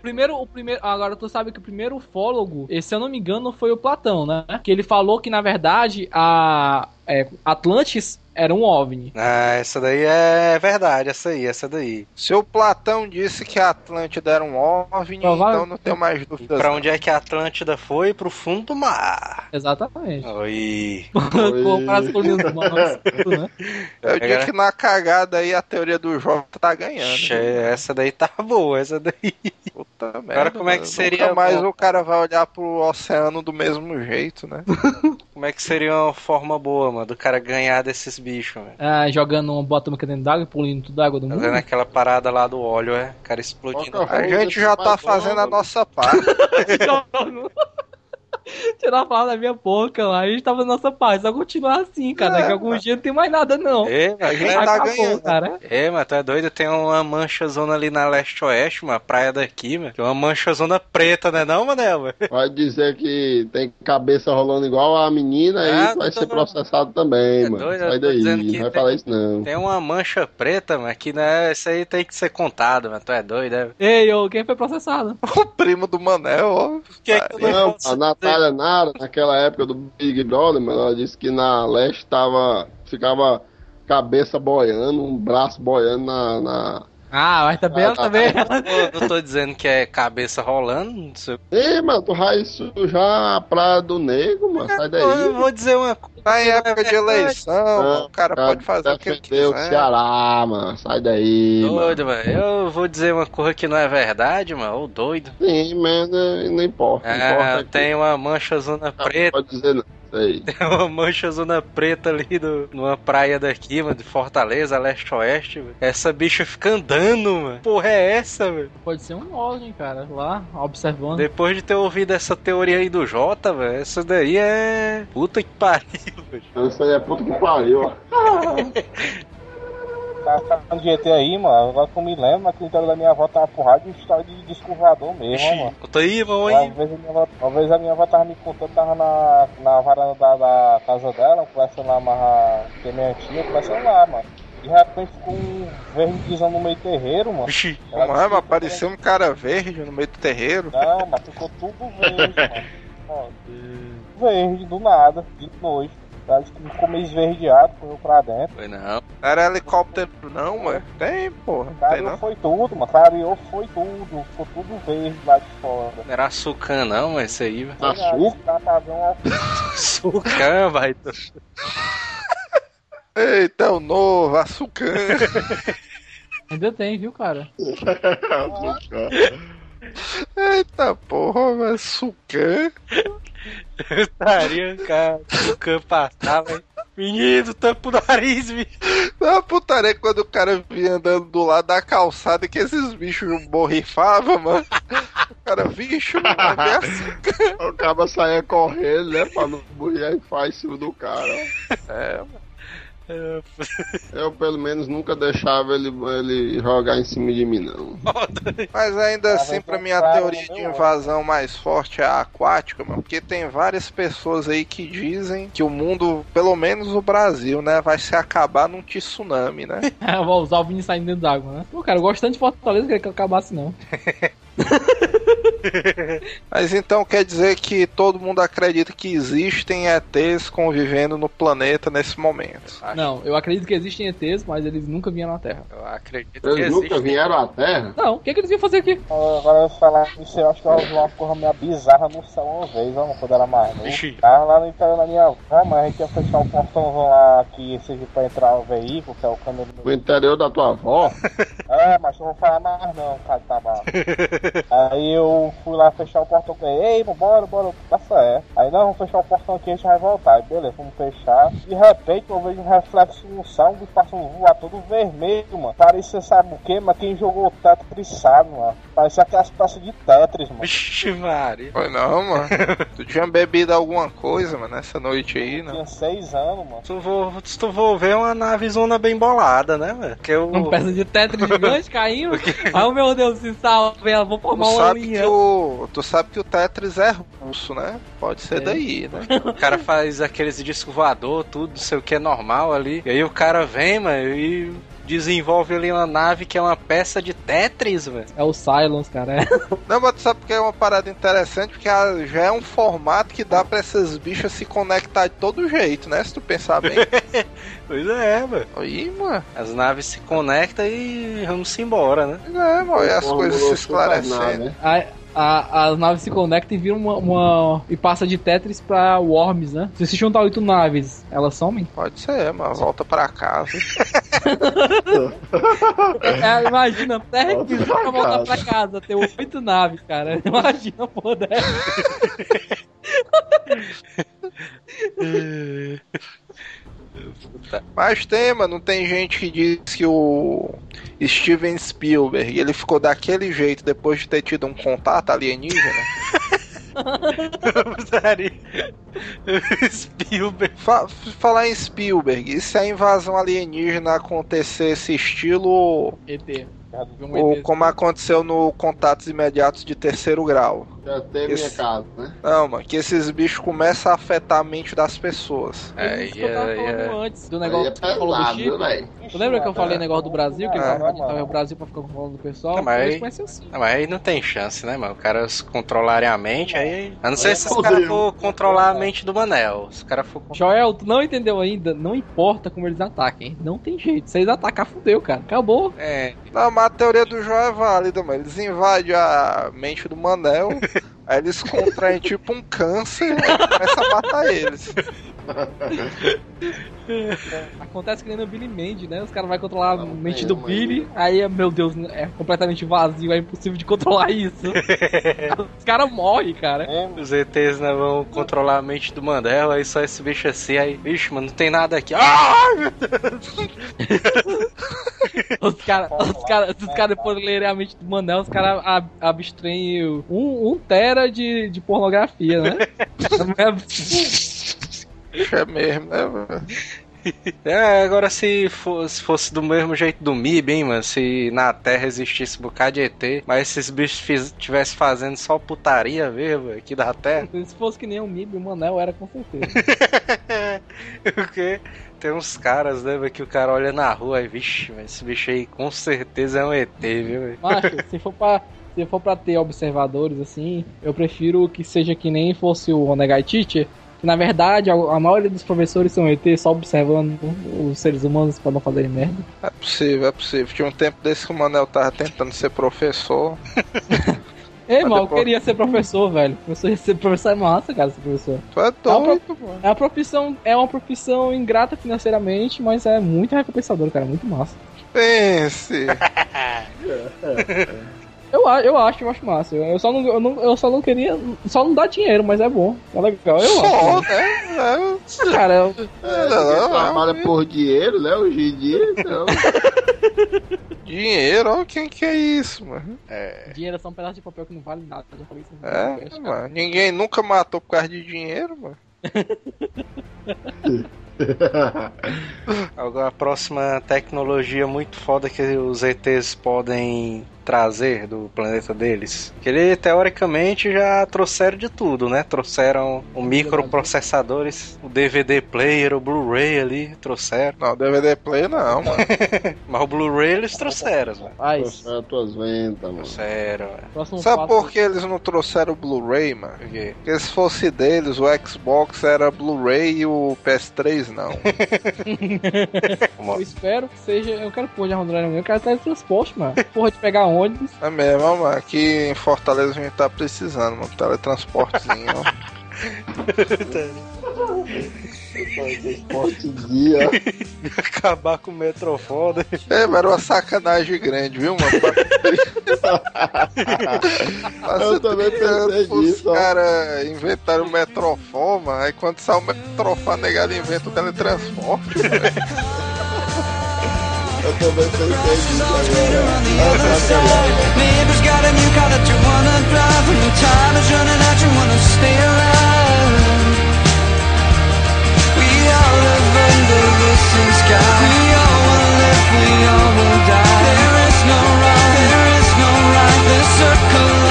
Primeiro, o primeiro. Agora tu sabe que o primeiro ufólogo, eh, se eu não me engano, foi o Platão, né? Que ele falou que na verdade a é, Atlantis era um OVNI. Ah, essa daí é verdade, essa aí, essa daí. Se o Platão disse que a Atlântida era um OVNI, Provável- então não tenho mais dúvidas. Pra onde é que a Atlântida foi? Pro fundo do mar. Exatamente. Oi. (laughs) Do mar, né? Eu digo que na cagada aí a teoria do Jota tá ganhando. Che, essa daí tá boa, essa daí. Puta merda, Agora como é que seria Nunca mais bom? o cara vai olhar pro oceano do mesmo jeito, né? (laughs) Como é que seria uma forma boa, mano, do cara ganhar desses bichos, velho? Ah, jogando uma atômica dentro d'água e poluindo tudo a água do mundo. Fazendo aquela parada lá do óleo, é? O cara explodindo. Que é A gente já tá fazendo a nossa parte. (laughs) (laughs) (laughs) (laughs) Tirar a palavra da minha boca lá, a gente tava na nossa paz. Só continuar assim, cara. Daqui a algum dia não tem mais nada, não. É, A gente mas tá Acabou, ganhando. cara. É, mas tu é doido? Tem uma mancha zona ali na leste-oeste, uma praia daqui, mano. Tem uma mancha zona preta, né não, Manel? mano? Vai dizer que tem cabeça rolando igual a menina Ah, aí vai ser processado também, É mano. doido, Sai daí, que não vai tem- falar isso não. Tem uma mancha preta, mas que né, isso aí tem que ser contado, mano. Tu é doido, é? Ei, ô, quem foi processado? O primo do Manel, ó. Que é que não Não, a Natália Nara, naquela época do Big Brother, mano, ela disse que na leste tava, ficava cabeça boiando, um braço boiando na. na... Ah, mas também, ela também. Eu não tô dizendo que é cabeça rolando, não sei o Ei, mano, tu vai sujar a praia do nego, mano, sai daí. Eu vou dizer uma coisa. Tá em época de eleição, o cara pode fazer o que ele defender o quiser. Ceará, mano, sai daí, mano. Doido, mano. Eu vou dizer uma coisa que não é verdade, mano. Ô doido. Sim, mas não, não importa. não importa É, que- tem uma mancha zona Não preta. pode dizer não. Sei. (laughs) Tem uma mancha zona preta ali do, numa praia daqui, mano, de Fortaleza, leste-oeste, velho. Essa bicha fica andando, mano. Porra é essa, velho? Pode ser um OVNI, cara, lá, observando. Depois de ter ouvido essa teoria aí do Jota, velho, essa daí é. Puta que pariu, velho. Isso aí é puta que pariu, ó. (laughs) Tá falando de ET aí, mano. Agora que eu me lembro, no interior da minha avó tá uma porrada de história de disco voador mesmo, ó, mano. Conta aí, Uma aí. vez, a minha avó, uma vez a minha avó tava me contando, tava na, na varanda da, da casa dela, conversando lá, amarrar, que é minha tia, conversando lá, mano. De repente ficou um verdezão no meio do terreiro, mano. Vixe, Ela Como é, mas apareceu um cara verde no meio do terreiro. Não, mas ficou tudo verde, mano. (laughs) Ó, Verde, do nada, de noite. Disse que ficou meio esverdeado, correu pra dentro. foi não. Não era helicóptero, não, mano. Tem, porra. Tem Clareou não. foi tudo, mano. Clareou foi tudo. Ficou tudo verde lá de fora. Não era açucan, não, mas esse aí, velho. Açúcar? (laughs) Açucan, vai. Eita, é o novo, açucan. (laughs) Ainda tem, viu, cara? (laughs) Eita porra, mas açucan. Estaria, cara. Açucan passava, hein? Menino, tampa o nariz, bicho. Não, putaria quando o cara vinha andando do lado da calçada que esses bichos borrifavam, mano. O cara, bicho, mano, é açucan. (laughs) O cara saia correndo, né? Pra não morrer e faz em cima do cara. É, Eu, pelo menos, nunca deixava ele, ele jogar em cima de mim, não. Mas ainda assim, pra mim, a teoria de invasão mais forte é a aquática, mano. Porque tem várias pessoas aí que dizem que o mundo, pelo menos o Brasil, né, vai se acabar num tsunami, né? Eu (laughs) vou usar o Vini saindo dentro d'água, né? Pô, cara, eu gosto tanto de Fortaleza, queria que acabasse, não. (laughs) (laughs) Mas então quer dizer que todo mundo acredita que existem ETs convivendo no planeta nesse momento. Não, eu acredito que existem ETs, mas eles nunca vieram à Terra. Eu acredito que Eles nunca vieram à Terra? Não, o que, que eles iam fazer aqui? Agora eu falar isso, eu acho que eu vi uma porra meio bizarra no céu uma vez, ó, quando era mais novo. Tava lá no interior da minha avó, mas a gente ia fechar um portãozão lá que seja pra entrar o veículo, que é o câmera O interior da tua avó? (laughs) É, mas eu não vou falar mais não, cara de tabaco. (laughs) Aí eu fui lá fechar o portão com ele, ei, bora, bora, tá certo. Aí não, vamos fechar o portão aqui, a gente vai voltar. Aí beleza, vamos fechar. De repente eu vejo um reflexo no céu, um passa um voar todo vermelho, mano. Parecia, sabe o que? Mas quem jogou Tetris sabe, mano. Parecia aquelas peças de Tetris, mano. Vixe, Maria. Foi não, mano. (laughs) tu tinha bebido alguma coisa, mano, nessa noite aí, não? Tinha seis anos, mano. Se tu se tu for ver é uma navezona bem bolada, né, velho? Porque eu. Uma peça de Tetris gigante caindo. (laughs) Ai, meu Deus, se salve, ela, vou Tu formar uma sabe, que linha. O, tu sabe que o Tetris é russo, né? Pode ser É. daí, né? (laughs) O cara faz aqueles discos voador, tudo, não sei o que, normal ali. E aí o cara vem, mano, e desenvolve ali uma nave que é uma peça de Tetris, velho. É o Silence, cara. É. (laughs) Não, mas tu sabe porque é uma parada interessante, porque já é um formato que dá pra essas bichas se conectar de todo jeito, né? Se tu pensar bem. (laughs) Pois é, mano. Aí, mano. As naves se conectam e vamos embora, né? Pois É, mano, e as coisas se esclarecendo. né? A, a, as naves se conectam e viram uma, uma- e passa de Tetris pra Worms, né? Se você juntar oito naves, elas somem? Pode ser, mano. Volta pra casa. (laughs) É, imagina, até requisito pra pra voltar pra casa, ter oito naves, cara. (laughs) Imagina, pô, dessa. (laughs) Mas tem, mano, não tem gente que diz que o Steven Spielberg, ele ficou daquele jeito depois de ter tido um contato alienígena. (laughs) Spielberg. Fa- falar em Spielberg, e se a invasão alienígena acontecesse estilo ET. ou como aconteceu no Contatos Imediatos de Terceiro Grau? Já teve minha Esse- casa, né? Não, mano, que esses bichos começam a afetar a mente das pessoas. É, Isso que eu tava falando antes, do Aí negócio é que falou do Chico. velho? Tu lembra que eu falei negócio do Brasil? Que ele Ah, tava o Brasil pra ficar falando do pessoal? Não, mas- conhecem assim. Não, mas aí não tem chance, né, mano? Os caras controlarem a mente, aí. A não ser Aí se os fodeu. caras for controlar a mente do Manel. Se os caras for. Joel, tu não entendeu ainda? Não importa como eles ataquem. Não tem jeito. Se eles atacar, fudeu, cara. Acabou. É. Não, mas a teoria do João é válida, mano. Eles invadem a mente do Manel, (laughs) aí eles contraem tipo um câncer e começam a matar eles. Acontece que nem no Billy Mandy, né? Os caras vão controlar a mente do Billy, aí, meu Deus, é completamente vazio, é impossível de controlar isso. (laughs) Os caras morrem, cara. É, Os ETs né, vão controlar a mente do Mandela, aí só esse bicho assim, aí, vixe, mano, não tem nada aqui. Ah, meu Deus! (laughs) Os caras, os caras, os caras depois de lerem a mente do Manel, os caras ab- abstraem um, um tera de, de pornografia, né? É mesmo, né, mano? É, agora se fosse, fosse do mesmo jeito do MIB, hein, mano? Se na Terra existisse um bocado de ET, mas esses bichos fiz, tivessem fazendo só putaria mesmo aqui da Terra. Se fosse que nem o Mib, o Manel era com certeza. (laughs) Porque tem uns caras, né, que o cara olha na rua e, vixe, mas esse bicho aí com certeza é um ET, viu, velho? Macho, se for pra. Se for pra ter observadores assim, eu prefiro que seja que nem fosse o Onegai Teacher, que na verdade a, a maioria dos professores são ET só observando os seres humanos pra não fazerem merda. É possível, é possível. Tinha um tempo desse que o Manel tava tentando ser professor. (laughs) Ei, mal, eu queria ser professor, velho. Professor, (laughs) ser professor é massa, cara, ser professor. Tu é É uma, doido, pro- mano. é uma profissão, é uma profissão ingrata financeiramente, mas é muito recompensador, cara, muito massa. Pense. (laughs) Eu, eu acho, eu acho massa. Eu, eu só não, eu, não, eu só não queria, só não dá dinheiro, mas é bom, é legal. Eu Só, acho. né? Cara, eu, É, Não, não, trabalha não. por dinheiro, né? Hoje em dia, então. (laughs) Dinheiro, ó, quem que é isso, mano? dinheiro é só um pedaço de papel que não vale nada. Já falei isso É, podcast, cara. mano. Ninguém nunca matou por causa de dinheiro, mano. (laughs) Agora a próxima tecnologia muito foda que os ETs podem trazer do planeta deles. Que ele teoricamente já trouxeram de tudo, né? Trouxeram o microprocessadores, o DVD player, o Blu-ray ali, trouxeram. Não, DVD player não, mano. (laughs) Mas o Blu-ray eles trouxeram, mano. Mas, É, tuas ventas, mano. Trouxeram, velho. próximo Sabe passo- por que eles não trouxeram o Blu-ray, mano? Por quê? Porque se fosse deles, o Xbox era Blu-ray e o PS3 não. (laughs) (laughs) Eu espero que seja. Eu quero porra de armadura eu quero teletransporte, mano. Porra de pegar ônibus. É mesmo, ó, mano. Aqui em Fortaleza a gente tá precisando, mano. Teletransportezinho, ó. Forte dia. (laughs) Acabar com o metrô foda. É, mas era uma sacanagem grande, viu, mano? (laughs) Eu também pensei Os nisso, ó. caras inventaram o Metroforma, aí quando sai o Metroforma, negado inventa o teletransporte, mano. (laughs) Neighbor's got a new car that you wanna drive When your time is running out, you wanna stay alive We all live under the same sky We all wanna live, we all will die There is no wrong, there is no right. The circle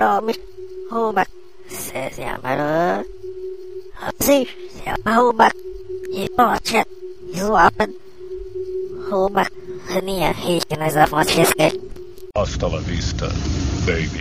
robisz, chłopak? Seziamarot. Psyś, chłopak. Nie poczet, złapen. Chłopak, nie, idź na zawód się Hasta la vista, baby.